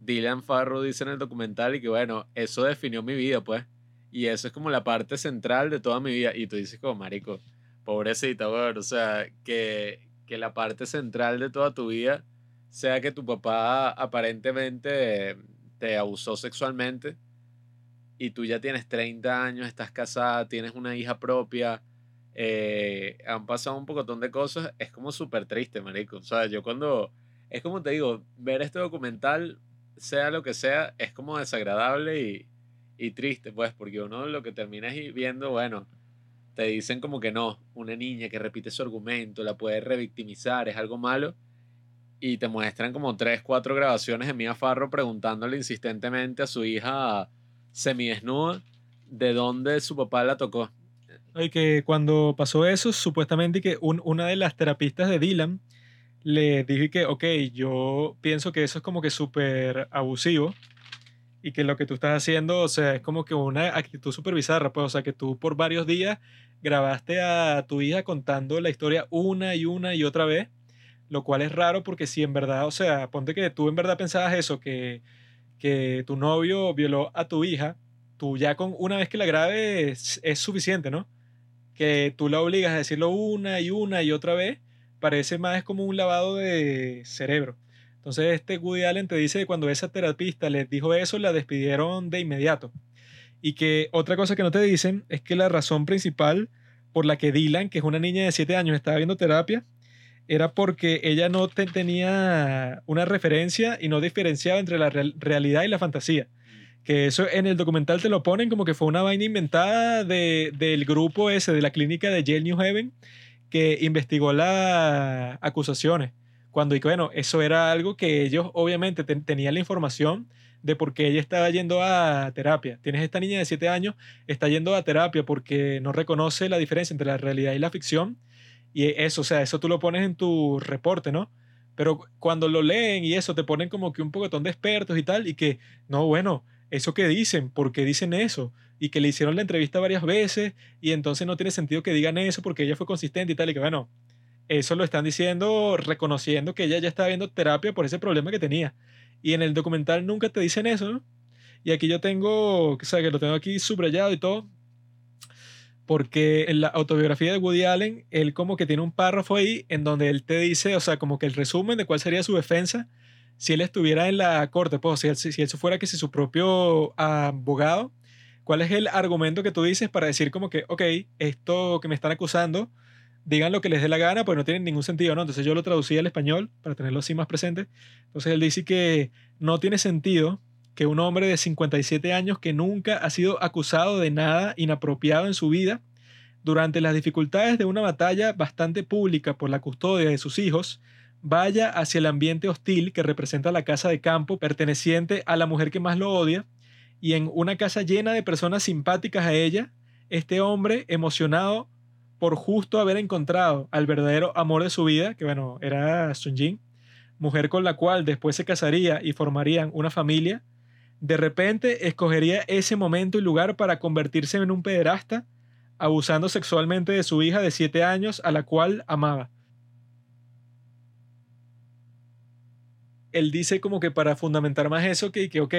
Dylan Farrow dice en el documental y que, bueno, eso definió mi vida, pues. Y eso es como la parte central de toda mi vida. Y tú dices como, marico, pobrecita, bueno, o sea, que, que la parte central de toda tu vida sea que tu papá aparentemente te abusó sexualmente y tú ya tienes 30 años, estás casada, tienes una hija propia, eh, han pasado un pocotón de cosas, es como súper triste, marico. O sea, yo cuando, es como te digo, ver este documental, sea lo que sea, es como desagradable y, y triste, pues, porque uno lo que termina es viendo, bueno, te dicen como que no, una niña que repite su argumento, la puede revictimizar, es algo malo, y te muestran como tres, cuatro grabaciones de Mia Farro preguntándole insistentemente a su hija semidesnuda de dónde su papá la tocó. Y que cuando pasó eso, supuestamente que una de las terapistas de Dylan le dije que, ok, yo pienso que eso es como que súper abusivo y que lo que tú estás haciendo, o sea, es como que una actitud súper bizarra, pues, o sea, que tú por varios días grabaste a tu hija contando la historia una y una y otra vez, lo cual es raro porque si en verdad, o sea, ponte que tú en verdad pensabas eso, que, que tu novio violó a tu hija, tú ya con una vez que la grabes es suficiente, ¿no? Que tú la obligas a decirlo una y una y otra vez, parece más como un lavado de cerebro. Entonces este Woody Allen te dice que cuando esa terapista les dijo eso, la despidieron de inmediato. Y que otra cosa que no te dicen es que la razón principal por la que Dylan, que es una niña de 7 años, estaba viendo terapia, era porque ella no tenía una referencia y no diferenciaba entre la realidad y la fantasía. Que eso en el documental te lo ponen como que fue una vaina inventada de, del grupo ese, de la clínica de Yale New Haven, que investigó las acusaciones cuando, y bueno, eso era algo que ellos obviamente tenían la información de por qué ella estaba yendo a terapia. Tienes esta niña de 7 años, está yendo a terapia porque no reconoce la diferencia entre la realidad y la ficción. Y eso, o sea, eso tú lo pones en tu reporte, ¿no? Pero cuando lo leen y eso, te ponen como que un pocotón de expertos y tal, y que, no, bueno, eso que dicen, ¿por qué dicen eso? Y que le hicieron la entrevista varias veces, y entonces no tiene sentido que digan eso porque ella fue consistente y tal, y que, bueno, eso lo están diciendo reconociendo que ella ya estaba viendo terapia por ese problema que tenía. Y en el documental nunca te dicen eso. Y aquí yo tengo, o sea, que lo tengo aquí subrayado y todo, porque en la autobiografía de Woody Allen, él como que tiene un párrafo ahí en donde él te dice, o sea, como que el resumen de cuál sería su defensa si él estuviera en la corte, pues, si él, si él fuera que si su propio abogado, ¿cuál es el argumento que tú dices para decir como que, ok, esto que me están acusando, digan lo que les dé la gana, pues no tiene ningún sentido, ¿no? Entonces yo lo traducí al español para tenerlo así más presente. Entonces él dice que no tiene sentido que un hombre de 57 años que nunca ha sido acusado de nada inapropiado en su vida, durante las dificultades de una batalla bastante pública por la custodia de sus hijos, vaya hacia el ambiente hostil que representa la casa de campo perteneciente a la mujer que más lo odia, y en una casa llena de personas simpáticas a ella, este hombre emocionado por justo haber encontrado al verdadero amor de su vida, que bueno, era Sun Jin, mujer con la cual después se casaría y formarían una familia, de repente escogería ese momento y lugar para convertirse en un pederasta, abusando sexualmente de su hija de 7 años a la cual amaba. Él dice como que para fundamentar más eso que, que ok,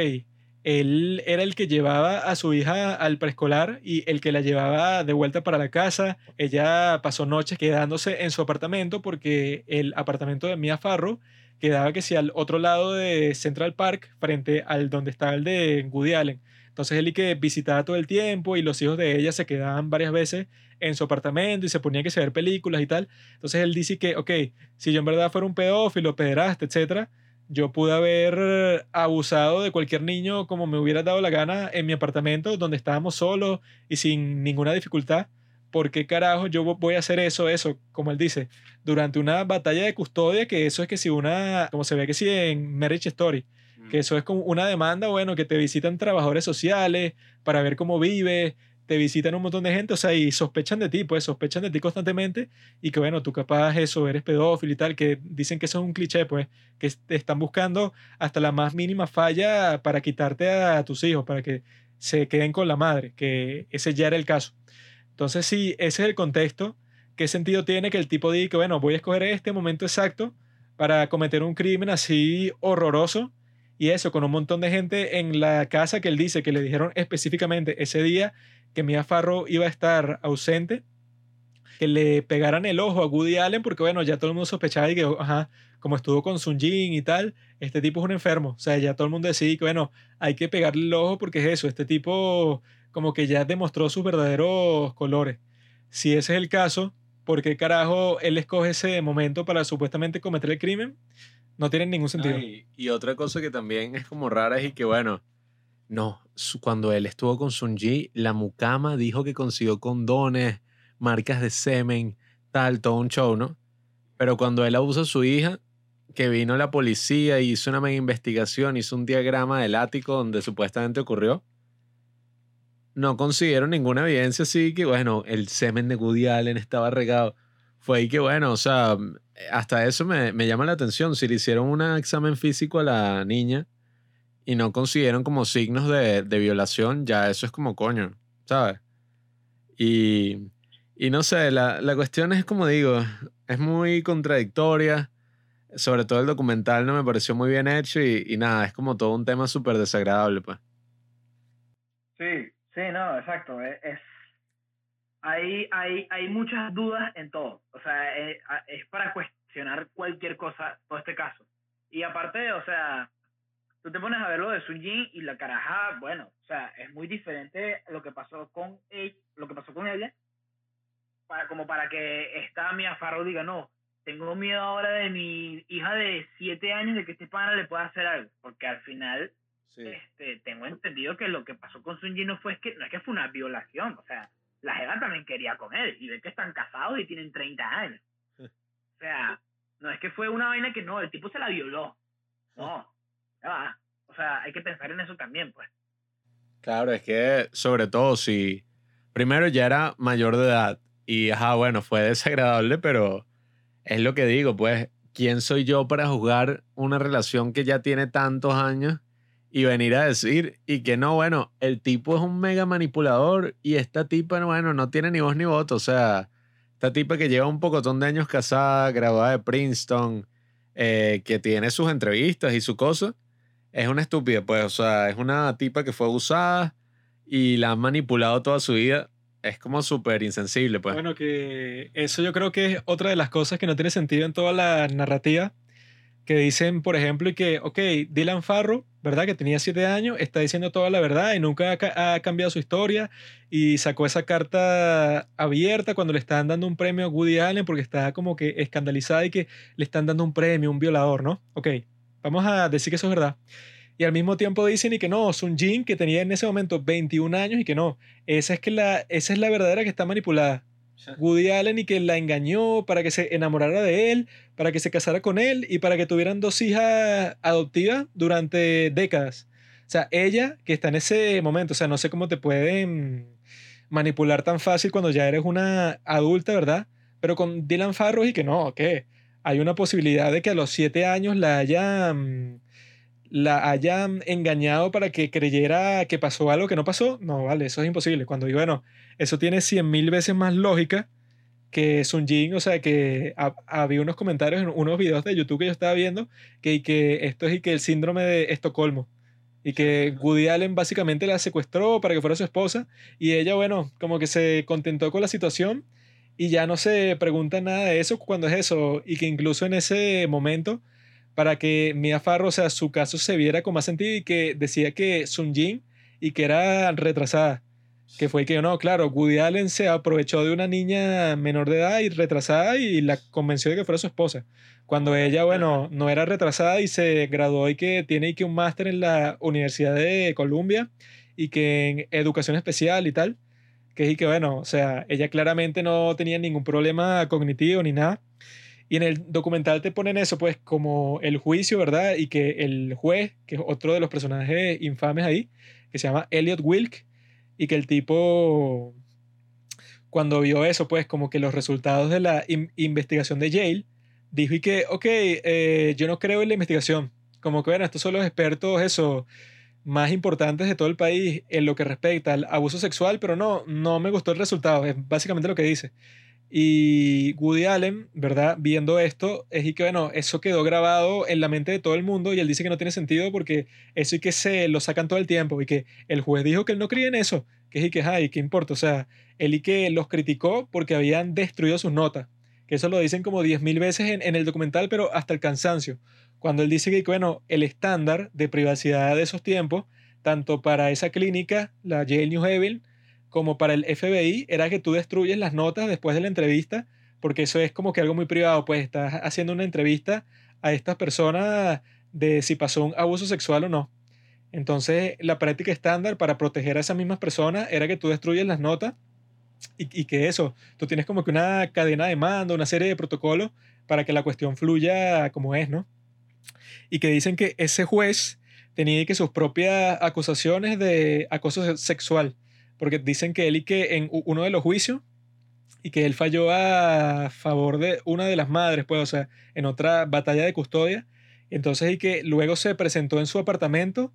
él era el que llevaba a su hija al preescolar y el que la llevaba de vuelta para la casa. Ella pasó noches quedándose en su apartamento porque el apartamento de Mia Farro quedaba que si al otro lado de Central Park, frente al donde estaba el de Woody Allen. Entonces él y que visitaba todo el tiempo y los hijos de ella se quedaban varias veces en su apartamento y se ponían que se ver películas y tal. Entonces él dice que, ok, si yo en verdad fuera un pedófilo, pederasta, etcétera, yo pude haber abusado de cualquier niño como me hubiera dado la gana en mi apartamento donde estábamos solos y sin ninguna dificultad. ¿Por qué carajo yo voy a hacer eso, eso, como él dice, durante una batalla de custodia? Que eso es que si una, como se ve que si en Marriage Story, que eso es como una demanda, bueno, que te visitan trabajadores sociales para ver cómo vives, te visitan un montón de gente, o sea, y sospechan de ti, pues sospechan de ti constantemente y que bueno, tú capaz eso, eres pedófilo y tal, que dicen que eso es un cliché, pues, que te están buscando hasta la más mínima falla para quitarte a tus hijos, para que se queden con la madre, que ese ya era el caso. Entonces, sí, ese es el contexto. ¿Qué sentido tiene que el tipo diga que, bueno, voy a escoger este momento exacto para cometer un crimen así horroroso? Y eso, con un montón de gente en la casa que él dice que le dijeron específicamente ese día que Mia Farrow iba a estar ausente, que le pegaran el ojo a Woody Allen, porque bueno, ya todo el mundo sospechaba y que, ajá, como estuvo con Sun Jin y tal, este tipo es un enfermo. O sea, ya todo el mundo decía que, bueno, hay que pegarle el ojo porque es eso, este tipo como que ya demostró sus verdaderos colores. Si ese es el caso, ¿por qué carajo él escoge ese momento para supuestamente cometer el crimen? No tiene ningún sentido. y, otra cosa que también es como rara y que, bueno, no, cuando él estuvo con Sunji, la mucama dijo que consiguió condones, marcas de semen, tal, todo un show, ¿no? Pero cuando él abusa a su hija, que vino la policía y hizo una mega investigación, hizo un diagrama del ático donde supuestamente ocurrió, no consiguieron ninguna evidencia así que, bueno, el semen de Woody Allen estaba regado. Fue ahí que, bueno, o sea, hasta eso me llama la atención. Si le hicieron un examen físico a la niña, y no consiguieron como signos de, de violación, ya eso es como coño, ¿sabes? Y, y no sé, la, la cuestión es como digo, es muy contradictoria, sobre todo el documental no me pareció muy bien hecho y, y nada, es como todo un tema súper desagradable, pues. Sí, sí, no, exacto, es... es hay, hay, hay muchas dudas en todo, o sea, es, es para cuestionar cualquier cosa, todo este caso. Y aparte, o sea, tú te pones a ver lo de Sun Jin y la caraja, bueno, o sea, es muy diferente lo que pasó con ella, lo que pasó con ella, para, como para que esta Mia Farrow diga, no, tengo miedo ahora de mi hija de 7 años de que este pana le pueda hacer algo, porque al final este, tengo entendido que lo que pasó con Sun Jin no fue es que no es que fue una violación, o sea, la Jeva también quería con él y ve que están casados y tienen 30 años. O sea, no es que fue una vaina que no, el tipo se la violó. No, Ah, o sea, hay que pensar en eso también, pues. Claro, es que sobre todo si primero ya era mayor de edad y, ajá, bueno, fue desagradable, pero es lo que digo, pues, ¿quién soy yo para juzgar una relación que ya tiene tantos años y venir a decir y que no, bueno, el tipo es un mega manipulador y esta tipa, bueno, no tiene ni voz ni voto, o sea, esta tipa que lleva un pocotón de años casada, graduada de Princeton, eh, que tiene sus entrevistas y su cosa es una estúpida, pues, o sea, es una tipa que fue abusada y la han manipulado toda su vida. Es como súper insensible, pues. Bueno, que eso yo creo que es otra de las cosas que no tiene sentido en toda la narrativa. Que dicen, por ejemplo, y que, ok, Dylan Farrow, ¿verdad? Que tenía siete años, está diciendo toda la verdad y nunca ha, ha cambiado su historia y sacó esa carta abierta cuando le están dando un premio a Woody Allen porque está como que escandalizada y que le están dando un premio, un violador, ¿no? Ok, Vamos a decir que eso es verdad. Y al mismo tiempo dicen y que no, Sun Jin, que tenía en ese momento 21 años y que no, esa es, que la, esa es la verdadera que está manipulada. Woody Allen y que la engañó para que se enamorara de él, para que se casara con él y para que tuvieran dos hijas adoptivas durante décadas. O sea, ella que está en ese momento, o sea, no sé cómo te pueden manipular tan fácil cuando ya eres una adulta, ¿verdad? Pero con Dylan Farrow y que no, ¿qué? Hay una posibilidad de que a los siete años la hayan, la hayan engañado para que creyera que pasó algo que no pasó. No, vale, eso es imposible. Cuando digo, bueno, eso tiene cien mil veces más lógica que Sun Jin, o sea, que había unos comentarios en unos videos de YouTube que yo estaba viendo que, que esto es y que el síndrome de Estocolmo y que Woody Allen básicamente la secuestró para que fuera su esposa y ella, bueno, como que se contentó con la situación y ya no se pregunta nada de eso cuando es eso, y que incluso en ese momento, para que Mia Farrow, o sea, su caso se viera con más sentido y que decía que Sun Jin y que era retrasada. Que fue que, no, claro, Woody Allen se aprovechó de una niña menor de edad y retrasada y la convenció de que fuera su esposa. Cuando ella, bueno, no era retrasada y se graduó y que tiene y que un máster en la Universidad de Columbia y que en educación especial y tal. Que es y que, bueno, o sea, ella claramente no tenía ningún problema cognitivo ni nada. Y en el documental te ponen eso, pues, como el juicio, ¿verdad? Y que el juez, que es otro de los personajes infames ahí, que se llama Elliot Wilk, y que el tipo, cuando vio eso, pues, como que los resultados de la in- investigación de Yale, dijo y que, ok, eh, yo no creo en la investigación. Como que, bueno, estos son los expertos, eso, más importantes de todo el país en lo que respecta al abuso sexual, pero no, no me gustó el resultado, es básicamente lo que dice. Y Woody Allen, ¿verdad? Viendo esto, es y que, bueno, eso quedó grabado en la mente de todo el mundo y él dice que no tiene sentido porque eso y que se lo sacan todo el tiempo y que el juez dijo que él no creía en eso, que es y que, ay, ¿qué importa? O sea, él y que los criticó porque habían destruido sus notas, que eso lo dicen como 10.000 veces en, en el documental, pero hasta el cansancio. Cuando él dice que, bueno, el estándar de privacidad de esos tiempos, tanto para esa clínica, la Yale New Haven, como para el FBI, era que tú destruyes las notas después de la entrevista, porque eso es como que algo muy privado, pues estás haciendo una entrevista a estas personas de si pasó un abuso sexual o no. Entonces, la práctica estándar para proteger a esas mismas personas era que tú destruyes las notas y, y que eso, tú tienes como que una cadena de mando, una serie de protocolos para que la cuestión fluya como es, ¿no? Y que dicen que ese juez tenía que sus propias acusaciones de acoso se- sexual, porque dicen que él y que en uno de los juicios y que él falló a favor de una de las madres, pues, o sea, en otra batalla de custodia, entonces y que luego se presentó en su apartamento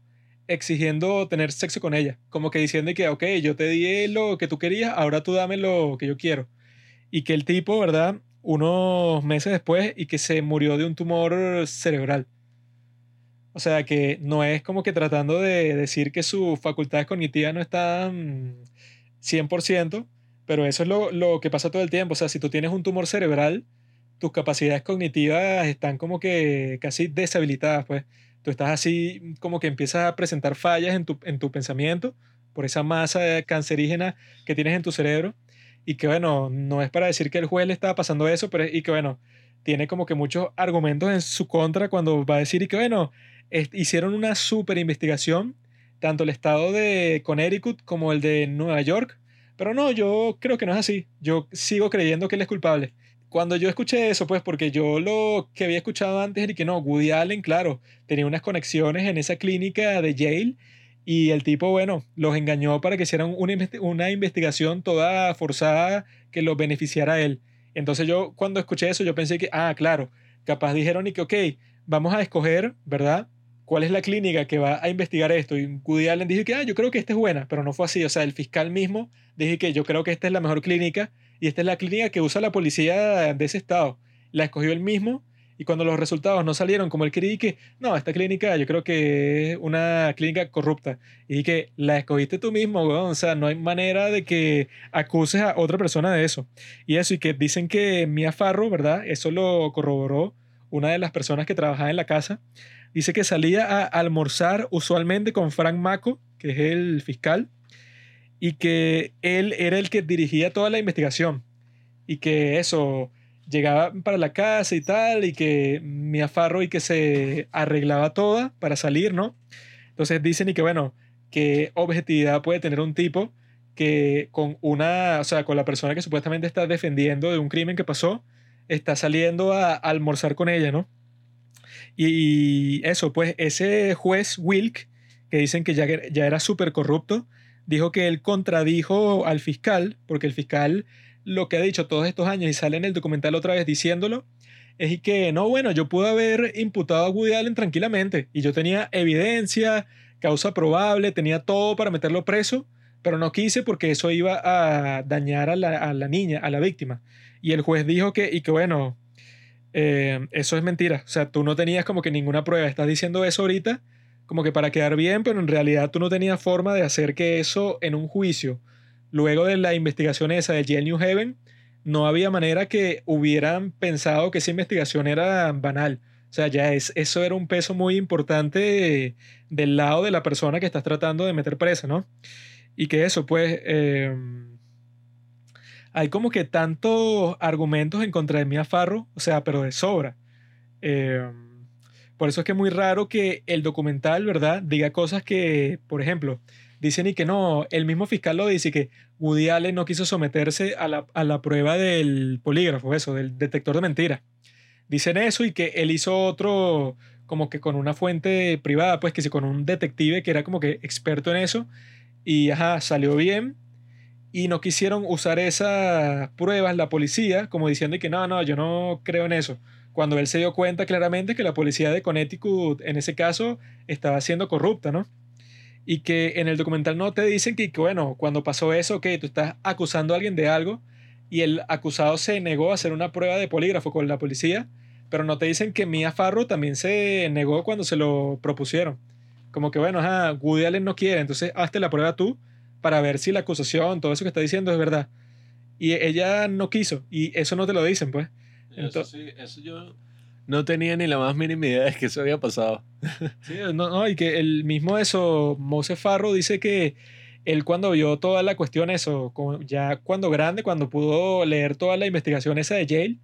exigiendo tener sexo con ella, como que diciendo que, ok, yo te di lo que tú querías, ahora tú dame lo que yo quiero. Y que el tipo, ¿verdad? Unos meses después y que se murió de un tumor cerebral. O sea, que no es como que tratando de decir que sus facultades cognitivas no están 100%, pero eso es lo, lo que pasa todo el tiempo. O sea, si tú tienes un tumor cerebral, tus capacidades cognitivas están como que casi deshabilitadas, pues. Tú estás así como que empiezas a presentar fallas en tu, en tu pensamiento por esa masa cancerígena que tienes en tu cerebro y que bueno, no es para decir que el juez le estaba pasando eso, pero y que bueno, tiene como que muchos argumentos en su contra cuando va a decir y que bueno, hicieron una super investigación, tanto el estado de Connecticut como el de Nueva York, pero no, yo creo que no es así, yo sigo creyendo que él es culpable. Cuando yo escuché eso, pues porque yo lo que había escuchado antes era que no, Woody Allen, claro, tenía unas conexiones en esa clínica de Yale y el tipo, bueno, los engañó para que hicieran una, una investigación toda forzada que lo beneficiara a él. Entonces yo cuando escuché eso, yo pensé que, ah, claro, capaz dijeron y que, ok, vamos a escoger, ¿verdad? ¿Cuál es la clínica que va a investigar esto? Y Woody Allen dijo que, ah, yo creo que esta es buena, pero no fue así. O sea, el fiscal mismo dijo que yo creo que esta es la mejor clínica y esta es la clínica que usa la policía de ese estado. La escogió él mismo y cuando los resultados no salieron como él quería, y que no, esta clínica yo creo que es una clínica corrupta y que la escogiste tú mismo, weón. O sea, no hay manera de que acuses a otra persona de eso. Y eso, y que dicen que Mia Farrow, ¿verdad? Eso lo corroboró una de las personas que trabajaba en la casa. Dice que salía a almorzar usualmente con Frank Mako, que es el fiscal, y que él era el que dirigía toda la investigación. Y que eso, llegaba para la casa y tal, y que Mia Farrow y que se arreglaba toda para salir, ¿no? Entonces dicen y que bueno, qué objetividad puede tener un tipo que con una, o sea, con la persona que supuestamente está defendiendo de un crimen que pasó, está saliendo a, a almorzar con ella, ¿no? Y eso, pues ese juez Wilk, que dicen que ya, ya era súper corrupto, dijo que él contradijo al fiscal, porque el fiscal lo que ha dicho todos estos años y sale en el documental otra vez diciéndolo, es que no, bueno, yo pude haber imputado a Woody Allen tranquilamente y yo tenía evidencia, causa probable, tenía todo para meterlo preso, pero no quise porque eso iba a dañar a la, a la niña, a la víctima. Y el juez dijo que, y que bueno, eh, eso es mentira. O sea, tú no tenías como que ninguna prueba. Estás diciendo eso ahorita como que para quedar bien, pero en realidad tú no tenías forma de hacer que eso en un juicio, luego de la investigación esa de Yale New Haven, no había manera que hubieran pensado que esa investigación era banal. O sea, ya es, eso era un peso muy importante del lado de la persona que estás tratando de meter presa, ¿no? Y que eso, pues, eh, hay como que tantos argumentos en contra de Mia Farro, o sea, pero de sobra. Eh, por eso es que es muy raro que el documental, ¿verdad?, diga cosas que, por ejemplo, dicen y que no, el mismo fiscal lo dice que Woody no quiso someterse a la, a la prueba del polígrafo, eso, del detector de mentiras. Dicen eso y que él hizo otro, como que con una fuente privada, pues que sí, con un detective que era como que experto en eso, y ajá, salió bien, y no quisieron usar esas pruebas la policía, como diciendo que no, no, yo no creo en eso. Cuando él se dio cuenta claramente que la policía de Connecticut, en ese caso, estaba siendo corrupta, ¿no? Y que en el documental no te dicen que, que bueno, cuando pasó eso, ok, tú estás acusando a alguien de algo, y el acusado se negó a hacer una prueba de polígrafo con la policía, pero no te dicen que Mia Farro también se negó cuando se lo propusieron. Como que, bueno, ajá, Woody Allen no quiere, entonces hazte la prueba tú para ver si la acusación, todo eso que está diciendo es verdad. Y ella no quiso, y eso no te lo dicen, pues. Eso sí, eso yo no tenía ni la más mínima idea de que eso había pasado. Sí, no, no, y que el mismo eso, Mose Farro dice que él cuando vio toda la cuestión, eso, ya cuando grande, cuando pudo leer toda la investigación esa de Yale,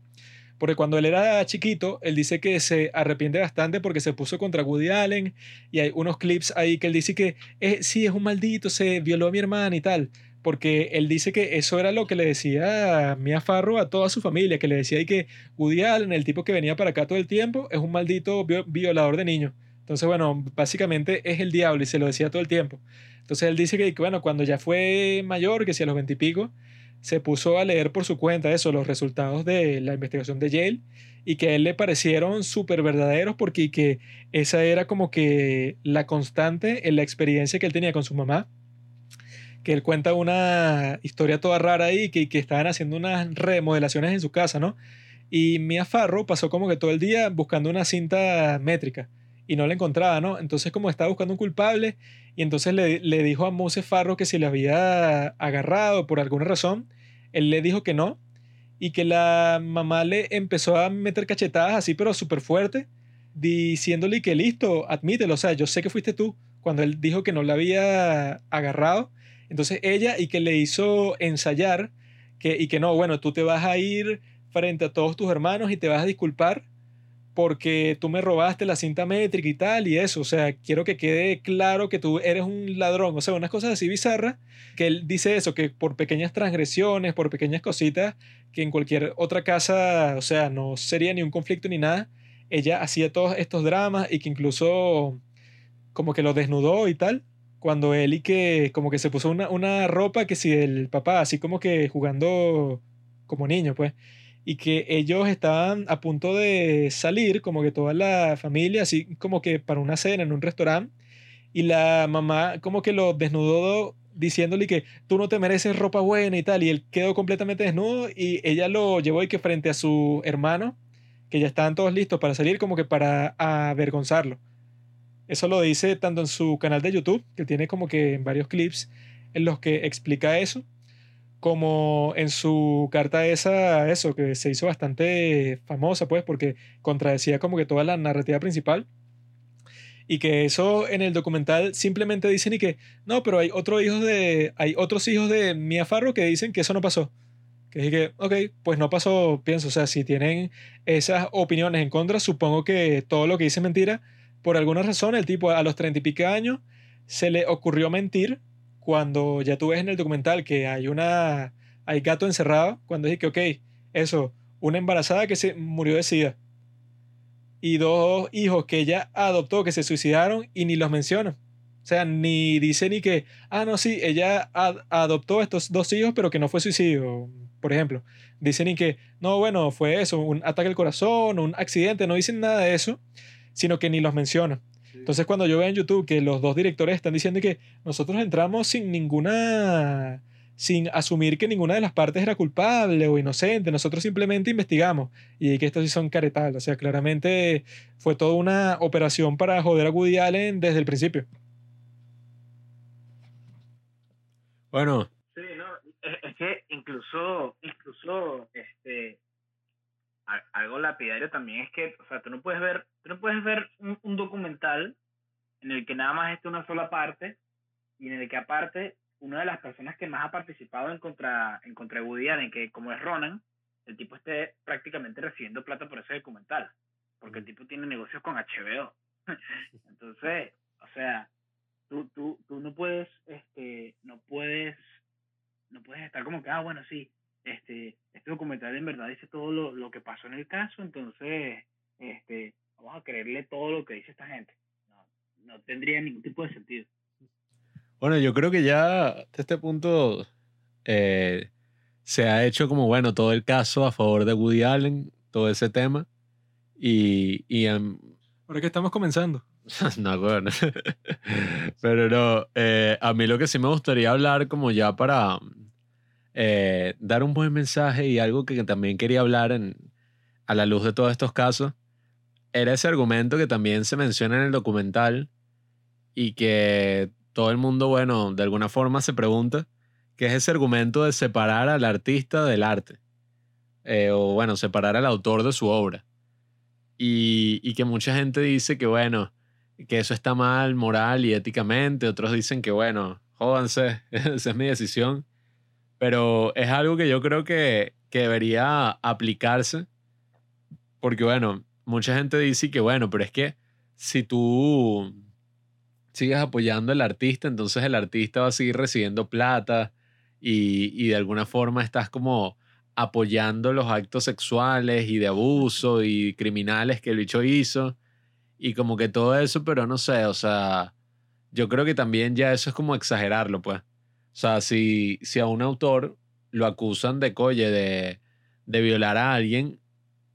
porque cuando él era chiquito, él dice que se arrepiente bastante porque se puso contra Woody Allen y hay unos clips ahí que él dice que eh, sí, es un maldito, se violó a mi hermana y tal. Porque él dice que eso era lo que le decía Mia Farro a toda su familia, que le decía y que Woody Allen, el tipo que venía para acá todo el tiempo, es un maldito violador de niños. Entonces, bueno, básicamente es el diablo y se lo decía todo el tiempo. Entonces él dice que, bueno, cuando ya fue mayor, que si a los veintipico, se puso a leer por su cuenta eso, los resultados de la investigación de Yale y que a él le parecieron súper verdaderos porque que esa era como que la constante en la experiencia que él tenía con su mamá. Que él cuenta una historia toda rara ahí, que, que estaban haciendo unas remodelaciones en su casa, ¿no? Y Mia Farro pasó como que todo el día buscando una cinta métrica y no la encontraba, ¿no? Entonces como estaba buscando un culpable y entonces le, le dijo a Mose Farro que si le había agarrado por alguna razón, él le dijo que no y que la mamá le empezó a meter cachetadas así pero súper fuerte diciéndole que listo, admítelo, o sea, yo sé que fuiste tú cuando él dijo que no la había agarrado. Entonces ella y que le hizo ensayar que, y que no, bueno, tú te vas a ir frente a todos tus hermanos y te vas a disculpar porque tú me robaste la cinta métrica y tal y eso, o sea, quiero que quede claro que tú eres un ladrón, o sea, unas cosas así bizarras, que él dice eso, que por pequeñas transgresiones, por pequeñas cositas, que en cualquier otra casa, o sea, no sería ni un conflicto ni nada, ella hacía todos estos dramas y que incluso como que lo desnudó y tal, cuando y que como que se puso una, una ropa que si el papá, así como que jugando como niño, pues y que ellos estaban a punto de salir, como que toda la familia, así como que para una cena en un restaurante, y la mamá como que lo desnudó diciéndole que tú no te mereces ropa buena y tal, y él quedó completamente desnudo y ella lo llevó y que frente a su hermano, que ya estaban todos listos para salir, como que para avergonzarlo. Eso lo dice tanto en su canal de YouTube, que tiene como que varios clips en los que explica eso, como en su carta esa, eso, que se hizo bastante famosa, pues, porque contradecía como que toda la narrativa principal. Y que eso en el documental simplemente dicen y que, no, pero hay, otros hijos de, hay otros hijos de Mia Farro que dicen que eso no pasó. Que es que, ok, pues no pasó, pienso, o sea, si tienen esas opiniones en contra, supongo que todo lo que dice es mentira. Por alguna razón, el tipo a los treinta y pico años se le ocurrió mentir cuando ya tú ves en el documental que hay una hay gato encerrado, cuando dije que, ok, eso, una embarazada que se murió de sida y dos hijos que ella adoptó que se suicidaron y ni los menciona. O sea, ni dice ni que, ah, no, sí, ella adoptó estos dos hijos, pero que no fue suicidio, por ejemplo. Dicen ni que, no, bueno, fue eso, un ataque al corazón, un accidente, no dicen nada de eso, sino que ni los menciona. Entonces cuando yo veo en YouTube que los dos directores están diciendo que nosotros entramos sin ninguna sin asumir que ninguna de las partes era culpable o inocente, nosotros simplemente investigamos y que estos sí son caretales, o sea, claramente fue toda una operación para joder a Woody Allen desde el principio. Bueno. Sí, no, es, que incluso, incluso, este, algo lapidario también es que, o sea, tú no puedes ver, tú no puedes ver un, un documental en el que nada más esté una sola parte y en el que aparte una de las personas que más ha participado en contra, en contra de Woody Allen, que como es Ronan, el tipo esté prácticamente recibiendo plata por ese documental, porque el tipo tiene negocios con HBO. Entonces, o sea, tú, tú, tú no puedes, este, no puedes, no puedes estar como que, ah, bueno, sí, este, este documental en verdad dice todo lo, lo que pasó en el caso, entonces, este, vamos a creerle todo lo que dice esta gente. No, no tendría ningún tipo de sentido. Bueno, yo creo que ya hasta este punto eh, se ha hecho como, bueno, todo el caso a favor de Woody Allen, todo ese tema. Y, y em, Ahora que estamos comenzando. no, bueno. Pero no, eh, a mí lo que sí me gustaría hablar como ya para eh, dar un buen mensaje y algo que también quería hablar a la luz de todos estos casos, era ese argumento que también se menciona en el documental y que todo el mundo, bueno, de alguna forma se pregunta, que es ese argumento de separar al artista del arte. Eh, o bueno, separar al autor de su obra. Y, y que mucha gente dice que, bueno, que eso está mal moral y éticamente, otros dicen que, bueno, jódanse, esa es mi decisión. Pero es algo que yo creo que, que debería aplicarse, porque, bueno, mucha gente dice que, bueno, pero es que si tú sigues apoyando al artista, entonces el artista va a seguir recibiendo plata y, y de alguna forma estás como apoyando los actos sexuales y de abuso y criminales que el bicho hizo y como que todo eso, pero no sé, o sea, yo creo que también ya eso es como exagerarlo, pues. O sea, si, si a un autor lo acusan de colle, de, de violar a alguien,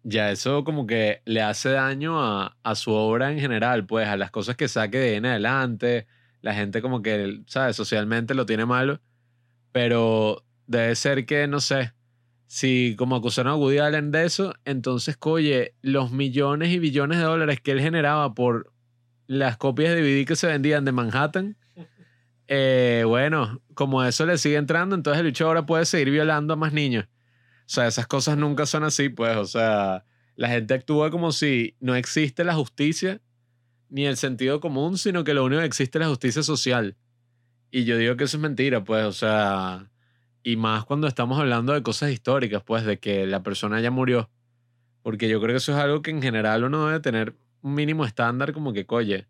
ya eso como que le hace daño a, a su obra en general, pues, a las cosas que saque de ahí en adelante. La gente como que, ¿sabes? Socialmente lo tiene malo, pero debe ser que, no sé, si como acusaron a Woody Allen de eso, entonces, oye, los millones y billones de dólares que él generaba por las copias de DVD que se vendían de Manhattan, eh, bueno, como eso le sigue entrando, entonces el bicho ahora puede seguir violando a más niños. O sea, esas cosas nunca son así, pues, o sea, la gente actúa como si no existe la justicia ni el sentido común, sino que lo único que existe es la justicia social. Y yo digo que eso es mentira, pues, o sea, y más cuando estamos hablando de cosas históricas, pues, de que la persona ya murió. Porque yo creo que eso es algo que en general uno debe tener un mínimo estándar como que, oye,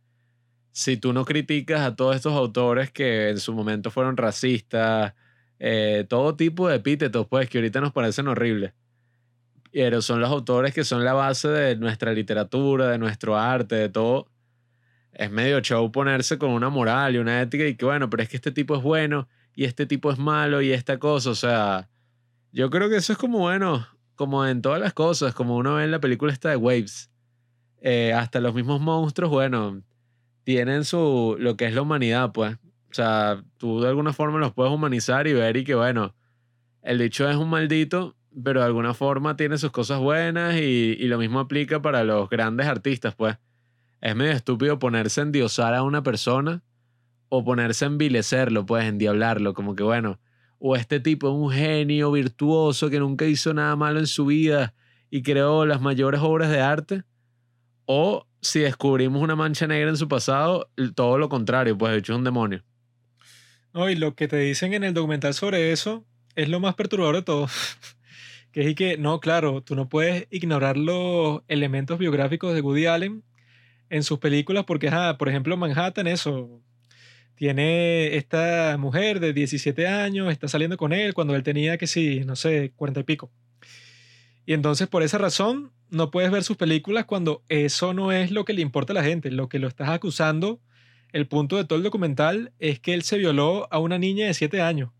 si tú no criticas a todos estos autores que en su momento fueron racistas, eh, todo tipo de epítetos, pues, que ahorita nos parecen horribles. Pero son los autores que son la base de nuestra literatura, de nuestro arte, de todo. Es medio show ponerse con una moral y una ética y que, bueno, pero es que este tipo es bueno y este tipo es malo y esta cosa. O sea, yo creo que eso es como, bueno, como en todas las cosas, como uno ve en la película esta de Waves. Eh, hasta los mismos monstruos, bueno, tienen su, lo que es la humanidad, pues. O sea, tú de alguna forma los puedes humanizar y ver y que, bueno, el dicho es un maldito, pero de alguna forma tiene sus cosas buenas y, y lo mismo aplica para los grandes artistas, pues. Es medio estúpido ponerse a endiosar a una persona o ponerse a envilecerlo, pues, endiablarlo, como que, bueno, o este tipo es un genio virtuoso que nunca hizo nada malo en su vida y creó las mayores obras de arte, o si descubrimos una mancha negra en su pasado, todo lo contrario, pues, de es un demonio. No, y lo que te dicen en el documental sobre eso es lo más perturbador de todo. que es que, no, claro, tú no puedes ignorar los elementos biográficos de Woody Allen en sus películas porque, ajá, por ejemplo, Manhattan, eso, tiene esta mujer de 17 años, está saliendo con él cuando él tenía que sí, no sé, 40 y pico. Y entonces por esa razón no puedes ver sus películas cuando eso no es lo que le importa a la gente, lo que lo estás acusando. El punto de todo el documental es que él se violó a una niña de 7 años.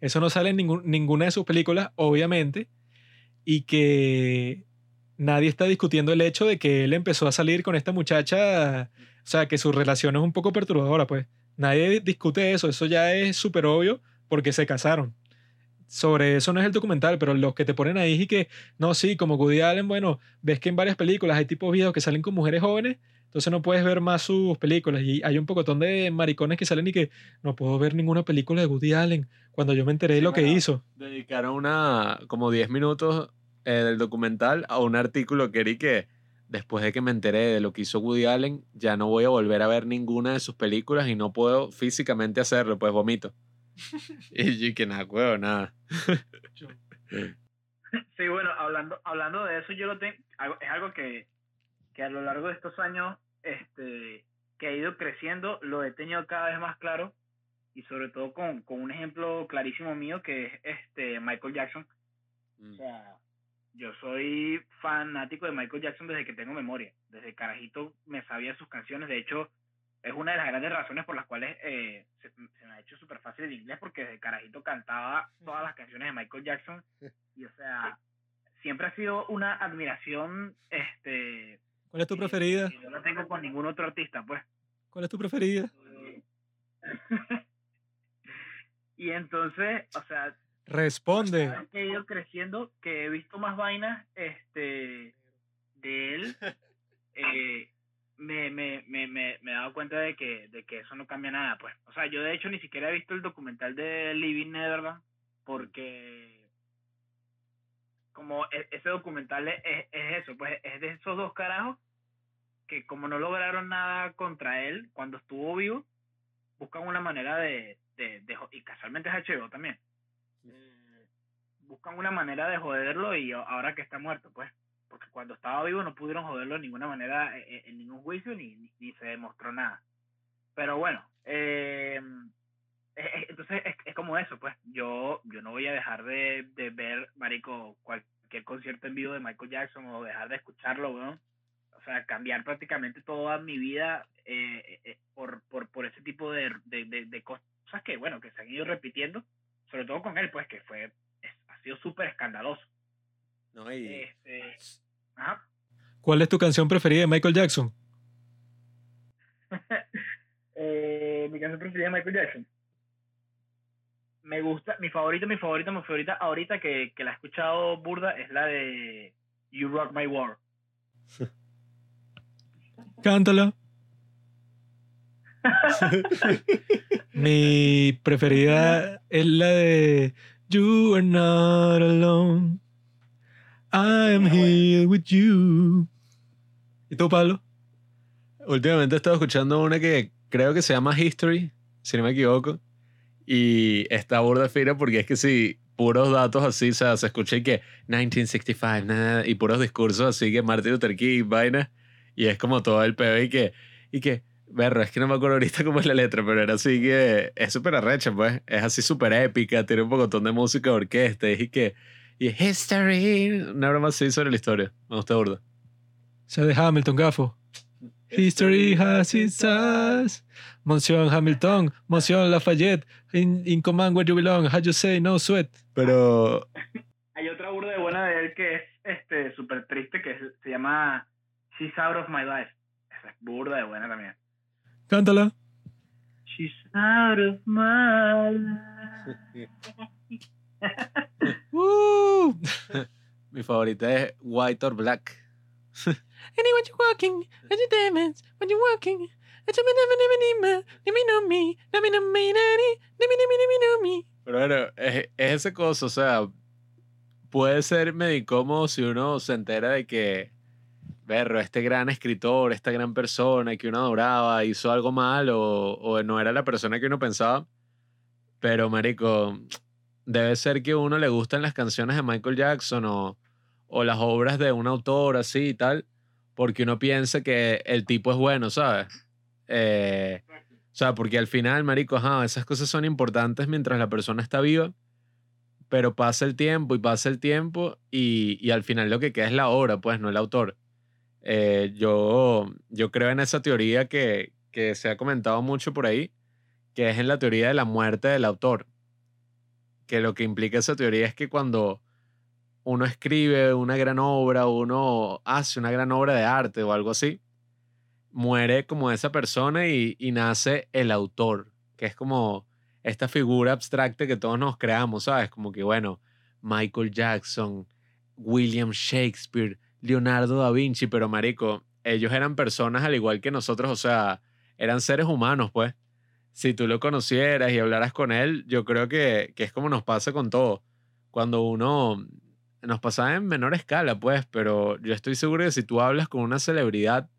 Eso no sale en ninguna de sus películas, obviamente. Y que nadie está discutiendo el hecho de que él empezó a salir con esta muchacha. O sea, que su relación es un poco perturbadora, pues. Nadie discute eso. Eso ya es súper obvio porque se casaron. Sobre eso no es el documental, pero los que te ponen ahí y que, no, sí, como Woody Allen, bueno, ves que en varias películas hay tipos videos que salen con mujeres jóvenes, entonces no puedes ver más sus películas. Y hay un pocotón de maricones que salen y que no puedo ver ninguna película de Woody Allen cuando yo me enteré de lo que hizo. Dedicaron una, como 10 minutos eh, del documental a un artículo que era y que después de que me enteré de lo que hizo Woody Allen, ya no voy a volver a ver ninguna de sus películas y no puedo físicamente hacerlo, pues vomito. y yo que nada, huevo, nada. Sí, bueno, hablando, hablando de eso, yo lo tengo, es algo que, que a lo largo de estos años, este, que ha ido creciendo, lo he tenido cada vez más claro y sobre todo con, con un ejemplo clarísimo mío que es este Michael Jackson. O Mm. sea, yo soy fanático de Michael Jackson desde que tengo memoria. Desde carajito me sabía sus canciones. De hecho, es una de las grandes razones por las cuales eh, se, se me ha hecho súper fácil el inglés porque desde carajito cantaba todas las canciones de Michael Jackson. Y o sea, siempre ha sido una admiración este ¿Cuál es tu preferida? que yo no tengo con ningún otro artista, pues. ¿Cuál es tu preferida? y entonces, o sea, Responde. he ido creciendo, que he visto más vainas este, de él, eh, me, me, me, me, me he dado cuenta de que, de que eso no cambia nada, pues. O sea, yo de hecho ni siquiera he visto el documental de Living Neverland, porque como e- ese documental es, es- es eso, pues es de esos dos carajos que como no lograron nada contra él cuando estuvo vivo, buscan una manera de, de, de y casualmente es HBO también, eh, buscan una manera de joderlo y ahora que está muerto, pues, porque cuando estaba vivo no pudieron joderlo de ninguna manera eh, eh, en ningún juicio ni, ni, ni se demostró nada. Pero bueno, eh, es- es- entonces es, es como eso, pues, yo, yo no voy a dejar de, de ver, marico, cualquier concierto en vivo de Michael Jackson o dejar de escucharlo, weón. O sea, cambiar prácticamente toda mi vida eh, eh, por, por, por ese tipo de, de, de, de cosas que, bueno, que se han ido repitiendo, sobre todo con él, pues, que fue, es- ha sido súper escandaloso. No, y Este. ¿Cuál es tu canción preferida de Michael Jackson? Eh, mi canción preferida de Michael Jackson. Me gusta, mi favorita, mi favorita, mi favorita ahorita que, que la he escuchado burda es la de You Rock My World. Cántala. Mi preferida es la de You are not alone. I am here with you. ¿Y tú, Pablo? últimamente he estado escuchando una que creo que se llama History, si no me equivoco. Y está burda fina porque es que si puros datos así, o sea, se escucha y que 1965, nada, y puros discursos así que Martin Luther King vaina. Y es como todo el peor y que, y que, berro, es que no me acuerdo ahorita cómo es la letra, pero era así que es súper arrecha, pues. Es así súper épica, tiene un montón de música de orquesta y que, y History, una broma así sobre la historia. Me gusta burda. Se de Hamilton, gafo. History has its eyes. Monsieur Hamilton, Monsieur Lafayette. In, in command where you belong. How you say no sweat. Pero Hay otra burda de buena de él que es este súper triste que es- se llama She's Out of My Life. Esa es burda de buena también. Cántala. She's out of my life. Woo! mi favorita es White or Black. Walking, you when you're walking. and you never, never, never, never know me, never know me, never, never, never, never know me. Pero bueno, es, es ese cosa, o sea, puede ser medio incómodo si uno se entera de que, berro, este gran escritor, esta gran persona que uno adoraba hizo algo mal o, o no era la persona que uno pensaba. Pero, marico, debe ser que a uno le gustan las canciones de Michael Jackson o, o las obras de un autor así y tal, porque uno piensa que el tipo es bueno, ¿sabes? Eh, o sea, porque al final, marico, ajá, esas cosas son importantes mientras la persona está viva, pero pasa el tiempo y pasa el tiempo y, y al final lo que queda es la obra, pues, no el autor. Eh, yo, yo creo en esa teoría que, que se ha comentado mucho por ahí, que es en la teoría de la muerte del autor. Que lo que implica esa teoría es que cuando uno escribe una gran obra, uno hace una gran obra de arte o algo así, muere como esa persona y, nace el autor, que es como esta figura abstracta que todos nos creamos, ¿sabes? Como que, bueno, Michael Jackson, William Shakespeare, Leonardo da Vinci, pero marico, ellos eran personas al igual que nosotros, o sea, eran seres humanos, pues. Si tú lo conocieras y hablaras con él, yo creo que, que es como nos pasa con todo. Cuando uno nos pasaba en menor escala, pues, pero yo estoy seguro que si tú hablas con una celebridad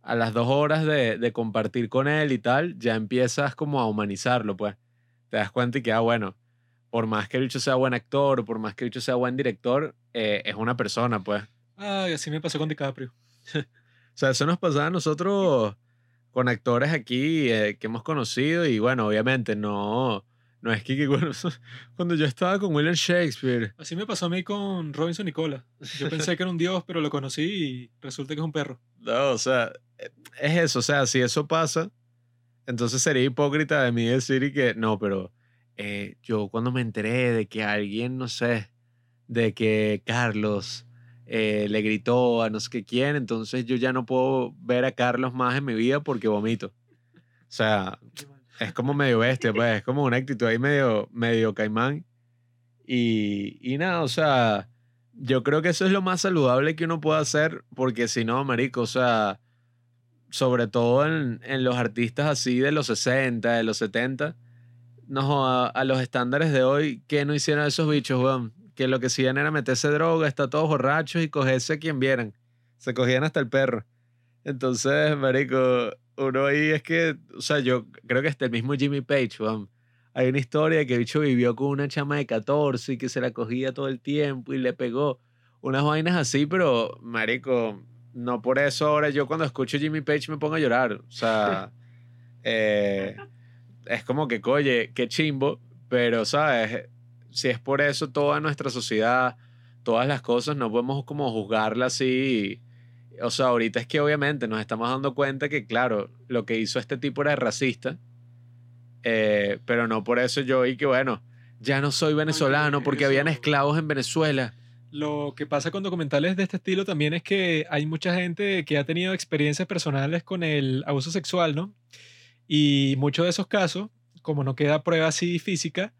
a las dos horas de, de compartir con él y tal, ya empiezas como a humanizarlo, pues. Te das cuenta y que, ah, bueno, por más que el bicho sea buen actor, por más que el bicho sea buen director, eh, es una persona, pues. Ay, así me pasó con DiCaprio. O sea, eso nos pasaba a nosotros con actores aquí eh, que hemos conocido y bueno, obviamente no, no es que, bueno, cuando yo estaba con William Shakespeare, Así me pasó a mí con Robinson Nicola. Yo pensé que era un dios, pero lo conocí y resulta que es un perro. no, o sea, eh, es eso, o sea, si eso pasa, entonces sería hipócrita de mí decir y que no, pero eh, yo cuando me enteré de que alguien, no sé, de que Carlos eh, le gritó a no sé qué quién, entonces yo ya no puedo ver a Carlos más en mi vida porque vomito. O sea, es como medio bestia, pues, es como una actitud ahí medio, medio caimán. Y, y nada, o sea, yo creo que eso es lo más saludable que uno puede hacer, porque si no, marico, o sea, sobre todo en, en los artistas así de los 60, de los 70, no, a, a los estándares de hoy, ¿qué no hicieron esos bichos, weón? Que lo que hacían era meterse droga, estar todos borrachos y cogerse a quien vieran. Se cogían hasta el perro. Entonces, marico, uno ahí es que, o sea, yo creo que hasta el mismo Jimmy Page, weón. Hay una historia de que el bicho vivió con una chama de 14 y que se la cogía todo el tiempo y le pegó unas vainas así, pero, marico, no por eso ahora yo cuando escucho Jimmy Page me pongo a llorar. O sea, eh, es como que, oye, qué chimbo, pero, ¿sabes? Si es por eso toda nuestra sociedad, todas las cosas, no podemos como juzgarla así. O sea, ahorita es que obviamente nos estamos dando cuenta que, claro, lo que hizo este tipo era racista, eh, pero no por eso yo y que, bueno, ya no soy venezolano porque habían esclavos en Venezuela. Lo que pasa con documentales de este estilo también es que hay mucha gente que ha tenido experiencias personales con el abuso sexual, ¿no? Y muchos de esos casos, como no queda prueba así física,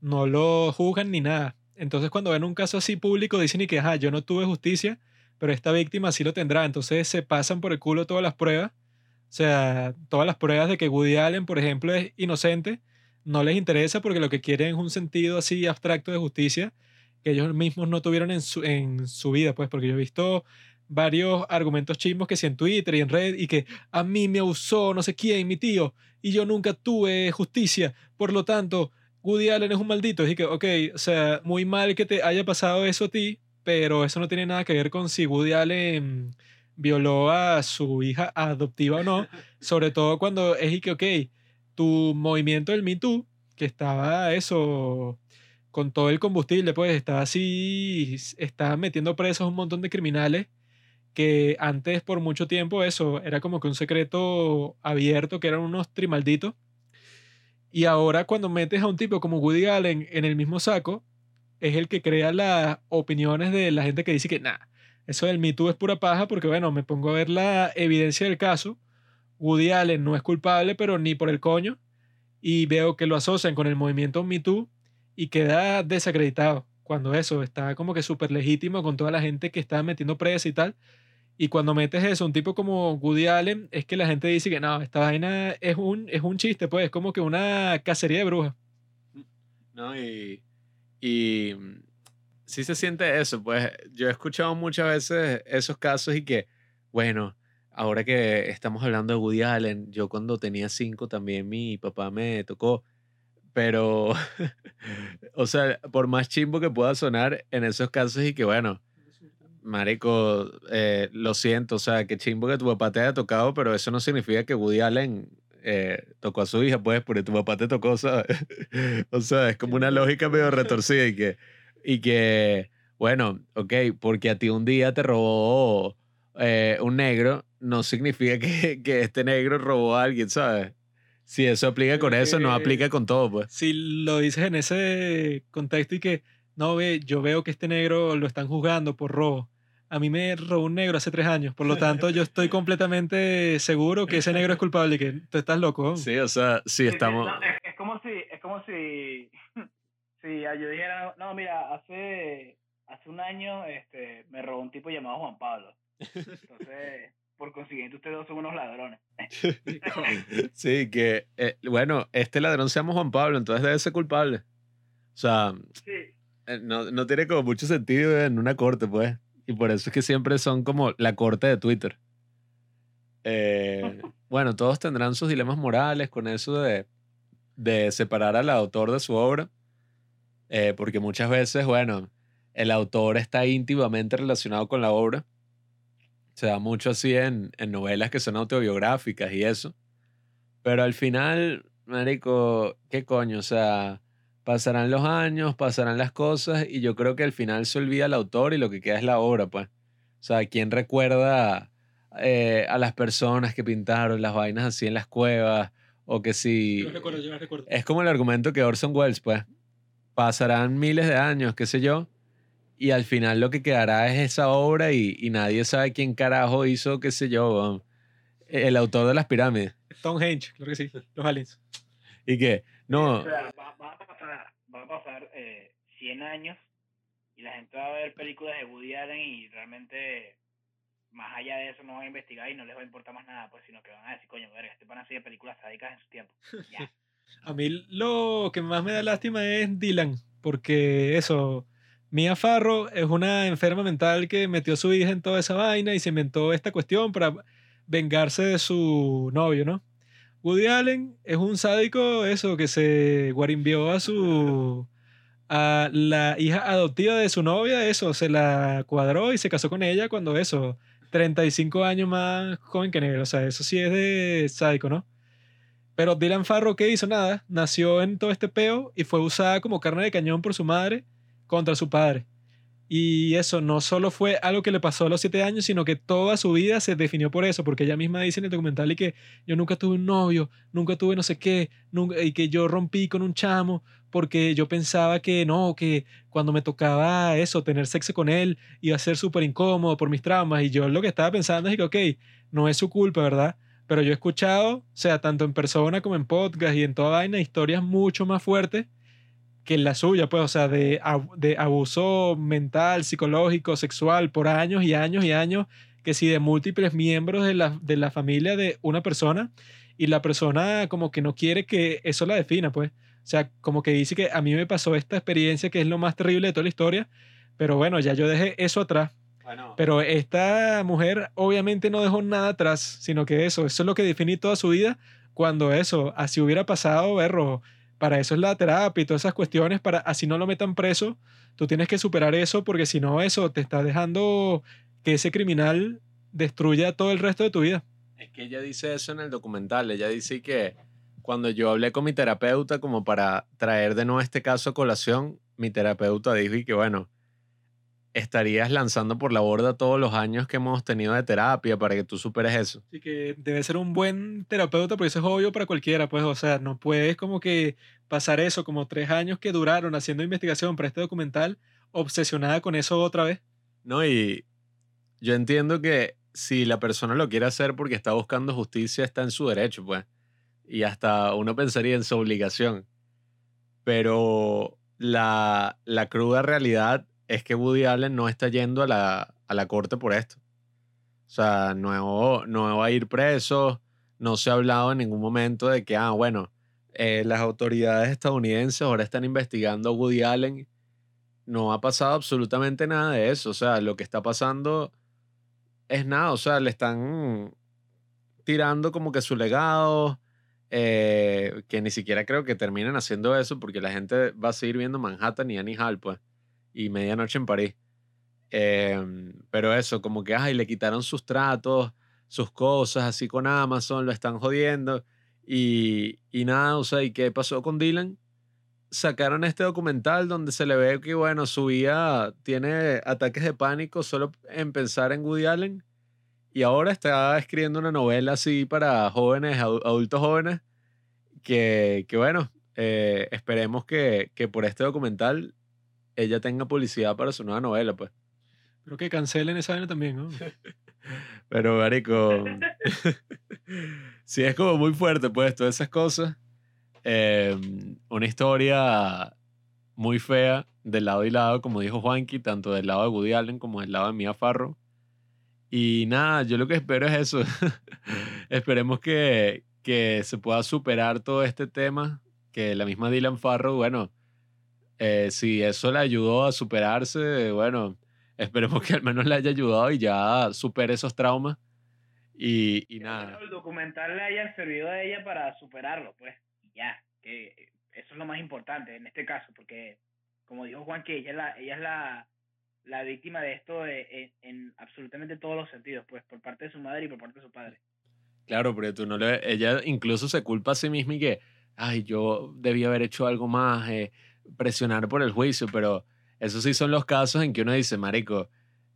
no lo juzgan ni nada. Entonces cuando ven un caso así público dicen y que, ajá, yo no tuve justicia, pero esta víctima sí lo tendrá. Entonces se pasan por el culo todas las pruebas. O sea, todas las pruebas de que Woody Allen, por ejemplo, es inocente, no les interesa porque lo que quieren es un sentido así abstracto de justicia que ellos mismos no tuvieron en su, en su vida, pues, porque yo he visto varios argumentos chimbos que sí en Twitter y en red y que a mí me abusó no sé quién, mi tío, y yo nunca tuve justicia, por lo tanto, Woody Allen es un maldito. Y que, ok, o sea, muy mal que te haya pasado eso a ti, pero eso no tiene nada que ver con si Woody Allen violó a su hija adoptiva o no, sobre todo cuando es y que, ok, tu movimiento del Me Too, que estaba eso con todo el combustible, pues estaba así, estaba metiendo presos un montón de criminales que antes por mucho tiempo eso era como que un secreto abierto, que eran unos trimalditos. Y ahora cuando metes a un tipo como Woody Allen en el mismo saco, es el que crea las opiniones de la gente que dice que nada, eso del Me Too es pura paja porque bueno, me pongo a ver la evidencia del caso. Woody Allen no es culpable, pero ni por el coño. Y veo que lo asocian con el movimiento Me Too y queda desacreditado. Cuando eso está como que súper legítimo con toda la gente que está metiendo presa y tal. Y cuando metes eso, un tipo como Woody Allen, es que la gente dice que no, esta vaina es un, es un chiste, pues, es como que una cacería de brujas. ¿no? Y, y mm, sí se siente eso, pues yo he escuchado muchas veces esos casos y que, bueno, ahora que estamos hablando de Woody Allen, yo cuando tenía cinco también mi papá me tocó, pero, o sea, por más chimbo que pueda sonar en esos casos y que, bueno, Marico, eh, lo siento, o sea, que chimbo que tu papá te haya tocado, pero eso no significa que Woody Allen eh, tocó a su hija, pues, porque tu papá te tocó, ¿sabes? o sea, es como una lógica medio retorcida y que, y que, bueno, ok, porque a ti un día te robó eh, un negro, no significa que, que este negro robó a alguien, ¿sabes? Si eso aplica con eso, no aplica con todo, pues. Si lo dices en ese contexto y que, no, ve, yo veo que este negro lo están juzgando por robo. A mí me robó un negro hace tres años, por lo tanto yo estoy completamente seguro que ese negro es culpable y que tú estás loco. Sí, o sea, Sí, sí, estamos... no, es, es como si, es como si, si yo dijera, no, mira, hace, hace un año este, me robó un tipo llamado Juan Pablo. Entonces, por consiguiente, ustedes dos son unos ladrones. Sí, que, eh, bueno, este ladrón se llama Juan Pablo, entonces debe ser culpable. O sea, Sí. eh, no, no tiene como mucho sentido en una corte, pues. Y por eso es que siempre son como la corte de Twitter. Eh, bueno, todos tendrán sus dilemas morales con eso de, de separar al autor de su obra. eh, porque muchas veces, bueno, el autor está íntimamente relacionado con la obra. Se da mucho así en, en novelas que son autobiográficas y eso. Pero al final, Marico, ¿qué coño? O sea, pasarán los años, pasarán las cosas y yo creo que al final se olvida el autor y lo que queda es la obra, pues. O sea, ¿quién recuerda eh, a las personas que pintaron las vainas así en las cuevas? O que si... Yo las recuerdo, yo las recuerdo. Es como el argumento que Orson Welles, pues. Pasarán miles de años, qué sé yo, y al final lo que quedará es esa obra y, y nadie sabe quién carajo hizo, qué sé yo, el autor de las pirámides. Stonehenge, claro que sí. Los aliens. Y que, no, O sea, va, va a pasar, va a pasar eh, 100 años y la gente va a ver películas de Woody Allen y realmente más allá de eso no van a investigar y no les va a importar más nada, pues sino que van a decir, coño, verga, este van a hacer películas sádicas en su tiempo. Ya. A mí lo que más me da lástima es Dylan, porque eso, Mia Farro es una enferma mental que metió a su hija en toda esa vaina y se inventó esta cuestión para vengarse de su novio, ¿no? Woody Allen es un sádico, eso, que se guarimbió a su... a la hija adoptiva de su novia, eso, se la cuadró y se casó con ella cuando eso, 35 años más joven que negro, o sea, eso sí es de sádico, ¿no? Pero Dylan Farrow, ¿qué hizo? Nada. Nació en todo este peo y fue usada como carne de cañón por su madre contra su padre. Y eso no solo fue algo que le pasó a los siete años, sino que toda su vida se definió por eso, porque ella misma dice en el documental y que yo nunca tuve un novio, nunca tuve no sé qué, nunca, y que yo rompí con un chamo porque yo pensaba que no, que cuando me tocaba eso, tener sexo con él, iba a ser súper incómodo por mis traumas. Y yo lo que estaba pensando es que, ok, no es su culpa, ¿verdad? Pero yo he escuchado, o sea, tanto en persona como en podcast y en toda vaina, historias mucho más fuertes que la suya, pues, o sea, de, de abuso mental, psicológico, sexual, por años y años y años, que si de múltiples miembros de la, de la familia de una persona, y la persona como que no quiere que eso la defina, pues. O sea, como que dice que a mí me pasó esta experiencia que es lo más terrible de toda la historia, pero bueno, ya yo dejé eso atrás. Pero esta mujer obviamente no dejó nada atrás, sino que eso, eso es lo que define toda su vida. Cuando eso, así hubiera pasado, berro, para eso es la terapia y todas esas cuestiones, para así no lo metan preso, tú tienes que superar eso porque si no, eso te está dejando que ese criminal destruya todo el resto de tu vida. Es que ella dice eso en el documental. Ella dice que cuando yo hablé con mi terapeuta como para traer de nuevo este caso a colación, mi terapeuta dijo que bueno, estarías lanzando por la borda todos los años que hemos tenido de terapia para que tú superes eso. Así que debe ser un buen terapeuta, porque eso es obvio para cualquiera, pues, o sea, no puedes como que pasar eso, como tres años que duraron haciendo investigación para este documental, obsesionada con eso otra vez. No, y yo entiendo que si la persona lo quiere hacer porque está buscando justicia, está en su derecho, pues. Y hasta uno pensaría en su obligación. Pero la, la cruda realidad es que Woody Allen no está yendo a la, a la corte por esto. O sea, no, no va a ir preso, no se ha hablado en ningún momento de que, ah, bueno, eh, las autoridades estadounidenses ahora están investigando a Woody Allen. No ha pasado absolutamente nada de eso. O sea, lo que está pasando es nada. O sea, le están tirando como que su legado, eh, que ni siquiera creo que terminen haciendo eso porque la gente va a seguir viendo Manhattan y Annie Hall, pues, y Medianoche en París. Em, pero eso, como que, ay, le quitaron sus tratos, sus cosas, así con Amazon, lo están jodiendo. Y, y nada, o sea, ¿y qué pasó con Dylan? Sacaron este documental donde se le ve que, bueno, su vida tiene ataques de pánico solo en pensar en Woody Allen. Y ahora está escribiendo una novela así para jóvenes, adu- adultos jóvenes, que, que bueno, eh, esperemos que, que por este documental ella tenga publicidad para su nueva novela, pues. Creo que cancelen esa vaina también, ¿no? Pero, marico, sí es como muy fuerte, pues, todas esas cosas. Eh, una historia muy fea del lado y lado, como dijo Juanqui, tanto del lado de Woody Allen como del lado de Mia Farrow. Y nada, yo lo que espero es eso. Esperemos que, que se pueda superar todo este tema, que la misma Dylan Farrow, bueno, Eh, si eso le ayudó a superarse, bueno, esperemos que al menos le haya ayudado y ya supere esos traumas. Y, y nada. El documental le haya servido a ella para superarlo, pues. Y ya, que eso es lo más importante en este caso, porque como dijo Juan, que ella es la, ella es la, la víctima de esto en, en, absolutamente todos los sentidos, pues, por parte de su madre y por parte de su padre. Claro, pero tú no le, ella incluso se culpa a sí misma y que, ay, yo debía haber hecho algo más, eh, presionar por el juicio, pero esos sí son los casos en que uno dice, marico,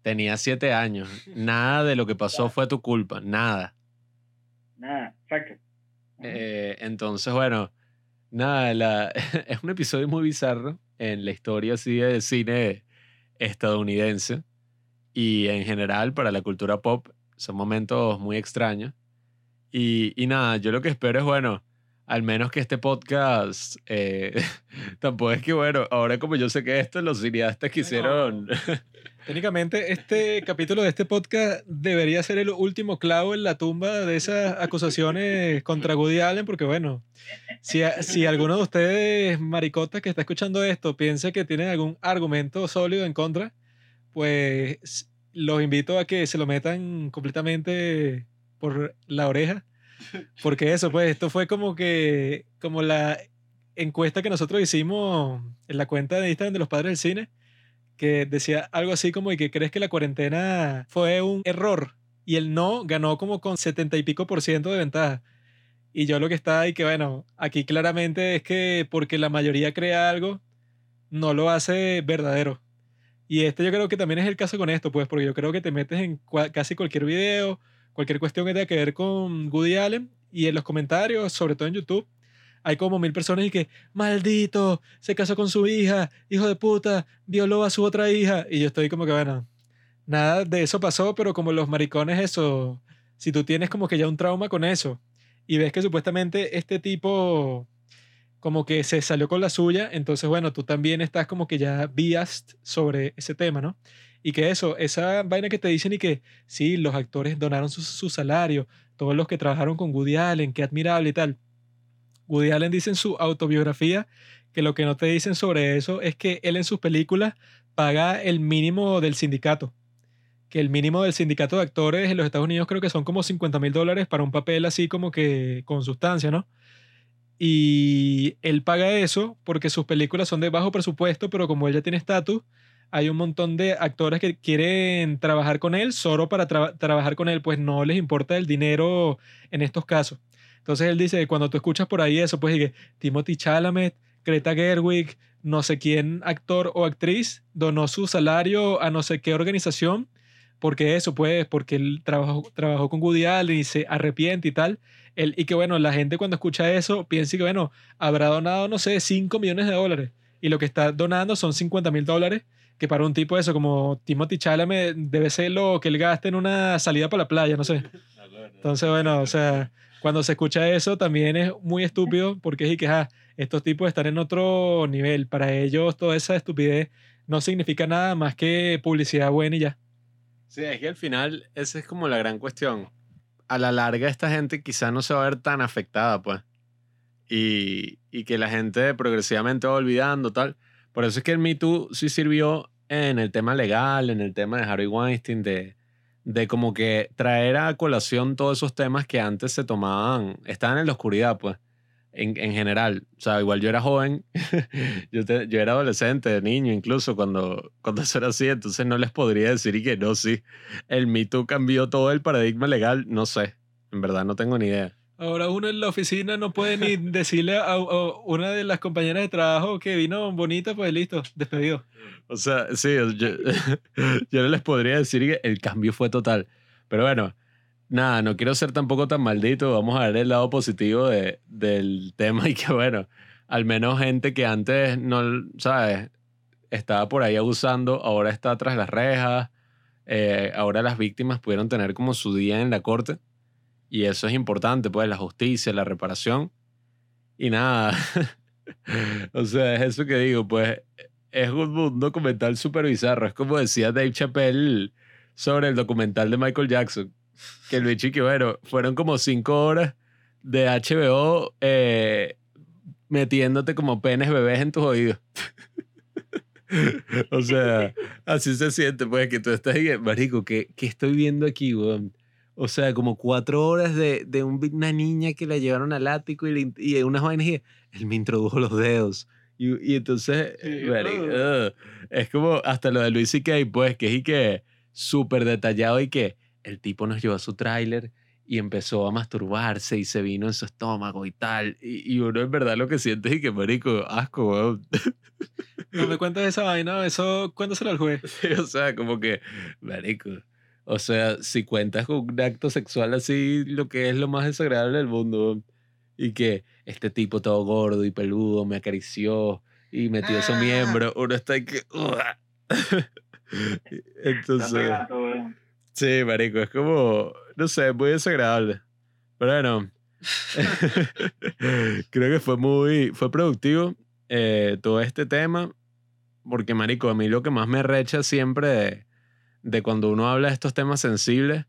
tenía siete años, nada de lo que pasó fue tu culpa, nada. Nada, exacto. Eh, entonces, bueno, nada, la, es un episodio muy bizarro en la historia así de cine estadounidense y en general para la cultura pop son momentos muy extraños. Y, y nada, yo lo que espero es, bueno, al menos que este podcast, eh, tampoco es que, bueno, ahora como yo sé que esto, los cineastas quisieron... Técnicamente, este capítulo de este podcast debería ser el último clavo en la tumba de esas acusaciones contra Woody Allen, porque bueno, si, si alguno de ustedes, maricotas que está escuchando esto, piensa que tiene algún argumento sólido en contra, pues los invito a que se lo metan completamente por la oreja porque eso, pues, esto fue como que, como la encuesta que nosotros hicimos en la cuenta de Instagram de los padres del cine, que decía algo así como y que crees que la cuarentena fue un error y el no ganó como con 70 y pico por ciento de ventaja. Y yo lo que está ahí que bueno, aquí claramente es que porque la mayoría crea algo, no lo hace verdadero. Y este yo creo que también es el caso con esto, pues, porque yo creo que te metes en casi cualquier video cualquier cuestión que tenga que ver con Woody Allen y en los comentarios, sobre todo en YouTube, hay como mil personas y que, maldito, se casó con su hija, hijo de puta, violó a su otra hija. Y yo estoy como que, bueno, nada de eso pasó, pero como los maricones, eso, si tú tienes como que ya un trauma con eso y ves que supuestamente este tipo como que se salió con la suya, entonces bueno, tú también estás como que ya biased sobre ese tema, ¿no? Y que eso, esa vaina que te dicen y que sí, los actores donaron su, su salario, todos los que trabajaron con Woody Allen, qué admirable y tal. Woody Allen dice en su autobiografía que lo que no te dicen sobre eso es que él en sus películas paga el mínimo del sindicato. Que el mínimo del sindicato de actores en los Estados Unidos creo que son como 50 mil dólares para un papel así como que con sustancia, ¿no? Y él paga eso porque sus películas son de bajo presupuesto, pero como él ya tiene estatus, hay un montón de actores que quieren trabajar con él solo para trabajar con él, pues no les importa el dinero en estos casos. Entonces él dice, cuando tú escuchas por ahí eso, pues que Timothy Chalamet, Greta Gerwig, no sé quién actor o actriz donó su salario a no sé qué organización, porque eso, pues, porque él trabajó, trabajó con Woody Allen y se arrepiente y tal. Él, y que bueno, la gente cuando escucha eso piensa que bueno, habrá donado, no sé, 5 millones de dólares. Y lo que está donando son 50 mil dólares que para un tipo eso como Timothy Chalamet debe ser lo que él gaste en una salida para la playa, no sé. Entonces, bueno, o sea, cuando se escucha eso también es muy estúpido porque es que ah, estos tipos están en otro nivel. Para ellos toda esa estupidez no significa nada más que publicidad buena y ya. Sí, es que al final esa es como la gran cuestión. A la larga esta gente quizá no se va a ver tan afectada, pues. Y, y que la gente progresivamente va olvidando, tal. Por eso es que el Me Too sí sirvió en el tema legal, en el tema de Harry Weinstein, de, de como que traer a colación todos esos temas que antes se tomaban, estaban en la oscuridad, pues, en, en general. O sea, igual yo era joven, yo, yo era adolescente, niño incluso, cuando, cuando eso era así, entonces no les podría decir y que no, sí, el Me Too cambió todo el paradigma legal, no sé, en verdad no tengo ni idea. Ahora uno en la oficina no puede ni decirle a, una de las compañeras de trabajo que vino bonita, pues listo, despedido. O sea, sí, yo, yo no les podría decir que el cambio fue total. Pero bueno, nada, no quiero ser tampoco tan maldito. Vamos a ver el lado positivo de, del tema y que bueno, al menos gente que antes no, ¿sabes? Estaba por ahí abusando, ahora está tras las rejas. Eh, ahora las víctimas pudieron tener como su día en la corte y eso es importante, pues, la justicia, la reparación. Y nada, o sea, es eso que digo, pues, es un, documental súper bizarro. Es como decía Dave Chappelle sobre el documental de Michael Jackson. Que el bicho que, bueno, fueron como cinco horas de HBO eh, metiéndote como penes bebés en tus oídos. o sea, así se siente, pues, que tú estás ahí, marico, ¿qué, qué estoy viendo aquí, weón? O sea, como cuatro horas de, de un- una niña que la llevaron al ático y, le y unas vainas y él me introdujo los dedos. Y, y entonces, Sí, marico, uh. ugh. es como hasta lo de Luis C.K., pues, que es y que súper detallado y que el tipo nos llevó a su tráiler y empezó a masturbarse y se vino en su estómago y tal. Y, y uno en verdad lo que siente es y que, marico, asco, weón. No me cuentes esa vaina, eso cuéntaselo al juez. Sí, o sea, como que, marico. O sea, si cuentas con un acto sexual así, lo que es lo más desagradable del mundo. Y que este tipo todo gordo y peludo me acarició y metió su Ah. miembro. Uno está ahí que. Entonces, sí, marico, es como, no sé, muy desagradable. Pero bueno, creo que fue muy, fue productivo eh, todo este tema. Porque, marico, a mí lo que más me recha siempre de, de cuando uno habla de estos temas sensibles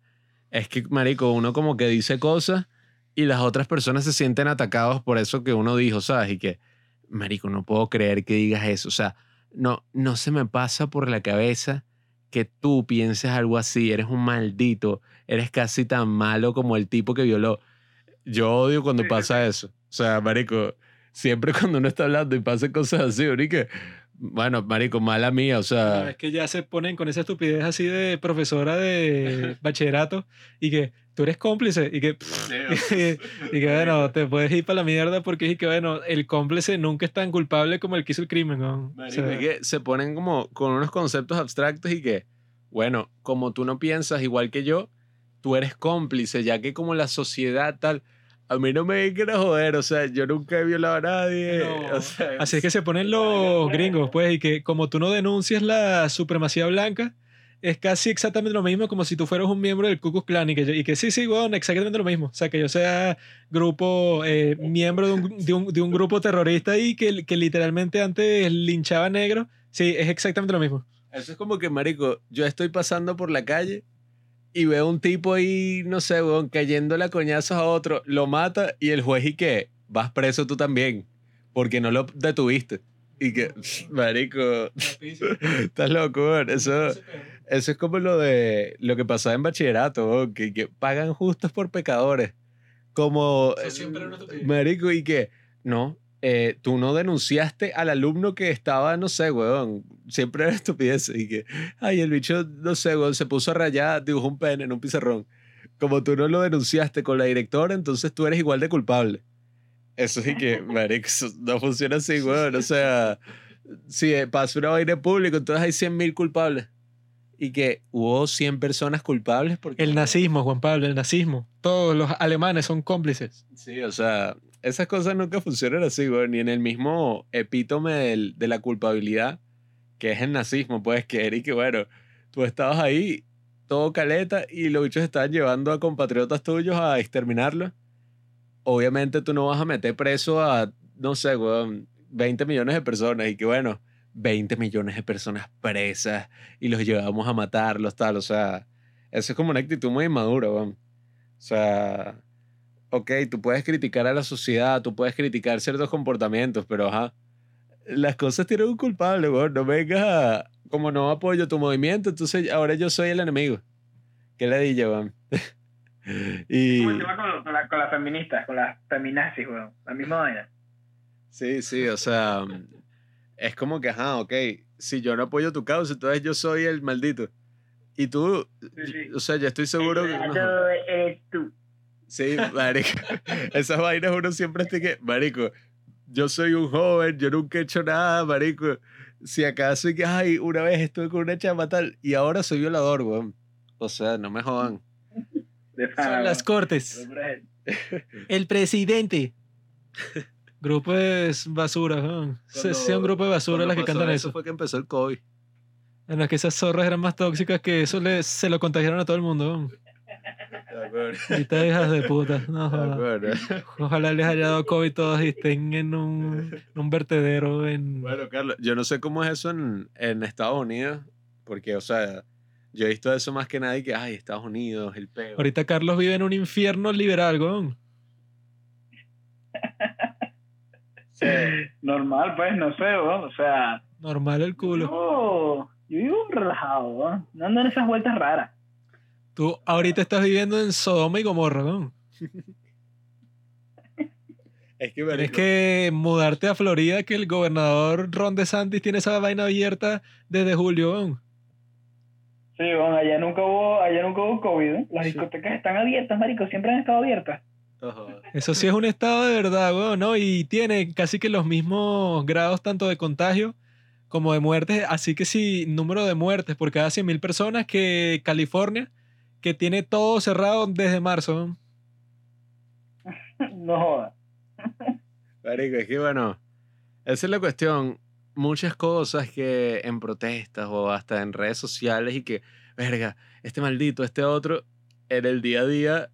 es que, marico, uno como que dice cosas y las otras personas se sienten atacados por eso que uno dijo, ¿sabes? Y que, marico, no puedo creer que digas eso. O sea, no, no se me pasa por la cabeza que tú pienses algo así. Eres un maldito. Eres casi tan malo como el tipo que violó. Yo odio cuando pasa eso. O sea, marico, siempre cuando uno está hablando y pasa cosas así, que, bueno, marico, mala mía, o No, sea, es que ya se ponen con esa estupidez así de profesora de bachillerato y que tú eres cómplice y que, y que bueno, te puedes ir para la mierda porque es que bueno, el cómplice nunca es tan culpable como el que hizo el crimen. ¿no? O Marico, sea, es que se ponen como con unos conceptos abstractos y que, bueno, como tú no piensas igual que yo, tú eres cómplice, ya que como la sociedad tal, a mí no me vengan a joder, o sea, yo nunca he violado a nadie. No. o sea, Así es que se ponen los gringos, pues, y que como tú no denuncias la supremacía blanca, es casi exactamente lo mismo como si tú fueras un miembro del Ku Klux Klan y que, yo- y que sí, sí, bueno, exactamente lo mismo. O sea, que yo sea grupo, eh, miembro de un, de, un, de un grupo terrorista y que, que literalmente antes linchaba negros, sí, es exactamente lo mismo. Eso es como que, marico, yo estoy pasando por la calle y veo un tipo ahí, no sé, weón, cayéndole a coñazos a otro, lo mata y el juez y que vas preso tú también, porque no lo detuviste. Y que, marico, estás loco, weón. Eso, eso es como lo de lo que pasaba en bachillerato, weón, que, que pagan justos por pecadores. Como, marico, y que, no, eh, tú no denunciaste al alumno que estaba, no sé, weón, siempre era estupidez. Y que, ay, el bicho, no sé, weón, se puso a rayar, dibujó un pene en un pizarrón. Como tú no lo denunciaste con la directora, entonces tú eres igual de culpable. Eso sí que, marico, no funciona así, weón. O sea, si eh, pasa una vaina en público, entonces hay 100 mil culpables. Y que hubo 100 personas culpables porque... El nazismo, Juan Pablo, el nazismo. Todos los alemanes son cómplices. Sí, o sea, esas cosas nunca funcionan así, güey, ni en el mismo epítome del- de la culpabilidad, que es el nazismo, puedes que que, bueno, tú estabas ahí, todo caleta, y los bichos estaban llevando a compatriotas tuyos a exterminarlos. Obviamente tú no vas a meter preso a, no sé, güey, 20 millones de personas, y que, bueno, 20 millones de personas presas, y los llevamos a matarlos, tal, o sea, eso es como una actitud muy inmadura, güey. O sea, ok, tú puedes criticar a la sociedad, tú puedes criticar ciertos comportamientos, pero ajá, las cosas tienen un culpable, weón. No vengas a, como no apoyo tu movimiento, entonces ahora yo soy el enemigo. ¿Qué le dije, weón? y Como el tema con, con la- con las feministas, con las feminazis, weón. La misma vaina. sí, sí, o sea, es como que, ajá, ok, si yo no apoyo tu causa, entonces yo soy el maldito. Y tú, Sí, sí. o sea, yo estoy seguro que... no. Eres tú. Sí, marico. Esas vainas uno siempre está que, marico, yo soy un joven, yo nunca he hecho nada, marico. Si acaso y que, ay, una vez estuve con una chama tal y ahora soy violador, weón. O sea, no me jodan. Son las weón. cortes. El presidente. Grupo de basura, ¿no? Se- sea un grupo de basura las que cantan eso eso. fue que empezó el COVID. En las que esas zorras eran más tóxicas que eso le, se lo contagiaron a todo el mundo. ¿no? De acuerdo. Y te hijas de puta. No, De joda. acuerdo. Ojalá les haya dado COVID todos y estén en un, en un vertedero en... Bueno, Carlos, yo no sé cómo es eso en, en Estados Unidos, porque, o sea, yo he visto eso más que nadie que, ay, Estados Unidos, el peo. Ahorita Carlos vive en un infierno liberal, weón. Normal, pues, no sé, weón. O sea, Normal el culo. Yo, yo vivo relajado, ¿no? no ando en esas vueltas raras. Tú ahorita estás viviendo en Sodoma y Gomorra, ¿no? Es que, Tienes que mudarte a Florida que el gobernador Ron DeSantis tiene esa vaina abierta desde julio, ¿no? Sí, bueno, allá nunca hubo, allá nunca hubo COVID, ¿eh? Las Sí. discotecas están abiertas, marico, siempre han estado abiertas. Eso sí es un estado de verdad, weón, ¿no? Y tiene casi que los mismos grados tanto de contagio como de muertes. Así que sí, número de muertes por cada 100.000 personas que California, que tiene todo cerrado desde marzo. ¿no? No jodas. Marico, es que bueno, esa es la cuestión. Muchas cosas que en protestas o hasta en redes sociales y que, verga, este maldito, este otro, en el día a día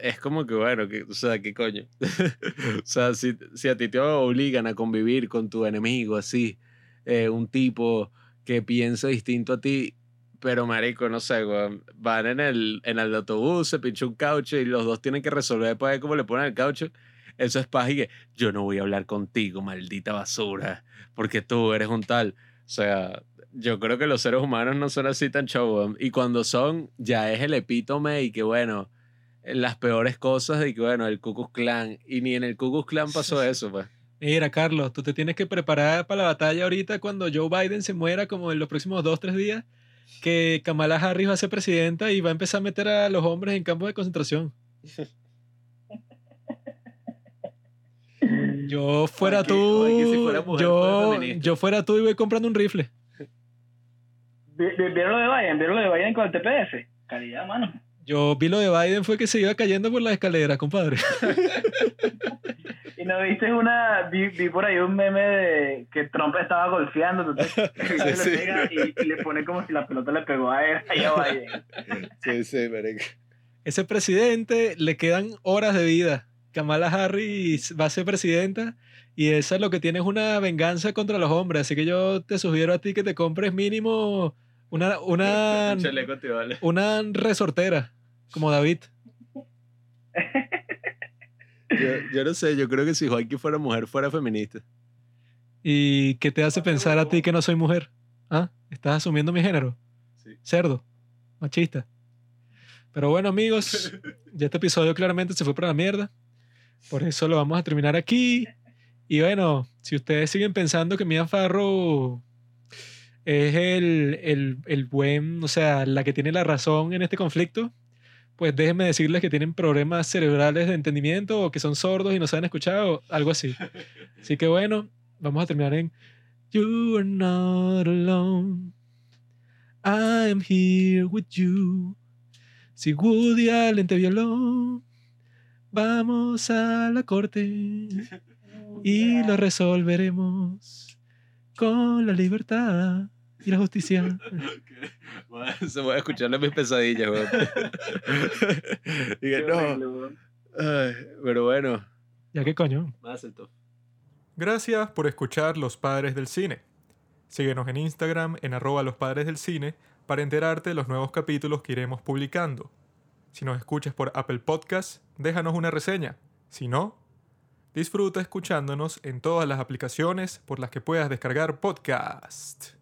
es como que, bueno, que, o sea, ¿qué coño? o sea, si, si a ti te obligan a convivir con tu enemigo así, eh, un tipo que piensa distinto a ti, pero marico, no sé, weón, van en el, en el autobús, se pincha un caucho y los dos tienen que resolver para ver cómo le ponen el caucho. Eso es paz y que yo no voy a hablar contigo, maldita basura, porque tú eres un tal. O sea, yo creo que los seres humanos no son así tan chavos. Y cuando son, ya es el epítome y que bueno, las peores cosas de que bueno, el Ku Klux Klan. Y ni en el Ku Klux Klan pasó eso, pues. Mira, Carlos, tú te tienes que preparar para la batalla ahorita cuando Joe Biden se muera, como en los próximos dos, tres días, que Kamala Harris va a ser presidenta y va a empezar a meter a los hombres en campos de concentración. Yo fuera tú, aquí si fuera mujer, yo, fuera yo fuera tú y voy comprando un rifle. Vi- vi- ¿Vieron lo de Biden? ¿Vieron lo de Biden con el TPS? Calidad, mano. Yo vi lo de Biden fue que se iba cayendo por las escaleras, compadre. Y no viste una, vi, vi por ahí un meme de que Trump estaba golpeando, entonces le sí. pega y, y le pone como si la pelota le pegó a él, ahí a Biden. Sí, sí, marico. Ese presidente le quedan horas de vida. Kamala Harris va a ser presidenta y esa es lo que tiene es una venganza contra los hombres. Así que yo te sugiero a ti que te compres mínimo una, una, Un chaleco una resortera, como David. Yo, yo no sé, yo creo que si Joaquín fuera mujer, fuera feminista. ¿Y qué te hace pensar a ti que no soy mujer? ¿Ah? ¿Estás asumiendo mi género? Sí. Cerdo. Machista. Pero bueno, amigos, ya este episodio claramente se fue para la mierda. Por eso lo vamos a terminar aquí. Y bueno, si ustedes siguen pensando que Mia Farrow es el, el, el buen, o sea, la que tiene la razón en este conflicto, pues déjenme decirles que tienen problemas cerebrales de entendimiento o que son sordos y no saben escuchar o algo así. Así que bueno, vamos a terminar en You are not alone. I am here with you. Si Woody Allen te violó, vamos a la corte y lo resolveremos con la libertad y la justicia. Bueno, Se voy a escucharle mis pesadillas, weón. Dije, Qué no. Ay, pero bueno. Ya que coño. Más el top. Gracias por escuchar Los Padres del Cine. Síguenos en Instagram en arroba los padres del cine para enterarte de los nuevos capítulos que iremos publicando. Si nos escuchas por Apple Podcast, déjanos una reseña. Si no, disfruta escuchándonos en todas las aplicaciones por las que puedas descargar podcast.